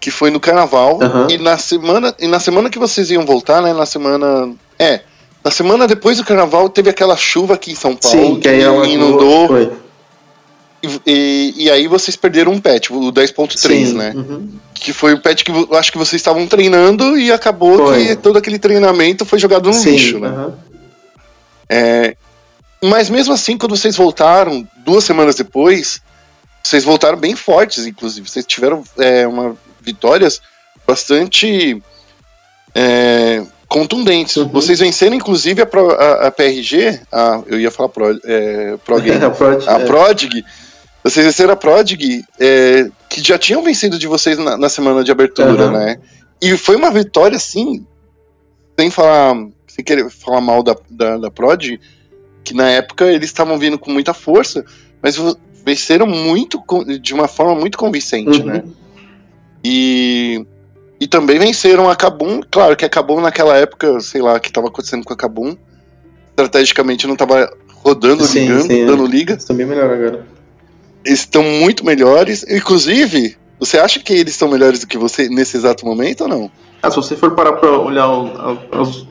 que foi no carnaval uhum. e na semana e na semana que vocês iam voltar, né, na semana é, na semana depois do carnaval teve aquela chuva aqui em São Paulo Sim, que, aí inundou. Foi. E, e, e, aí vocês perderam um patch, o 10.3, né? Uhum. Que foi o patch que eu acho que vocês estavam treinando e acabou foi. que todo aquele treinamento foi jogado no Sim, lixo, né? Uhum. É, mas mesmo assim, quando vocês voltaram, duas semanas depois, vocês voltaram bem fortes, inclusive. Vocês tiveram é, uma vitórias bastante é, contundentes. Uhum. Vocês venceram, inclusive, a, Pro, a, a PRG, a, eu ia falar Pro, é, Pro Game, a, Prod, a é. Prodig. Vocês venceram a Prodig, é, que já tinham vencido de vocês na, na semana de abertura, uhum. né? E foi uma vitória, assim, sem falar, sem querer falar mal da, da, da Prodig, que na época eles estavam vindo com muita força, mas venceram muito de uma forma muito convincente, uhum. né? E, e também venceram a Kabum, claro que a Kabum naquela época, sei lá, que estava acontecendo com a Kabum, estrategicamente não estava rodando, ligando, sim, dando liga. Estão bem melhor agora. Eles estão muito melhores, inclusive, Você acha que eles são melhores do que você nesse exato momento ou não? Ah, se você for parar pra olhar os,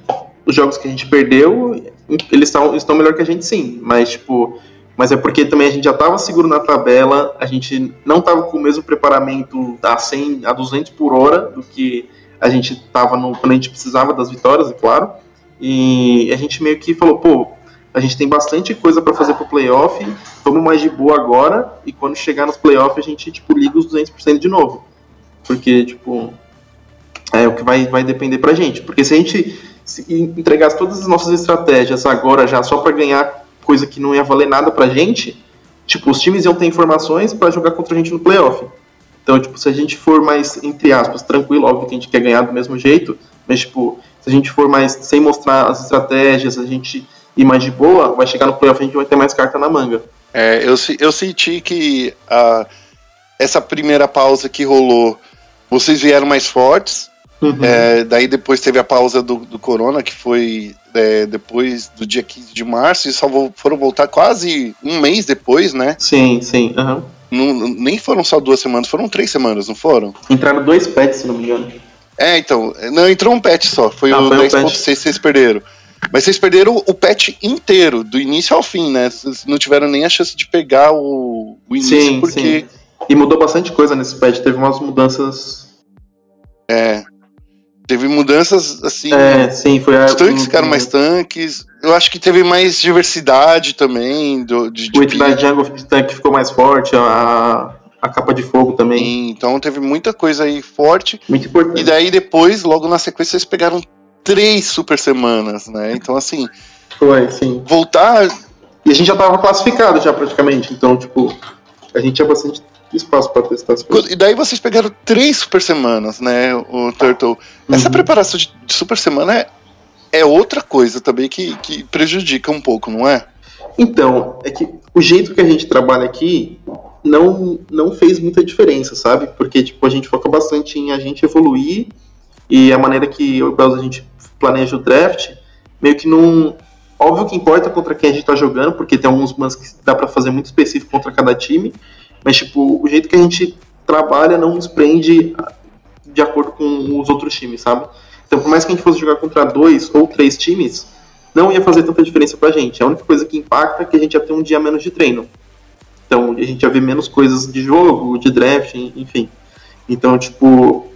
os, jogos que a gente perdeu, eles estão estão melhor que a gente sim, mas tipo, mas é porque também a gente já estava seguro na tabela, a gente não estava com o mesmo preparamento a 100, a 200 por hora do que a gente estava quando a gente precisava das vitórias, é claro. E a gente meio que falou, pô, a gente tem bastante coisa para fazer pro playoff, vamos mais de boa agora, e quando chegar nos playoffs a gente, tipo, liga os 200% de novo. Porque, tipo, é o que vai, vai depender pra gente. Porque se a gente entregasse todas as nossas estratégias agora já só para ganhar coisa que não ia valer nada pra gente, tipo, os times iam ter informações para jogar contra a gente no playoff. Então, tipo, se a gente for mais, entre aspas, tranquilo, óbvio que a gente quer ganhar do mesmo jeito, mas, tipo, se a gente for mais sem mostrar as estratégias, a gente ir mais de boa, vai chegar no playoff a gente vai ter mais carta na manga. É, eu, eu senti que a, essa primeira pausa que rolou, vocês vieram mais fortes. Uhum. É, daí depois teve a pausa do, do Corona, que foi é, depois do dia 15 de março, e só foram voltar quase um mês depois, né? Sim, sim. Uhum. Não, nem foram só duas semanas, foram três semanas, não foram? Entraram dois pets, se não me engano. É, então, não entrou um pet só, foi ah, o 10.6 que vocês perderam. Mas vocês perderam o patch inteiro, do início ao fim, né? Vocês não tiveram nem a chance de pegar o, o início, sim, porque. Sim. E mudou bastante coisa nesse patch, teve umas mudanças. É. Teve mudanças assim. É, sim, foi a. Os tanques ficaram mais tanques. Eu acho que teve mais diversidade também. Do, de, o It da Jungle tanque ficou mais forte, a, a capa de fogo também. Sim, então teve muita coisa aí forte. Muito importante. E daí depois, logo na sequência, vocês pegaram três super semanas, né? Então, assim. Foi, sim. Voltar. E a gente já tava classificado já praticamente, então, tipo, a gente tinha bastante espaço para testar as coisas. E daí vocês pegaram três super semanas, né, o Turtle. Essa uhum. preparação de, de, super semana é, é outra coisa também que, que prejudica um pouco, não é? Então, é que o jeito que a gente trabalha aqui não, não fez muita diferença, sabe? Porque, tipo, a gente foca bastante em a gente evoluir e a maneira que eu e a gente planeja o draft, meio que não. Óbvio que importa contra quem a gente tá jogando, porque tem alguns bans que dá para fazer muito específico contra cada time, mas tipo, o jeito que a gente trabalha não nos prende de acordo com os outros times, sabe? Então, por mais que a gente fosse jogar contra dois ou três times, não ia fazer tanta diferença pra gente. A única coisa que impacta é que a gente ia ter um dia menos de treino. Então, a gente ia ver menos coisas de jogo, de draft, enfim. Então, tipo,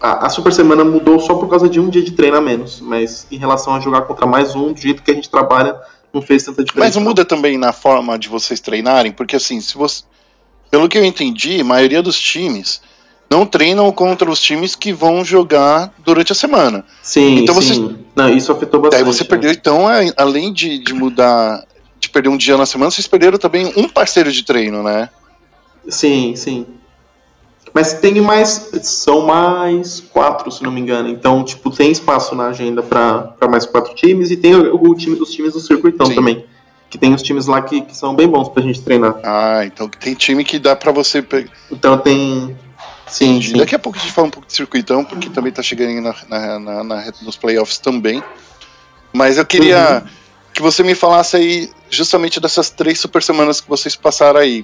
a, a, Super Semana mudou só por causa de um dia de treino a menos, mas em relação a jogar contra mais um, do jeito que a gente trabalha, não fez tanta diferença. Mas muda também na forma de vocês treinarem, porque assim, se você. Pelo que eu entendi, a maioria dos times não treinam contra os times que vão jogar durante a semana. Sim, então sim. Você, não, isso afetou bastante. Daí você perdeu, né? então, é, além de, de mudar, de perder um dia na semana, vocês perderam também um parceiro de treino, né? Sim, sim. Mas tem mais. São mais quatro, se não me engano. Então, tipo, tem espaço na agenda para mais quatro times e tem o, o, time, os times do circuitão Sim. também. Que tem os times lá que, que são bem bons pra gente treinar. Ah, então tem time que dá para você. Então tem. Sim, sim, Daqui a pouco a gente fala um pouco de circuitão, porque também tá chegando na, na, na, na nos playoffs também. Mas eu queria uhum. que você me falasse aí justamente dessas três super semanas que vocês passaram aí.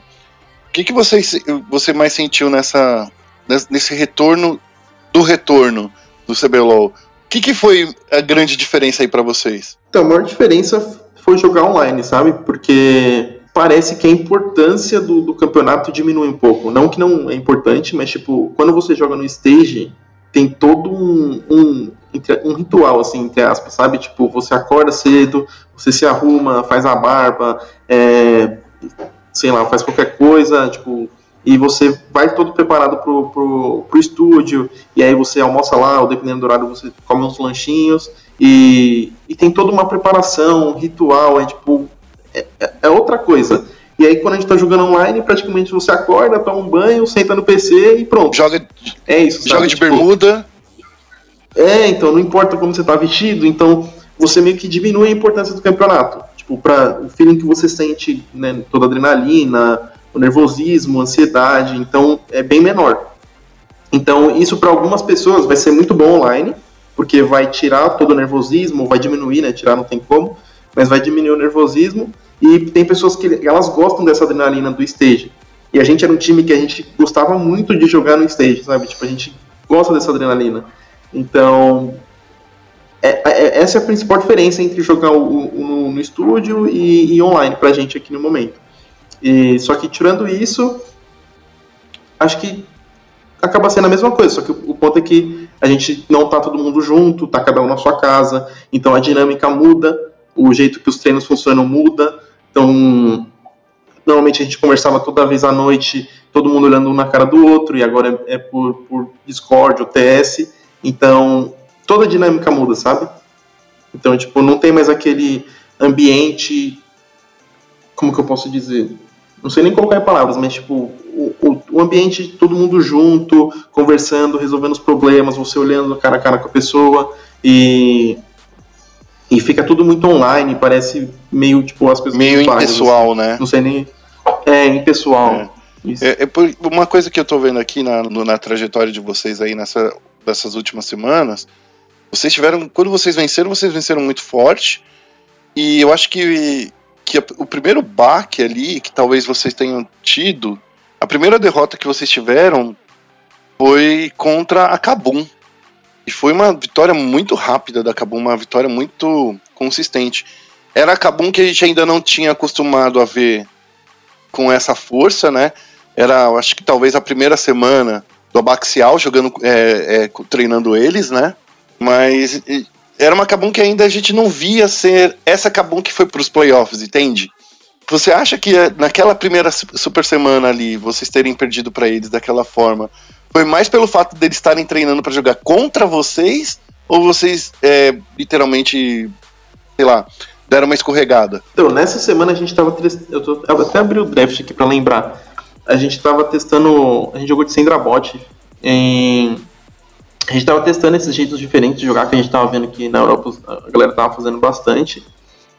O que, que você, você mais sentiu nessa, nesse retorno do retorno do CBLOL? O que, que foi a grande diferença aí para vocês? Então, a maior diferença foi jogar online, sabe? Porque parece que a importância do, do, campeonato diminui um pouco. Não que não é importante, mas tipo, quando você joga no stage, tem todo um, um, um ritual, assim, entre aspas, sabe? Tipo, você acorda cedo, você se arruma, faz a barba, é, sei lá, faz qualquer coisa, tipo, e você vai todo preparado pro, pro, pro estúdio, e aí você almoça lá, ou dependendo do horário você come uns lanchinhos, e, e tem toda uma preparação, um ritual, é tipo, é, é, é outra coisa. E aí quando a gente tá jogando online, praticamente você acorda, toma um banho, senta no PC e pronto. Joga, é isso, sabe? Joga de tipo, bermuda. É, então não importa como você tá vestido, então você meio que diminui a importância do campeonato tipo, para o feeling que você sente, né, toda a adrenalina, o nervosismo, a ansiedade, então é bem menor. Então, isso para algumas pessoas vai ser muito bom online, porque vai tirar todo o nervosismo, vai diminuir, né, tirar não tem como, mas vai diminuir o nervosismo, e tem pessoas que elas gostam dessa adrenalina do stage. E a gente era um time que a gente gostava muito de jogar no stage, sabe? Tipo, a gente gosta dessa adrenalina. Então, é, é, essa é a principal diferença entre jogar o, o, no, no, estúdio e, e, online pra gente aqui no momento. E, só que tirando isso, acho que acaba sendo a mesma coisa, só que o, o ponto é que a gente não tá todo mundo junto, tá cada um na sua casa, então a dinâmica muda, o jeito que os treinos funcionam muda, então normalmente a gente conversava toda vez à noite, todo mundo olhando um na cara do outro, e agora é, é por, por Discord ou TS, então toda a dinâmica muda, sabe? Então, tipo, não tem mais aquele ambiente. Como que eu posso dizer? Não sei nem colocar palavras, mas tipo, o, o, o ambiente, todo mundo junto, conversando, resolvendo os problemas, você olhando cara a cara com a pessoa e. E fica tudo muito online, parece meio tipo as coisas Meio impessoal, assim. né? Não sei nem. É, impessoal. É. É, é, uma coisa que eu tô vendo aqui na, no, na trajetória de vocês aí nessa, dessas últimas semanas vocês tiveram. Quando vocês venceram, vocês venceram muito forte. E eu acho que, que o primeiro baque ali, que talvez vocês tenham tido, a primeira derrota que vocês tiveram foi contra a Kabum. E foi uma vitória muito rápida da Kabum, uma vitória muito consistente. Era a Kabum que a gente ainda não tinha acostumado a ver com essa força, né? Era, acho que talvez a primeira semana do Abaxial jogando, é, é, treinando eles, né? Mas era uma Kabum que ainda a gente não via ser essa Kabum que foi para os playoffs, entende? Você acha que eh, naquela primeira super semana ali, vocês terem perdido para eles daquela forma, foi mais pelo fato deles estarem treinando para jogar contra vocês? Ou vocês é, literalmente, sei lá, deram uma escorregada? Então, nessa semana a gente estava. Eu, tô, eu até abri o draft aqui para lembrar. A gente estava testando. A gente jogou de Sendrabot a gente estava testando esses jeitos diferentes de jogar, que a gente estava vendo que na Europa a galera estava fazendo bastante.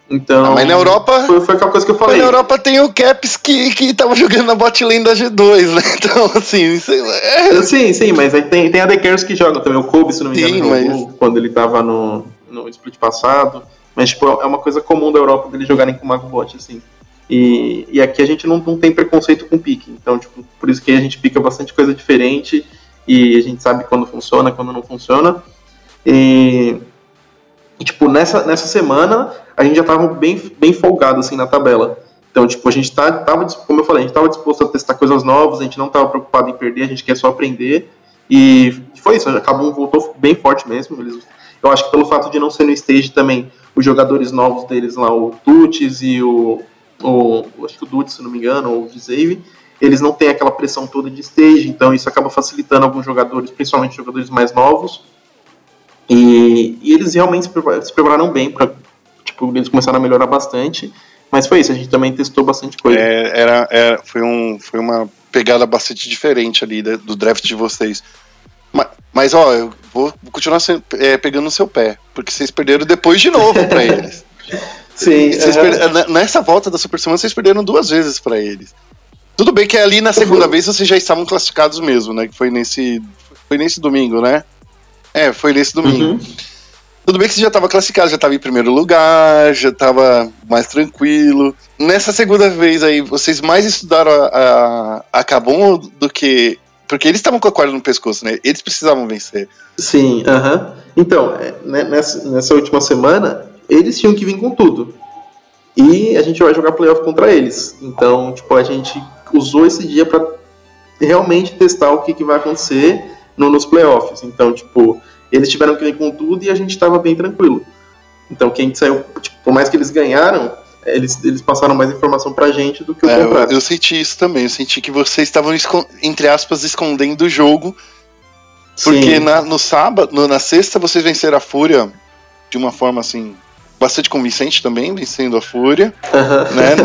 Então. Ah, mas na Europa. Foi, foi aquela coisa que eu falei. na Europa tem o Caps que, que tava jogando na bot lane da G2, né? Então, assim, sei lá. É... Sim, sim, mas aí tem, tem a The que joga também. O Kobe, se não me engano, sim, jogou mas... quando ele tava no, no split passado. Mas, tipo, é uma coisa comum da Europa deles jogarem com Mago Bot, assim. E, e aqui a gente não, não tem preconceito com pique. Então, tipo, por isso que a gente pica bastante coisa diferente e a gente sabe quando funciona, quando não funciona. E, e, tipo, nessa, nessa semana a gente já tava bem, bem folgado assim na tabela. Então, tipo, a gente tá, tava, como eu falei, a gente tava disposto a testar coisas novas, a gente não tava preocupado em perder, a gente quer só aprender. E foi isso, acabou, voltou bem forte mesmo. Eles, eu acho que pelo fato de não ser no stage também, os jogadores novos deles lá, o Tuts e o, o. Acho que o Dudes, se não me engano, ou o Vizave, eles não têm aquela pressão toda de stage, então isso acaba facilitando alguns jogadores, principalmente jogadores mais novos. E, e eles realmente se prepararam bem para tipo, eles começaram a melhorar bastante. Mas foi isso, a gente também testou bastante coisa. É, era, era, foi, um, foi uma pegada bastante diferente ali do draft de vocês. Mas, mas ó, eu vou, continuar é, pegando no seu pé, porque vocês perderam depois de novo para eles. Sim. É... Nessa volta da Super Semana, vocês perderam duas vezes para eles. Tudo bem que ali na segunda uhum. vez vocês já estavam classificados mesmo, né? Que foi nesse. Foi nesse domingo, né? É, foi nesse domingo. Uhum. Tudo bem que você já estava classificado, já estava em primeiro lugar, já estava mais tranquilo. Nessa segunda vez aí, vocês mais estudaram a, a, a Cabum do que. Porque eles estavam com a corda no pescoço, né? Eles precisavam vencer. Sim, aham. Uh -huh. Então, é, né, nessa, nessa última semana, eles tinham que vir com tudo. E a gente vai jogar playoff contra eles. Então, tipo, a gente usou esse dia para realmente testar o que, que vai acontecer no, nos playoffs. Então, tipo, eles tiveram que vir com tudo e a gente estava bem tranquilo. Então, quem saiu, tipo, por mais que eles ganharam, eles, eles passaram mais informação pra gente do que o é, contrário. Eu, eu, senti isso também, eu senti que vocês estavam, entre aspas, escondendo o jogo. Porque na, no sábado, no, na sexta, vocês venceram a Fúria de uma forma assim, bastante convincente também, vencendo a Fúria. Uhum. Né?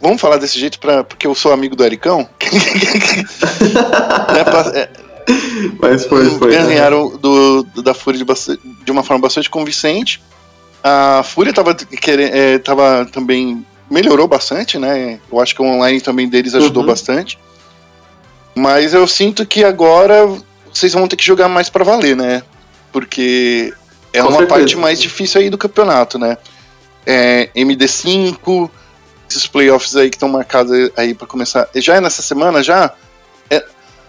Vamos falar desse jeito pra, porque eu sou amigo do Ericão? é, Mas foi, foi. Ganharam do, do, da Fúria de, bastante, de, uma forma bastante convincente. A Fúria tava, querendo, é, tava também. melhorou bastante, né? Eu acho que o online também deles ajudou uhum. bastante. Mas eu sinto que agora vocês vão ter que jogar mais para valer, né? Porque é Com uma certeza. parte mais difícil aí do campeonato, né? É, MD5, esses playoffs aí que estão marcados aí para começar. Já é nessa semana já?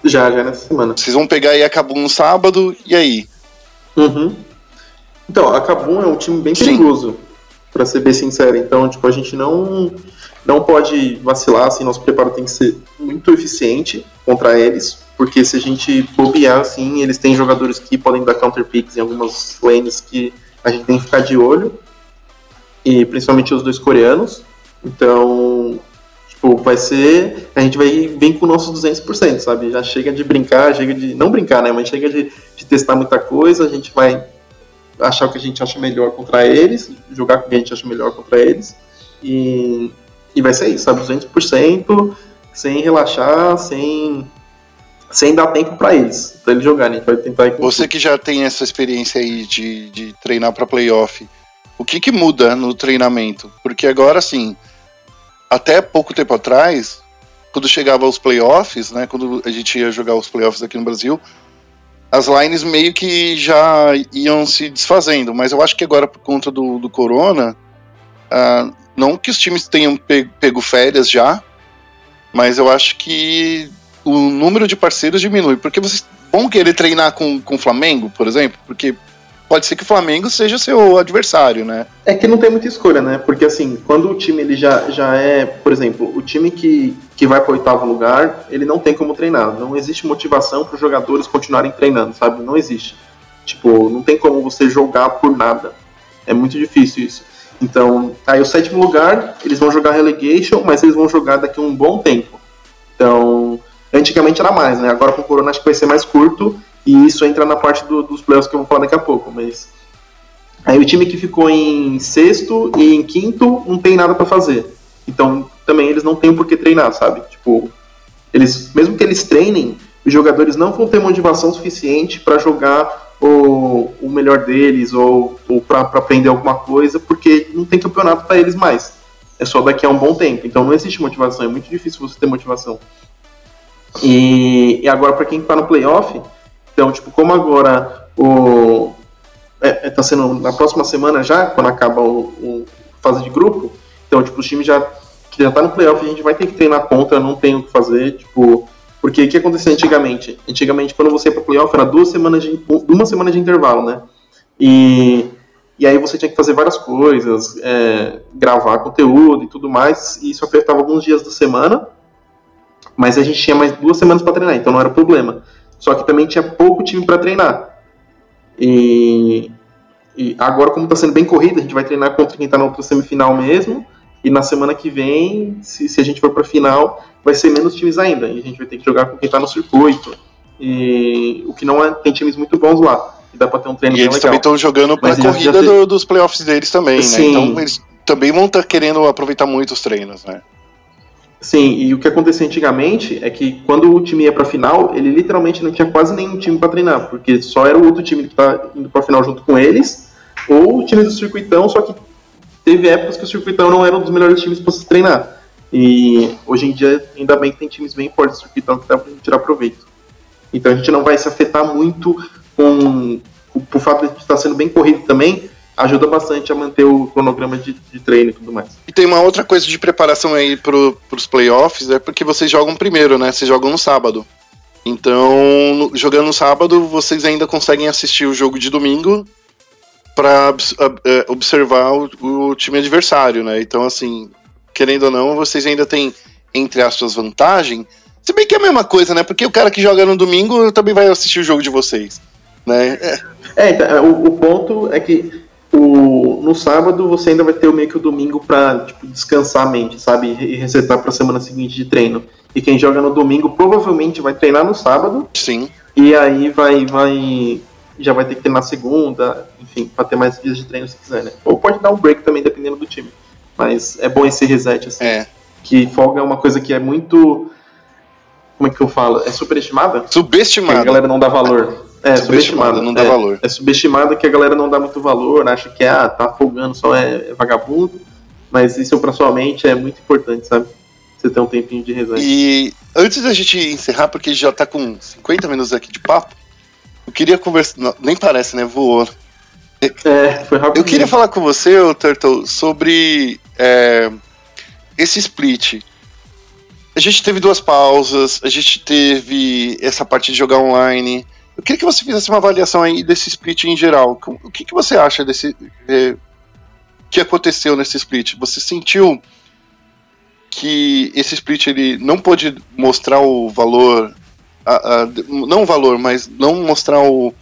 Já, já é nessa semana. Vocês vão pegar aí a Cabum no sábado, e aí? Uhum. Então, a Cabum é um time bem perigoso, para ser bem sincero. Então, tipo, a gente não não pode vacilar, assim, nosso preparo tem que ser muito eficiente contra eles, porque se a gente bobear, assim, eles têm jogadores que podem dar counter picks em algumas lanes que a gente tem que ficar de olho, e principalmente os dois coreanos. Então, tipo, vai ser. A gente vai vir com o nosso 200%, sabe? Já chega de brincar, chega de. Não brincar, né? Mas chega de, de testar muita coisa, a gente vai achar o que a gente acha melhor contra eles, jogar com o que a gente acha melhor contra eles. E, e vai ser isso, sabe? 200%, sem relaxar, sem sem dar tempo para eles, para eles jogarem. A gente vai tentar. Você que já tem essa experiência aí de, de treinar para playoff, o que, que muda no treinamento? Porque agora, assim, até pouco tempo atrás, quando chegava aos playoffs, né, quando a gente ia jogar os playoffs aqui no Brasil, as lines meio que já iam se desfazendo, mas eu acho que agora por conta do, do corona, uh, não que os times tenham pego, pego férias já, mas eu acho que o número de parceiros diminui, porque vocês vão querer treinar com, com o Flamengo, por exemplo, porque pode ser que o Flamengo seja seu adversário, né? É que não tem muita escolha, né? Porque assim, quando o time ele já, já é, por exemplo, o time que, que vai para o oitavo lugar, ele não tem como treinar. Não existe motivação para os jogadores continuarem treinando, sabe? Não existe. Tipo, não tem como você jogar por nada. É muito difícil isso. Então, aí o sétimo lugar, eles vão jogar relegation, mas eles vão jogar daqui a um bom tempo. Então, antigamente era mais, né? Agora com o Corona acho que vai ser mais curto e isso entra na parte do, dos playoffs que eu vou falar daqui a pouco, mas. Aí o time que ficou em sexto e em quinto não tem nada para fazer. Então também eles não têm por que treinar, sabe? Tipo, eles, mesmo que eles treinem, os jogadores não vão ter motivação suficiente para jogar o, o melhor deles ou, ou para aprender alguma coisa, porque não tem campeonato para eles mais. É só daqui a um bom tempo. Então não existe motivação, é muito difícil você ter motivação. E, e agora, para quem está no playoff, então, tipo, como agora o. É, é, tá sendo na próxima semana já, quando acaba o, o fase de grupo, então, tipo, o time já que já tá no playoff, a gente vai ter que treinar contra, não tem o que fazer, tipo. Porque o que acontecia antigamente? Antigamente, quando você ia pro playoff, era duas semanas de. uma semana de intervalo, né? E, e aí você tinha que fazer várias coisas, é, gravar conteúdo e tudo mais, e isso apertava alguns dias da semana, mas a gente tinha mais duas semanas para treinar, então não era problema. Só que também tinha pouco time para treinar. E, e, agora, como está sendo bem corrido, a gente vai treinar contra quem está na outra semifinal mesmo. E na semana que vem, se, se a gente for para a final, vai ser menos times ainda. E a gente vai ter que jogar com quem está no circuito. E o que não é, tem times muito bons lá. E dá para ter um treino E eles legal. também estão jogando para a corrida do, dos playoffs deles também, né? Então eles também vão estar tá querendo aproveitar muito os treinos, né? Sim, e o que acontecia antigamente é que quando o time ia pra final, ele literalmente não tinha quase nenhum time para treinar, porque só era o outro time que tá indo pra final junto com eles, ou o time do circuitão, só que teve épocas que o circuitão não era um dos melhores times para se treinar. E hoje em dia, ainda bem que tem times bem fortes do circuitão que dá gente tirar proveito. Então a gente não vai se afetar muito com, com o fato de estar sendo bem corrido também, ajuda bastante a manter o cronograma de, de treino e tudo mais. E tem uma outra coisa de preparação aí pro, pros playoffs, é porque vocês jogam primeiro, né? Vocês jogam no sábado. Então, jogando no sábado, vocês ainda conseguem assistir o jogo de domingo para é, observar o, o, time adversário, né? Então, assim, querendo ou não, vocês ainda têm, entre aspas, vantagem. Se bem que é a mesma coisa, né? Porque o cara que joga no domingo também vai assistir o jogo de vocês, né? É, é então, o, o ponto é que o, no sábado você ainda vai ter meio que o domingo para tipo, descansar a mente, sabe? E resetar para a semana seguinte de treino. E quem joga no domingo provavelmente vai treinar no sábado. Sim. E aí vai, vai já vai ter que treinar segunda, enfim, para ter mais dias de treino se quiser, né? Ou pode dar um break também, dependendo do time. Mas é bom esse reset, assim. É. Que folga é uma coisa que é muito. Como é que eu falo? É superestimada? Subestimada. a galera não dá valor. É, subestimada, não dá é, valor. É subestimada que a galera não dá muito valor, acha que ah, tá folgando, só é, é vagabundo. Mas isso pra sua mente é muito importante, sabe? Você ter um tempinho de resenha. E antes da gente encerrar, porque já tá com 50 minutos aqui de papo, eu queria conversar. Não, nem parece, né? Voou. É, foi rápido. Eu queria falar com você, Turtle, sobre é, esse split. A gente teve duas pausas, a gente teve essa parte de jogar online. Eu queria que você fizesse uma avaliação aí desse split em geral. O que, que você acha desse. É, que aconteceu nesse split? Você sentiu que esse split ele não pôde mostrar o valor. A, a, não o valor, mas não mostrar o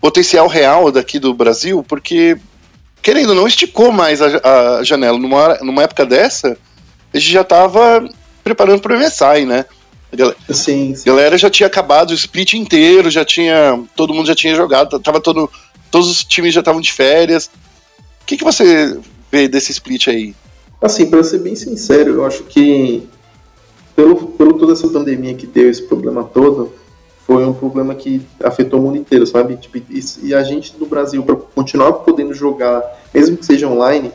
potencial real daqui do Brasil, porque, querendo ou não, esticou mais a, a janela. Numa, numa época dessa, a gente já estava preparando para o MSI, né? A galera, sim, sim. galera já tinha acabado o split inteiro, já tinha. Todo mundo já tinha jogado, tava todo. Todos os times já estavam de férias. O que, que você vê desse split aí? Assim, para ser bem sincero, eu acho que pelo, pelo toda essa pandemia que deu esse problema todo, foi um problema que afetou o mundo inteiro, sabe? Tipo, e, a gente no Brasil, para continuar podendo jogar, mesmo que seja online,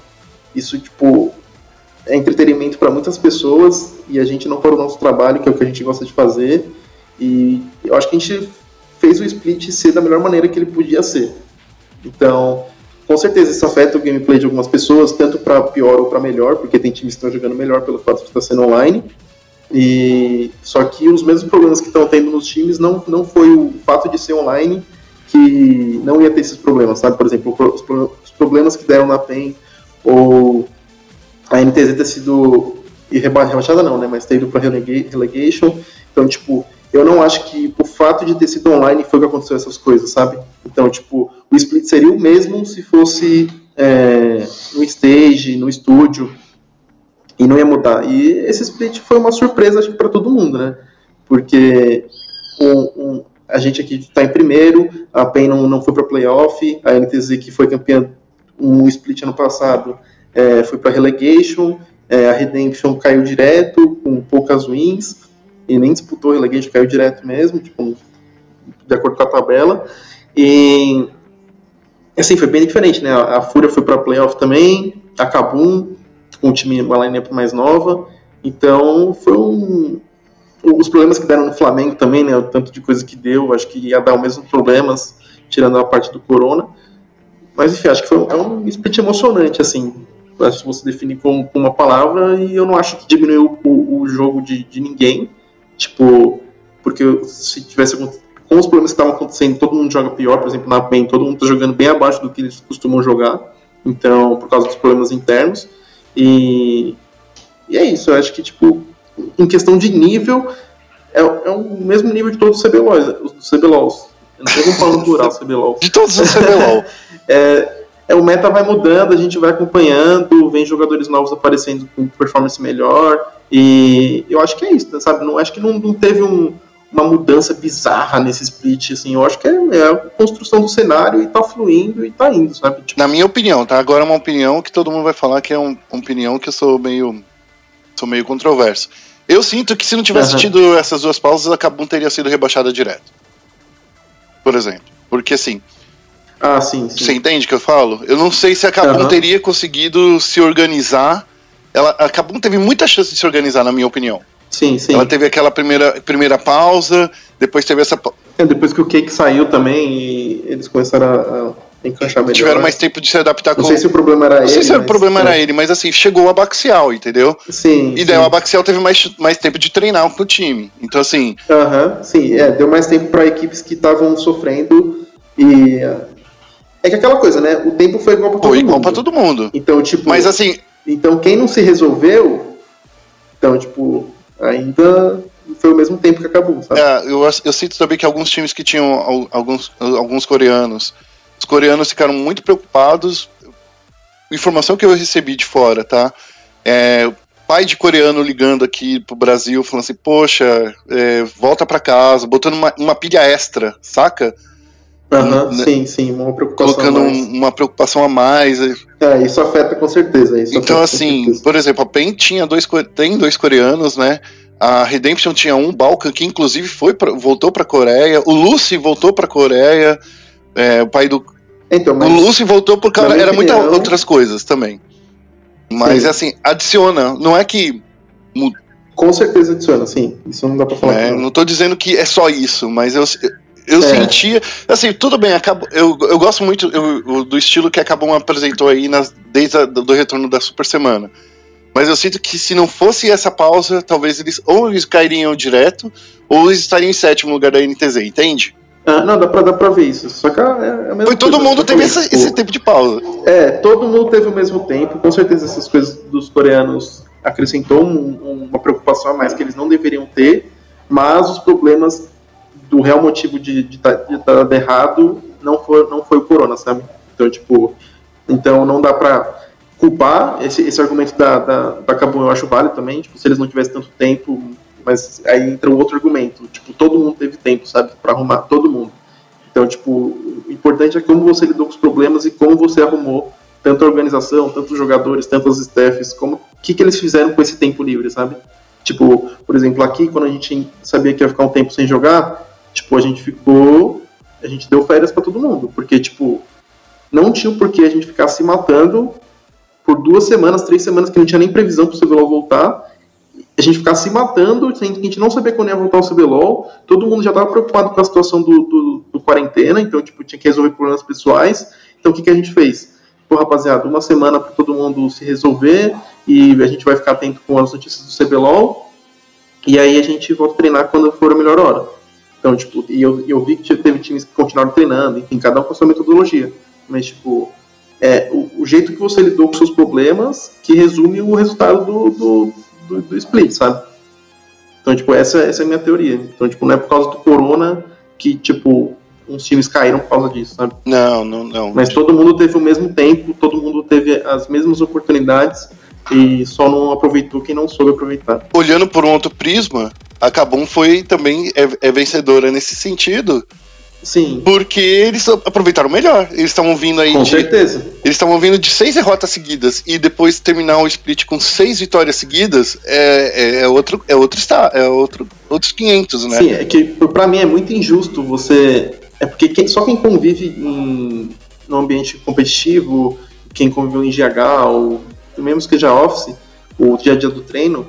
isso, tipo, é entretenimento para muitas pessoas e a gente não para o nosso trabalho, que é o que a gente gosta de fazer. E eu acho que a gente fez o split ser da melhor maneira que ele podia ser. Então, com certeza isso afeta o gameplay de algumas pessoas, tanto para pior ou para melhor, porque tem times que estão jogando melhor pelo fato de estar sendo online. E só que os mesmos problemas que estão tendo nos times não, não foi o fato de ser online que não ia ter esses problemas, sabe? Por exemplo, os problemas que deram na PEN ou a NTZ ter sido rebaixada não, né, mas ter ido para relegation. Então, tipo, eu não acho que o fato de ter sido online foi o que aconteceu essas coisas, sabe? Então, tipo, o split seria o mesmo se fosse é, no stage, no estúdio, e não ia mudar. E esse split foi uma surpresa, acho que para todo mundo, né? Porque um, um, a gente aqui está em primeiro, a PEN não, não foi para playoff, a NTZ que foi campeã um split ano passado é, foi para relegation, é, a Redemption caiu direto, com poucas wins, e nem disputou relegation, caiu direto mesmo, tipo, de acordo com a tabela. E assim, foi bem diferente, né? A, Fúria foi para playoff também, a Kabum, com um time, uma lineup mais nova. Então, foi um. Os problemas que deram no Flamengo também, né? O tanto de coisa que deu, acho que ia dar os mesmos problemas, tirando a parte do Corona. Mas enfim, acho que foi um, é um split emocionante, assim acho que você define com, com, uma palavra e eu não acho que diminuiu o, o jogo de, de, ninguém. Tipo, porque se tivesse com os problemas que estavam acontecendo, todo mundo joga pior, por exemplo, na PEN, todo mundo está jogando bem abaixo do que eles costumam jogar, então, por causa dos problemas internos. E, e é isso, eu acho que, tipo, em questão de nível, é, é o mesmo nível de todos os CBLOls. Os CBLOls. Eu não estou falando plural, CBLOL. De todos os CBLOL. é, é, o meta vai mudando, a gente vai acompanhando, vem jogadores novos aparecendo com performance melhor, e eu acho que é isso, sabe? Não acho que não, não teve um, uma mudança bizarra nesse split, assim, eu acho que é, é, a construção do cenário e tá fluindo e tá indo, sabe? Tipo... Na minha opinião, tá? Agora é uma opinião que todo mundo vai falar que é um, uma opinião que eu sou meio sou meio controverso. Eu sinto que se não tivesse uhum. tido essas duas pausas, a Kabum teria sido rebaixada direto. Por exemplo. Porque assim, ah, sim, sim. Você entende o que eu falo? Eu não sei se a Kabum uhum. teria conseguido se organizar. Ela, a Kabum teve muita chance de se organizar, na minha opinião. Sim, sim. Ela teve aquela primeira, primeira pausa, depois teve essa. É, depois que o Cake saiu também e eles começaram a, encaixar melhor. Tiveram mais tempo de se adaptar com. Não sei se o problema era não ele. Não sei se o problema é. era ele, mas assim, chegou o Abaxial, entendeu? Sim. E daí o Abaxial teve mais, mais tempo de treinar com o time. Então, assim. Aham, sim, é, deu mais tempo para equipes que estavam sofrendo e é que aquela coisa, né? O tempo foi igual pra todo foi mundo. igual pra todo mundo. Então, tipo. Mas assim. Então, quem não se resolveu. Então, tipo, ainda foi o mesmo tempo que acabou, sabe? É, eu, eu sinto também que alguns times que tinham alguns, alguns coreanos. Os coreanos ficaram muito preocupados. Informação que eu recebi de fora, tá? É, pai de coreano ligando aqui pro Brasil, falando assim, poxa, é, volta para casa, botando uma, uma pilha extra, saca? Uhum, né? Sim, sim, uma preocupação colocando um, uma preocupação a mais. É, isso afeta com certeza. então, assim, por exemplo, a PEN tinha dois, tem dois coreanos, né? A Redemption tinha um, Balkan, que inclusive foi pra, voltou para Coreia. O Lucy voltou para Coreia. É, o pai do. Então, o Lucy voltou por causa. Era muitas outras coisas também. Mas, sim. assim, adiciona. Não é que. Com certeza adiciona, sim. Isso não dá pra falar. É, não tô dizendo que é só isso, mas eu, eu é. sentia. Assim, tudo bem, acabo, eu, eu gosto muito eu, do estilo que a Cabum apresentou aí nas, desde o retorno da Super Semana. Mas eu sinto que se não fosse essa pausa, talvez eles ou eles cairiam direto, ou eles estariam em sétimo lugar da NTZ, entende? Ah, não, dá pra, dá pra ver isso. Só que é a mesma Foi todo coisa, mundo teve tipo, esse, esse tempo de pausa. É, todo mundo teve o mesmo tempo. Com certeza essas coisas dos coreanos acrescentou um- uma preocupação a mais que eles não deveriam ter, mas os problemas do real motivo de estar de tá dado errado não foi, não foi o corona, sabe? Então, tipo, então não dá pra culpar esse, esse argumento da, da, da eu acho válido também, tipo, se eles não tivessem tanto tempo, mas aí entra o outro argumento, tipo, todo mundo teve tempo, sabe, Pra arrumar, todo mundo. Então, tipo, o importante é como você lidou com os problemas e como você arrumou tanto a organização, tanto os jogadores, tanto os staffs, como que, que eles fizeram com esse tempo livre, sabe? Tipo, por exemplo, aqui, quando a gente sabia que ia ficar um tempo sem jogar, tipo, a gente ficou. A gente deu férias pra todo mundo, porque, tipo, não tinha por que a gente ficar se matando por duas semanas, três semanas, que não tinha nem previsão pro CBLOL voltar. A gente ficar se matando, a gente não sabia quando ia voltar o CBLOL. Todo mundo já estava preocupado com a situação do, do, do quarentena, então, tipo, tinha que resolver problemas pessoais. Então, o que, que a gente fez? Pô, rapaziada, uma semana para todo mundo se resolver e a gente vai ficar atento com as notícias do CBLOL. E aí a gente volta a treinar quando for a melhor hora. Então, tipo, e eu, eu vi que teve times que continuaram treinando, enfim, cada um com a sua metodologia. Mas, tipo, é o, o jeito que você lidou com seus problemas que resume o resultado do, do, do, do split, sabe? Então, tipo, essa, essa é a minha teoria. Então, tipo, não é por causa do corona que, tipo, uns times caíram por causa disso, sabe? Não, não, não. Mas todo mundo teve o mesmo tempo, todo mundo teve as mesmas oportunidades e só não aproveitou quem não soube aproveitar. Olhando por um outro prisma, a Kabum foi também é, é vencedora nesse sentido, Sim, porque eles aproveitaram melhor. Eles estavam vindo aí com de, certeza. eles estavam vindo de seis derrotas seguidas e depois terminar o split com seis vitórias seguidas é, é, é outro é outro está é outro outros 500, né? Sim, é que pra mim é muito injusto você. É porque quem- só quem convive em num ambiente competitivo, quem conviveu em GH, ou mesmo que seja office, o dia a dia do treino,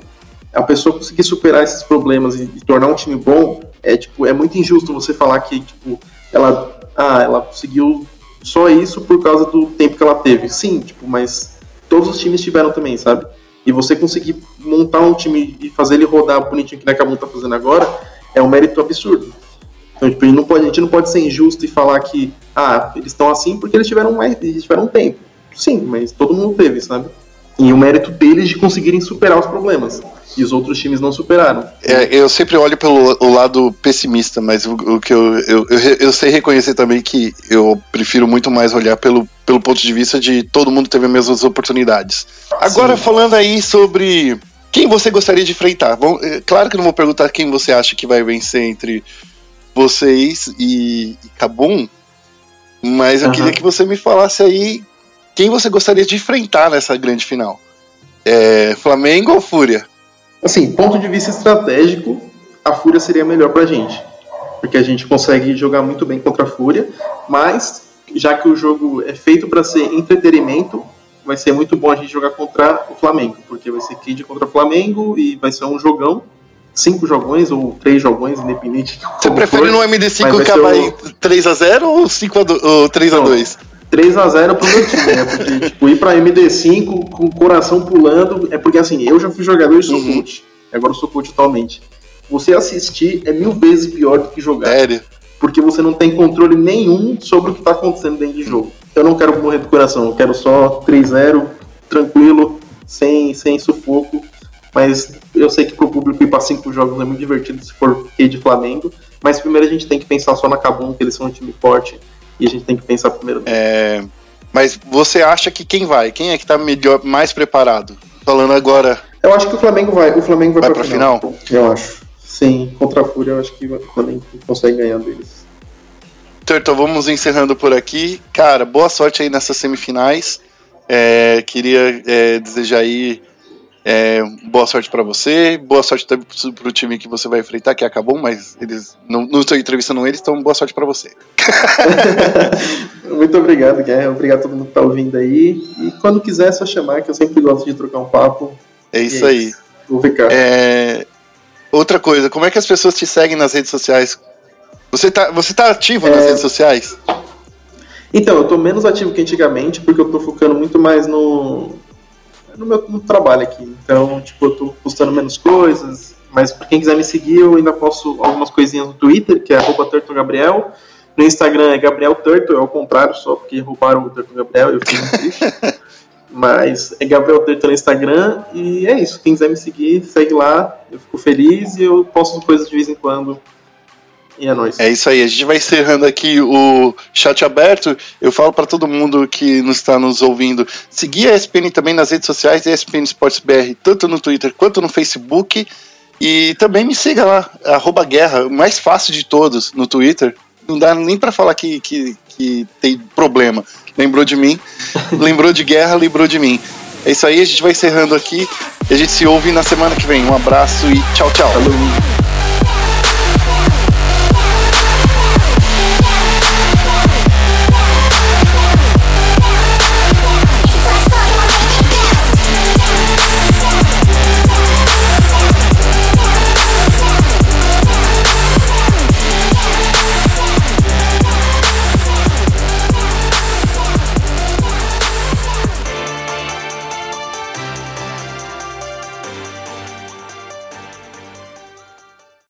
a pessoa conseguir superar esses problemas e, e tornar um time bom, é tipo, é muito injusto você falar que, tipo, ela, ah, ela conseguiu só isso por causa do tempo que ela teve. Sim, tipo, mas todos os times tiveram também, sabe? E você conseguir montar um time e fazer ele rodar bonitinho que a Kabum tá fazendo agora, é um mérito absurdo. Então, tipo, a gente não pode, a gente não pode ser injusto e falar que, ah, eles estão assim porque eles tiveram mais, eles tiveram um tempo. Sim, mas todo mundo teve, sabe? E o mérito deles de conseguirem superar os problemas. E os outros times não superaram. É, eu sempre olho pelo o lado pessimista, mas o, o que eu, eu, eu, eu sei reconhecer também que eu prefiro muito mais olhar pelo, pelo ponto de vista de todo mundo teve as mesmas oportunidades. Agora, Sim. falando aí sobre quem você gostaria de enfrentar. Bom, é, claro que eu não vou perguntar quem você acha que vai vencer entre vocês e, e Kabum, mas eu Aham. queria que você me falasse aí quem você gostaria de enfrentar nessa grande final. É, Flamengo ou Fúria? Assim, ponto de vista estratégico, a Fúria seria melhor pra gente. Porque a gente consegue jogar muito bem contra a Fúria, mas já que o jogo é feito para ser entretenimento, vai ser muito bom a gente jogar contra o Flamengo, porque vai ser Kid contra o Flamengo e vai ser um jogão, cinco jogões ou três jogões, independente. de Você prefere for. no Mas MD5 vai ser acabar o- em 3x0 ou, 5 a do, ou 3x2? 3x0 pro meu time, né? Porque, tipo, ir pra MD5 com o coração pulando, é porque assim, eu já fui jogador e sou Uhum. coach. Agora eu sou coach atualmente. Você assistir é mil vezes pior do que jogar. Sério? Porque você não tem controle nenhum sobre o que tá acontecendo dentro de jogo. Eu não quero morrer do coração, eu quero só 3-0, tranquilo, sem, sem sufoco. Mas eu sei que pro público ir pra cinco jogos é muito divertido se for de Flamengo. Mas primeiro a gente tem que pensar só na Cabum, que eles são um time forte. E a gente tem que pensar primeiro É, mas você acha que quem vai? Quem é que tá melhor, mais preparado? Falando agora, Eu acho que o Flamengo vai. O Flamengo vai, Vai pra, pra final. Eu acho. Sim, contra a Fúria eu acho que o Flamengo consegue ganhar deles. então, então vamos encerrando por aqui. Cara, boa sorte aí nessas semifinais. É, queria é, desejar aí é, boa sorte pra você, boa sorte também pro, time que você vai enfrentar, que acabou, mas eles não, não estou entrevistando eles, então boa sorte pra você. Muito obrigado, Guerra. Obrigado a todo mundo que tá ouvindo aí. E quando quiser, é só chamar, que eu sempre gosto de trocar um papo. É isso E aí. Vou ficar. É, outra coisa, como é que as pessoas te seguem nas redes sociais? Você tá, você tá ativo nas É. redes sociais? Então, eu tô menos ativo que antigamente, porque eu tô focando muito mais no. No meu no trabalho aqui. Então, tipo, eu tô postando menos coisas, mas pra quem quiser me seguir, eu ainda posto algumas coisinhas no Twitter, que é arroba Gabriel. No Instagram é Gabriel Turtle, é ao contrário, só porque roubaram o Turtle Gabriel, eu fiquei muito triste. Mas é Gabriel Turtle no Instagram e é isso. Quem quiser me seguir, segue lá. Eu fico feliz e eu posto coisas de vez em quando e é nóis. É isso aí, a gente vai encerrando aqui o chat aberto. Eu falo para todo mundo que nos está nos ouvindo, seguir a ESPN também nas redes sociais, ESPN Sports BR, tanto no Twitter quanto no Facebook. E também me siga lá, arroba guerra, o mais fácil de todos no Twitter. Não dá nem para falar que, que, que tem problema. Lembrou de mim, lembrou de guerra, lembrou de mim. É isso aí, a gente vai encerrando aqui. A gente se ouve na semana que vem. Um abraço e tchau, tchau. Falou.